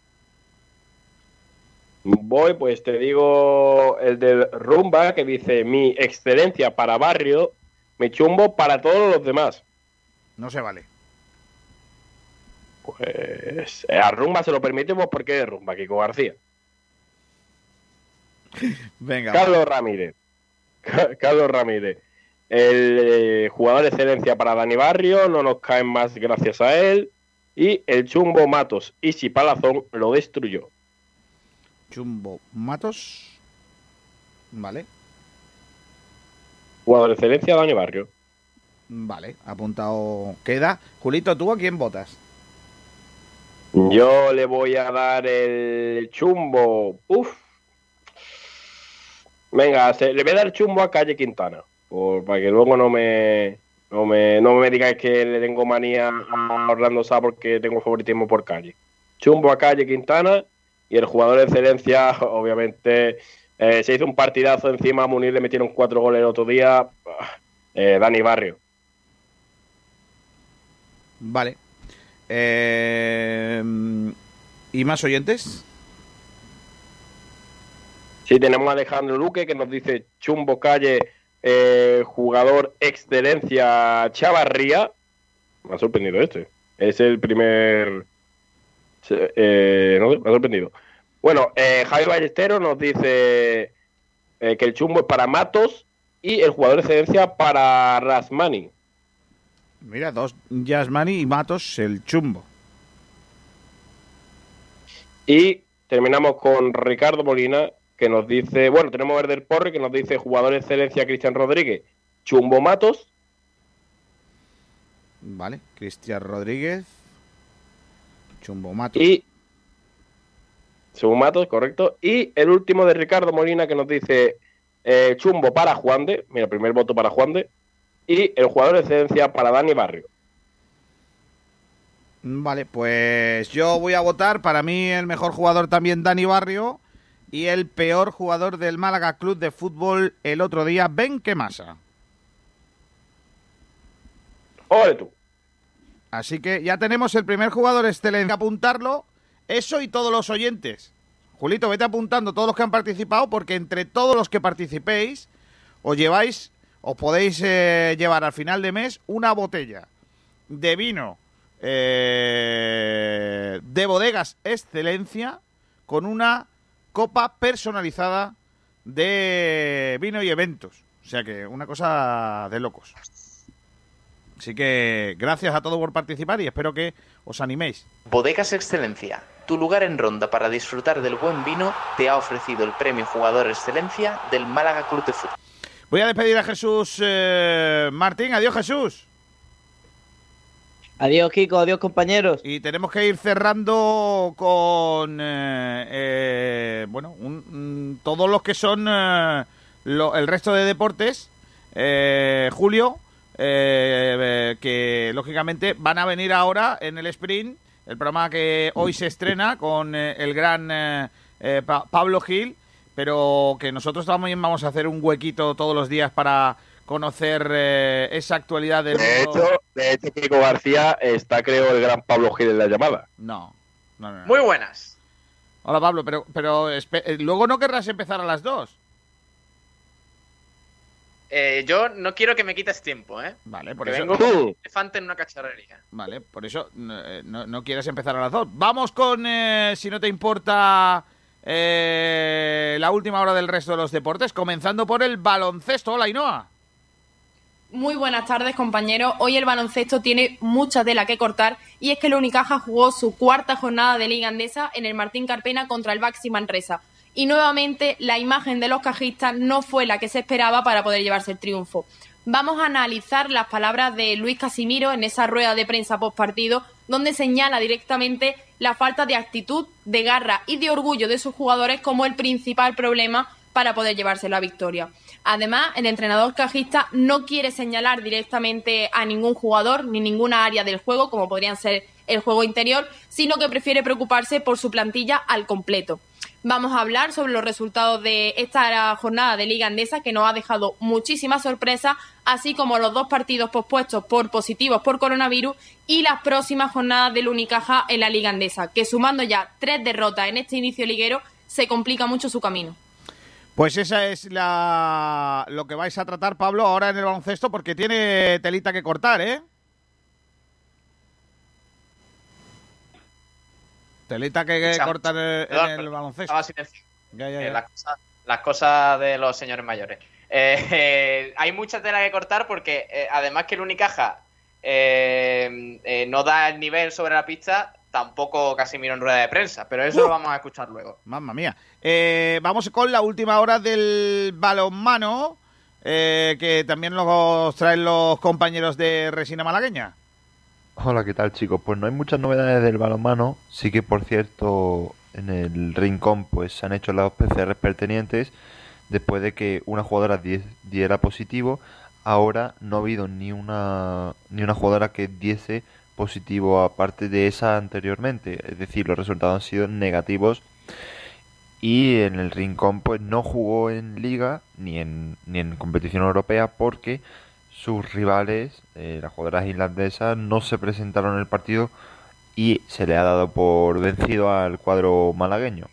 Speaker 3: Voy, pues te digo el del Rumba, que dice mi excelencia para barrio, mi chumbo para todos los demás.
Speaker 1: No se vale.
Speaker 3: Pues eh, a Rumba se lo permitimos porque es Rumba, Kiko García.
Speaker 1: Venga.
Speaker 3: Carlos Ramírez. Ca- Carlos Ramírez. El eh, jugador de excelencia para Dani Barrio, no nos caen más gracias a él. Y el chumbo Matos y si Palazón lo destruyó.
Speaker 1: Chumbo Matos. Vale.
Speaker 3: Jugador de excelencia Dani Barrio.
Speaker 1: Vale, apuntado queda. Julito, ¿tú a quién votas?
Speaker 3: Yo le voy a dar el chumbo. Uf. Venga, se- le voy a dar chumbo a Calle Quintana. Por, para que luego no me, no me, no me digáis que le tengo manía a Orlando Sá porque tengo favoritismo por Calle. Chumbo a Calle Quintana y el jugador de excelencia, obviamente, eh, se hizo un partidazo encima. A Munir le metieron cuatro goles el otro día. eh, Dani Barrio.
Speaker 1: Vale. Eh, ¿Y más oyentes?
Speaker 3: Sí, tenemos a Alejandro Luque que nos dice Chumbo Calle, eh, jugador excelencia Chavarría. Me ha sorprendido este. Es el primer. Eh, no sé, me ha sorprendido. Bueno, eh, Javi Ballesteros nos dice eh, que el chumbo es para Matos y el jugador de excelencia para Rasmani.
Speaker 1: Mira, dos Yasmani y Matos, el chumbo.
Speaker 3: Y terminamos con Ricardo Molina, que nos dice, bueno, tenemos a Verder Porre, que nos dice jugador de excelencia Cristian Rodríguez, Chumbo Matos,
Speaker 1: Vale, Cristian Rodríguez. Chumbo Matos.
Speaker 3: y Chumbo Matos, correcto, y el último de Ricardo Molina, que nos dice eh, Chumbo para Juan de, mira, primer voto para Juan de, y el jugador de excelencia para Dani Barrio.
Speaker 1: Vale, pues yo voy a votar. Para mí el mejor jugador también Dani Barrio. Y el peor jugador del Málaga Club de Fútbol el otro día, Ben Quemasa.
Speaker 3: ¡Ole tú!
Speaker 1: Así que ya tenemos el primer jugador excelente. Apuntarlo, eso y todos los oyentes. Julito, vete apuntando todos los que han participado, porque entre todos los que participéis, os lleváis, os podéis eh, llevar al final de mes una botella de vino eh, de bodegas excelencia con una copa personalizada de vino y eventos. O sea que una cosa de locos. Así que gracias a todos por participar y espero que os animéis.
Speaker 4: Bodegas Excelencia, tu lugar en Ronda para disfrutar del buen vino, te ha ofrecido el premio Jugador Excelencia del Málaga Club de Fútbol.
Speaker 1: Voy a despedir a Jesús eh, Martín. Adiós, Jesús.
Speaker 19: Adiós, Kiko. Adiós, compañeros.
Speaker 1: Y tenemos que ir cerrando con, eh, eh, bueno, un- un- todos los que son eh, lo- el resto de deportes. Eh, Julio, eh, eh, que lógicamente van a venir ahora en el sprint, el programa que hoy se estrena con eh, el gran eh, eh, Pa- Pablo Gil, pero que nosotros también vamos a hacer un huequito todos los días para conocer eh, esa actualidad del
Speaker 3: De
Speaker 1: mundo.
Speaker 3: hecho, de hecho, Kiko García está, creo, el gran Pablo Gil en la llamada.
Speaker 1: No, no, no, no.
Speaker 20: Muy buenas.
Speaker 1: Hola Pablo, pero, pero luego no querrás empezar a las dos.
Speaker 20: Eh, yo no quiero que me quites tiempo, ¿eh?
Speaker 1: Vale, por
Speaker 20: Que
Speaker 1: eso.
Speaker 20: vengo como un elefante en una cacharrería.
Speaker 1: Vale, por eso no, eh, no, no quieres empezar a las dos. Vamos con, eh, si no te importa, eh, la última hora del resto de los deportes, comenzando por el baloncesto. Hola, Ainhoa.
Speaker 14: Muy buenas tardes, compañeros. Hoy el baloncesto tiene mucha tela que cortar y es que el Unicaja jugó su cuarta jornada de Liga Andesa en el Martín Carpena contra el Baxi Manresa. Y nuevamente la imagen de los cajistas no fue la que se esperaba para poder llevarse el triunfo. Vamos a analizar las palabras de Luis Casimiro en esa rueda de prensa post partido, donde señala directamente la falta de actitud, de garra y de orgullo de sus jugadores como el principal problema para poder llevarse la victoria. Además, el entrenador cajista no quiere señalar directamente a ningún jugador ni ninguna área del juego, como podrían ser el juego interior, sino que prefiere preocuparse por su plantilla al completo. Vamos a hablar sobre los resultados de esta jornada de Liga Andesa que nos ha dejado muchísimas sorpresas, así como los dos partidos pospuestos por positivos por coronavirus y las próximas jornadas del Unicaja en la Liga Andesa, que sumando ya tres derrotas en este inicio liguero se complica mucho su camino.
Speaker 1: Pues esa es la lo que vais a tratar, Pablo, ahora en el baloncesto, porque tiene telita que cortar, ¿eh? Telita que, en, el-
Speaker 20: perdón,
Speaker 1: en el baloncesto. Ya, ya,
Speaker 20: Eh, las, cosas, las cosas de los señores mayores. Eh, hay mucha tela que cortar porque eh, además que el Unicaja no da el nivel sobre la pista, tampoco Casimiro en rueda de prensa, pero eso
Speaker 1: Uh.
Speaker 20: lo vamos a escuchar luego.
Speaker 1: Mamma mía. Eh, vamos con la última hora del balonmano, eh, que también nos traen los compañeros de Resina Malagueña.
Speaker 21: Hola, ¿qué tal chicos? Pues no hay muchas novedades del balonmano, sí que por cierto en el rincón pues se han hecho las PCR pertinentes después de que una jugadora die- diera positivo, ahora no ha habido ni una ni una jugadora que diese positivo aparte de esa anteriormente, es decir, los resultados han sido negativos. Y en el rincón pues no jugó en liga ni en ni en competición europea porque sus rivales, eh, las jugadoras irlandesas, no se presentaron en el partido y se le ha dado por vencido al cuadro malagueño.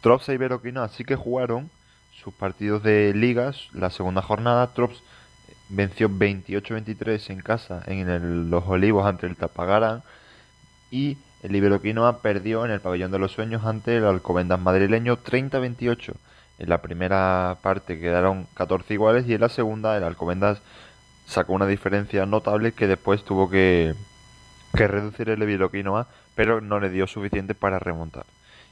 Speaker 21: Trops e Iberoquinoa sí que jugaron sus partidos de ligas la segunda jornada. Trops venció 28-23 en casa en los Olivos ante el Tapagarán y el Iberoquinoa perdió en el Pabellón de los Sueños ante el Alcobendas madrileño 30-28. En la primera parte quedaron 14 iguales y en la segunda el Alcobendas sacó una diferencia notable que después tuvo que, que reducir el Iberoquinoa, pero no le dio suficiente para remontar.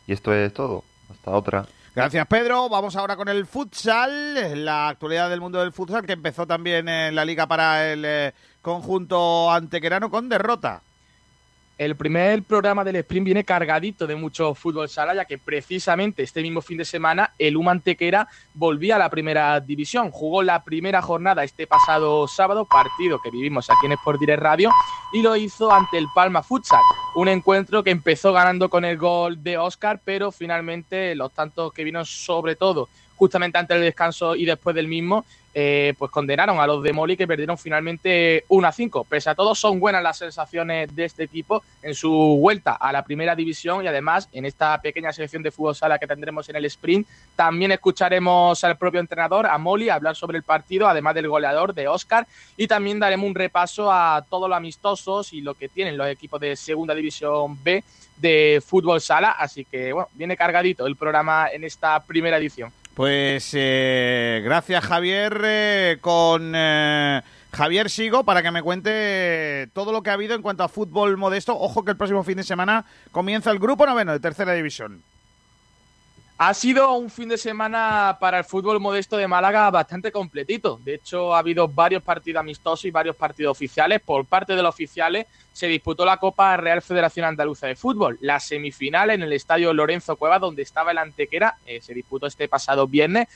Speaker 21: Y esto es todo. Hasta otra.
Speaker 1: Gracias, Pedro. Vamos ahora con el futsal, la actualidad del mundo del futsal, que empezó también en la liga para el eh, conjunto antequerano con derrota.
Speaker 22: El primer programa del sprint viene cargadito de mucho fútbol sala, ya que precisamente este mismo fin de semana el UMA Antequera volvía a la primera división. Jugó la primera jornada este pasado sábado, partido que vivimos aquí en Sport Direct Radio, y lo hizo ante el Palma Futsal. Un encuentro que empezó ganando con el gol de Oscar, pero finalmente los tantos que vino sobre todo justamente antes del descanso y después del mismo, eh, pues condenaron a los de Moli que perdieron finalmente 1 a 5. Pese a todo, son buenas las sensaciones de este equipo en su vuelta a la primera división y además en esta pequeña selección de fútbol sala que tendremos en el sprint. También escucharemos al propio entrenador, a Moli, hablar sobre el partido, además del goleador de Oscar, y también daremos un repaso a todos los amistosos y lo que tienen los equipos de segunda división B de fútbol sala. Así que, bueno, viene cargadito el programa en esta primera edición.
Speaker 1: Pues eh, gracias, Javier. eh, con eh, Javier sigo para que me cuente todo lo que ha habido en cuanto a fútbol modesto. Ojo que el próximo fin de semana comienza el grupo noveno de tercera división.
Speaker 22: Ha sido un fin de semana para el fútbol modesto de Málaga bastante completito. De hecho, ha habido varios partidos amistosos y varios partidos oficiales. Por parte de los oficiales se disputó la Copa Real Federación Andaluza de Fútbol. La semifinal en el estadio Lorenzo Cueva, donde estaba el Antequera, eh, se disputó este pasado viernes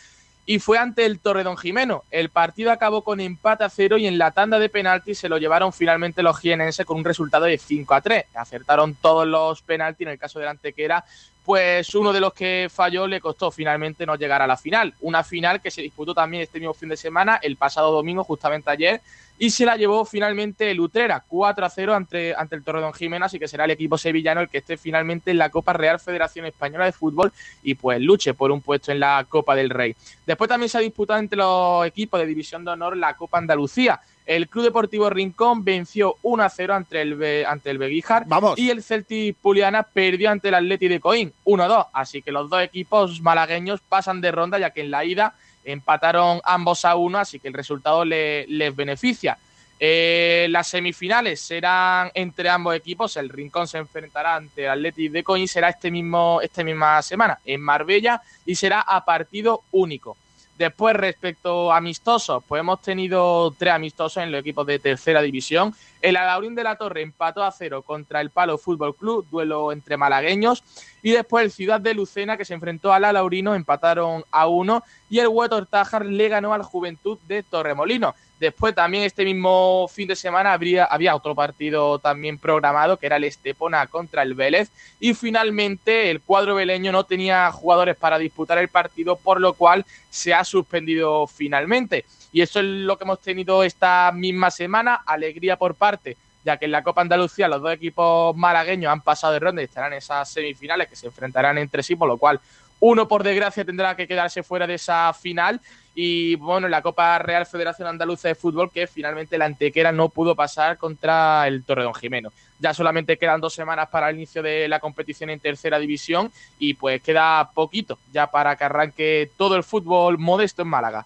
Speaker 22: y fue ante el Torredón Jimeno. El partido acabó con empate a cero y en la tanda de penaltis se lo llevaron finalmente los jienenses con un resultado de 5 a 3. Acertaron todos los penaltis, en el caso del Antequera, pues uno de los que falló le costó finalmente no llegar a la final. Una final que se disputó también este mismo fin de semana, el pasado domingo, justamente ayer, y se la llevó finalmente el Utrera, 4 a 0 ante, ante el Torredón Jiménez, y que será el equipo sevillano el que esté finalmente en la Copa Real Federación Española de Fútbol y pues luche por un puesto en la Copa del Rey. Después también se ha disputado entre los equipos de División de Honor la Copa Andalucía. El Club Deportivo Rincón venció 1 a 0 ante el, Be- ante el Beguíjar y el Celtic Puliana perdió ante el Atleti de Coín 1 a 2. Así que los dos equipos malagueños pasan de ronda ya que en la ida empataron ambos a uno, así que el resultado le- les beneficia. Eh, las semifinales serán entre ambos equipos. El Rincón se enfrentará ante el Athletic de Coín. Será este mismo, esta misma semana en Marbella y será a partido único. Después, respecto a amistosos, pues hemos tenido tres amistosos en los equipos de tercera división. El Alaurín de la Torre empató a cero contra el Palo Fútbol Club, duelo entre malagueños. Y después el Ciudad de Lucena, que se enfrentó al Alaurino, empataron a uno. Y el Huetor Tájar le ganó al Juventud de Torremolino. Después también este mismo fin de semana habría, había otro partido también programado que era el Estepona contra el Vélez. Y finalmente el cuadro veleño no tenía jugadores para disputar el partido por lo cual se ha suspendido finalmente. Y eso es lo que hemos tenido esta misma semana, alegría por parte ya que en la Copa Andalucía los dos equipos malagueños han pasado de ronda y estarán en esas semifinales que se enfrentarán entre sí, por lo cual uno por desgracia tendrá que quedarse fuera de esa final y bueno, en la Copa Real Federación Andaluza de Fútbol que finalmente la Antequera no pudo pasar contra el Torredón Jimeno. Ya solamente quedan dos semanas para el inicio de la competición en tercera división y pues queda poquito ya para que arranque todo el fútbol modesto en Málaga.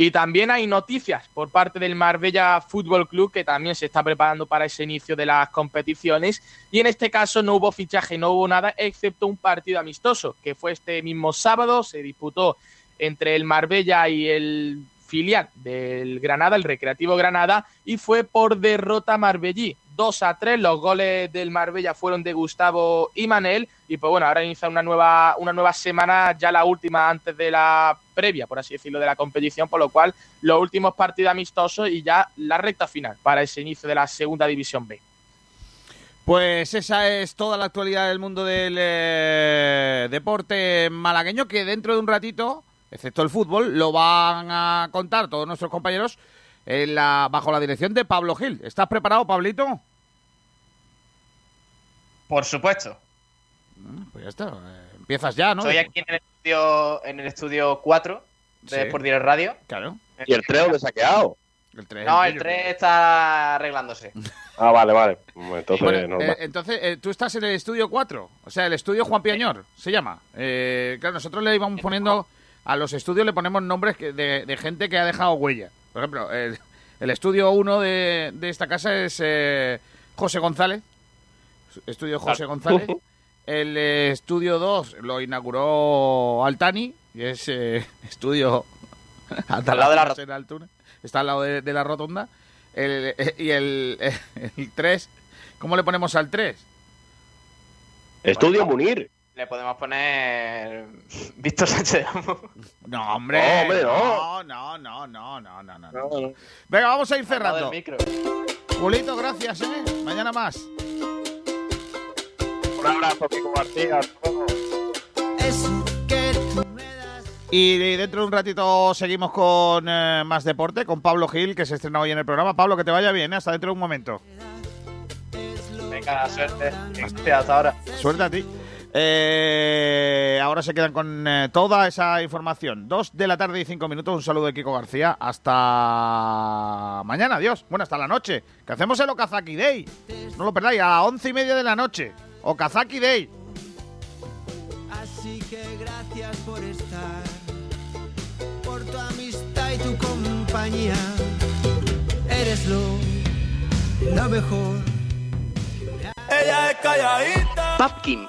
Speaker 22: Y también hay noticias por parte del Marbella Fútbol Club que también se está preparando para ese inicio de las competiciones. Y en este caso no hubo fichaje, no hubo nada, excepto un partido amistoso que fue este mismo sábado. Se disputó entre el Marbella y el filial del Granada, el Recreativo Granada, y fue por derrota marbellí. 2 a 3, los goles del Marbella fueron de Gustavo y Manel, y pues bueno, ahora inicia una nueva, una nueva semana, ya la última antes de la previa, por así decirlo, de la competición, por lo cual los últimos partidos amistosos y ya la recta final para ese inicio de la segunda división B.
Speaker 1: Pues esa es toda la actualidad del mundo del eh, deporte malagueño que dentro de un ratito, excepto el fútbol, lo van a contar todos nuestros compañeros en la, bajo la dirección de Pablo Gil. ¿Estás preparado, Pablito?
Speaker 20: Por supuesto.
Speaker 1: Pues ya está. eh, Empiezas ya, ¿no?
Speaker 20: Estoy aquí en el estudio, en el estudio 4 de
Speaker 1: Sí.
Speaker 20: Sport Direct Radio.
Speaker 1: Claro.
Speaker 3: ¿Y el 3 dónde se ha quedado?
Speaker 1: El 3.
Speaker 20: No, el 3 está arreglándose.
Speaker 3: Ah, vale, vale. Entonces,
Speaker 1: Bueno,
Speaker 3: normal.
Speaker 1: eh, entonces, eh, tú estás en el estudio 4, o sea, el estudio Juan Piañor, se llama. Eh, claro, nosotros le íbamos poniendo, a los estudios le ponemos nombres que- de, de gente que ha dejado huella. Por ejemplo, el, el estudio 1 de, de esta casa es eh, José González, estudio José. González. El eh, estudio 2 lo inauguró Altani, y es eh, estudio hasta
Speaker 20: Al lado de la.
Speaker 1: Está al lado de, de la rotonda. El, eh, y el, el 3, ¿cómo le ponemos al 3?
Speaker 3: Estudio Munir.
Speaker 20: Le podemos poner Víctor Sánchez.
Speaker 1: No, hombre.
Speaker 3: No, hombre, no.
Speaker 1: No, no, no, no, no, no, no. Venga, vamos a ir cerrando. Julito, gracias, ¿eh? Mañana más.
Speaker 3: Un abrazo, Kiko García.
Speaker 1: Y dentro de un ratito seguimos con eh, más deporte, con Pablo Gil, que se estrena hoy en el programa. Pablo, que te vaya bien, ¿eh? hasta dentro de un momento.
Speaker 20: Venga, suerte. Suerte hasta ahora.
Speaker 1: Suerte a ti. Eh, ahora se quedan con eh, toda esa información. Dos de la tarde y cinco minutos. Un saludo de Kiko García. Hasta mañana. Adiós. Bueno, hasta la noche. Que hacemos el Okazaki Day. No lo perdáis. A las once y media de la noche. Okazaki Day.
Speaker 16: Así que gracias por estar, por tu amistad y tu compañía. Eres lo, lo mejor. Ella es calladita.
Speaker 4: Papkin,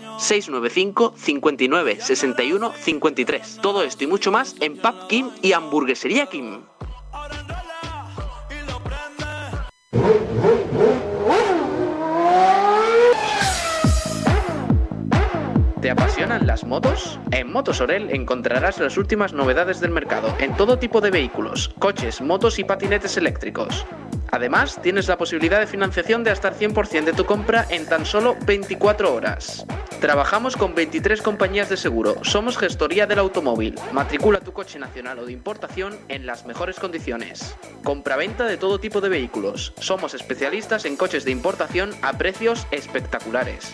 Speaker 4: 695 59 61 53. Todo esto y mucho más en Pub Kim y Hamburguesería Kim. ¿Te apasionan las motos? En Motosorel encontrarás las últimas novedades del mercado en todo tipo de vehículos, coches, motos y patinetes eléctricos. Además, tienes la posibilidad de financiación de hasta el 100% de tu compra en tan solo 24 horas. Trabajamos con 23 compañías de seguro, somos gestoría del automóvil. Matricula tu coche nacional o de importación en las mejores condiciones. Compra-venta de todo tipo de vehículos. Somos especialistas en coches de importación a precios espectaculares.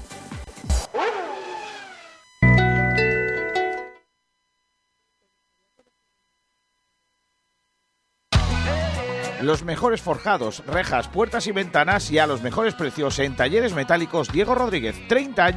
Speaker 1: Los mejores forjados, rejas, puertas y ventanas y a los mejores precios en talleres metálicos Diego Rodríguez, 30 años.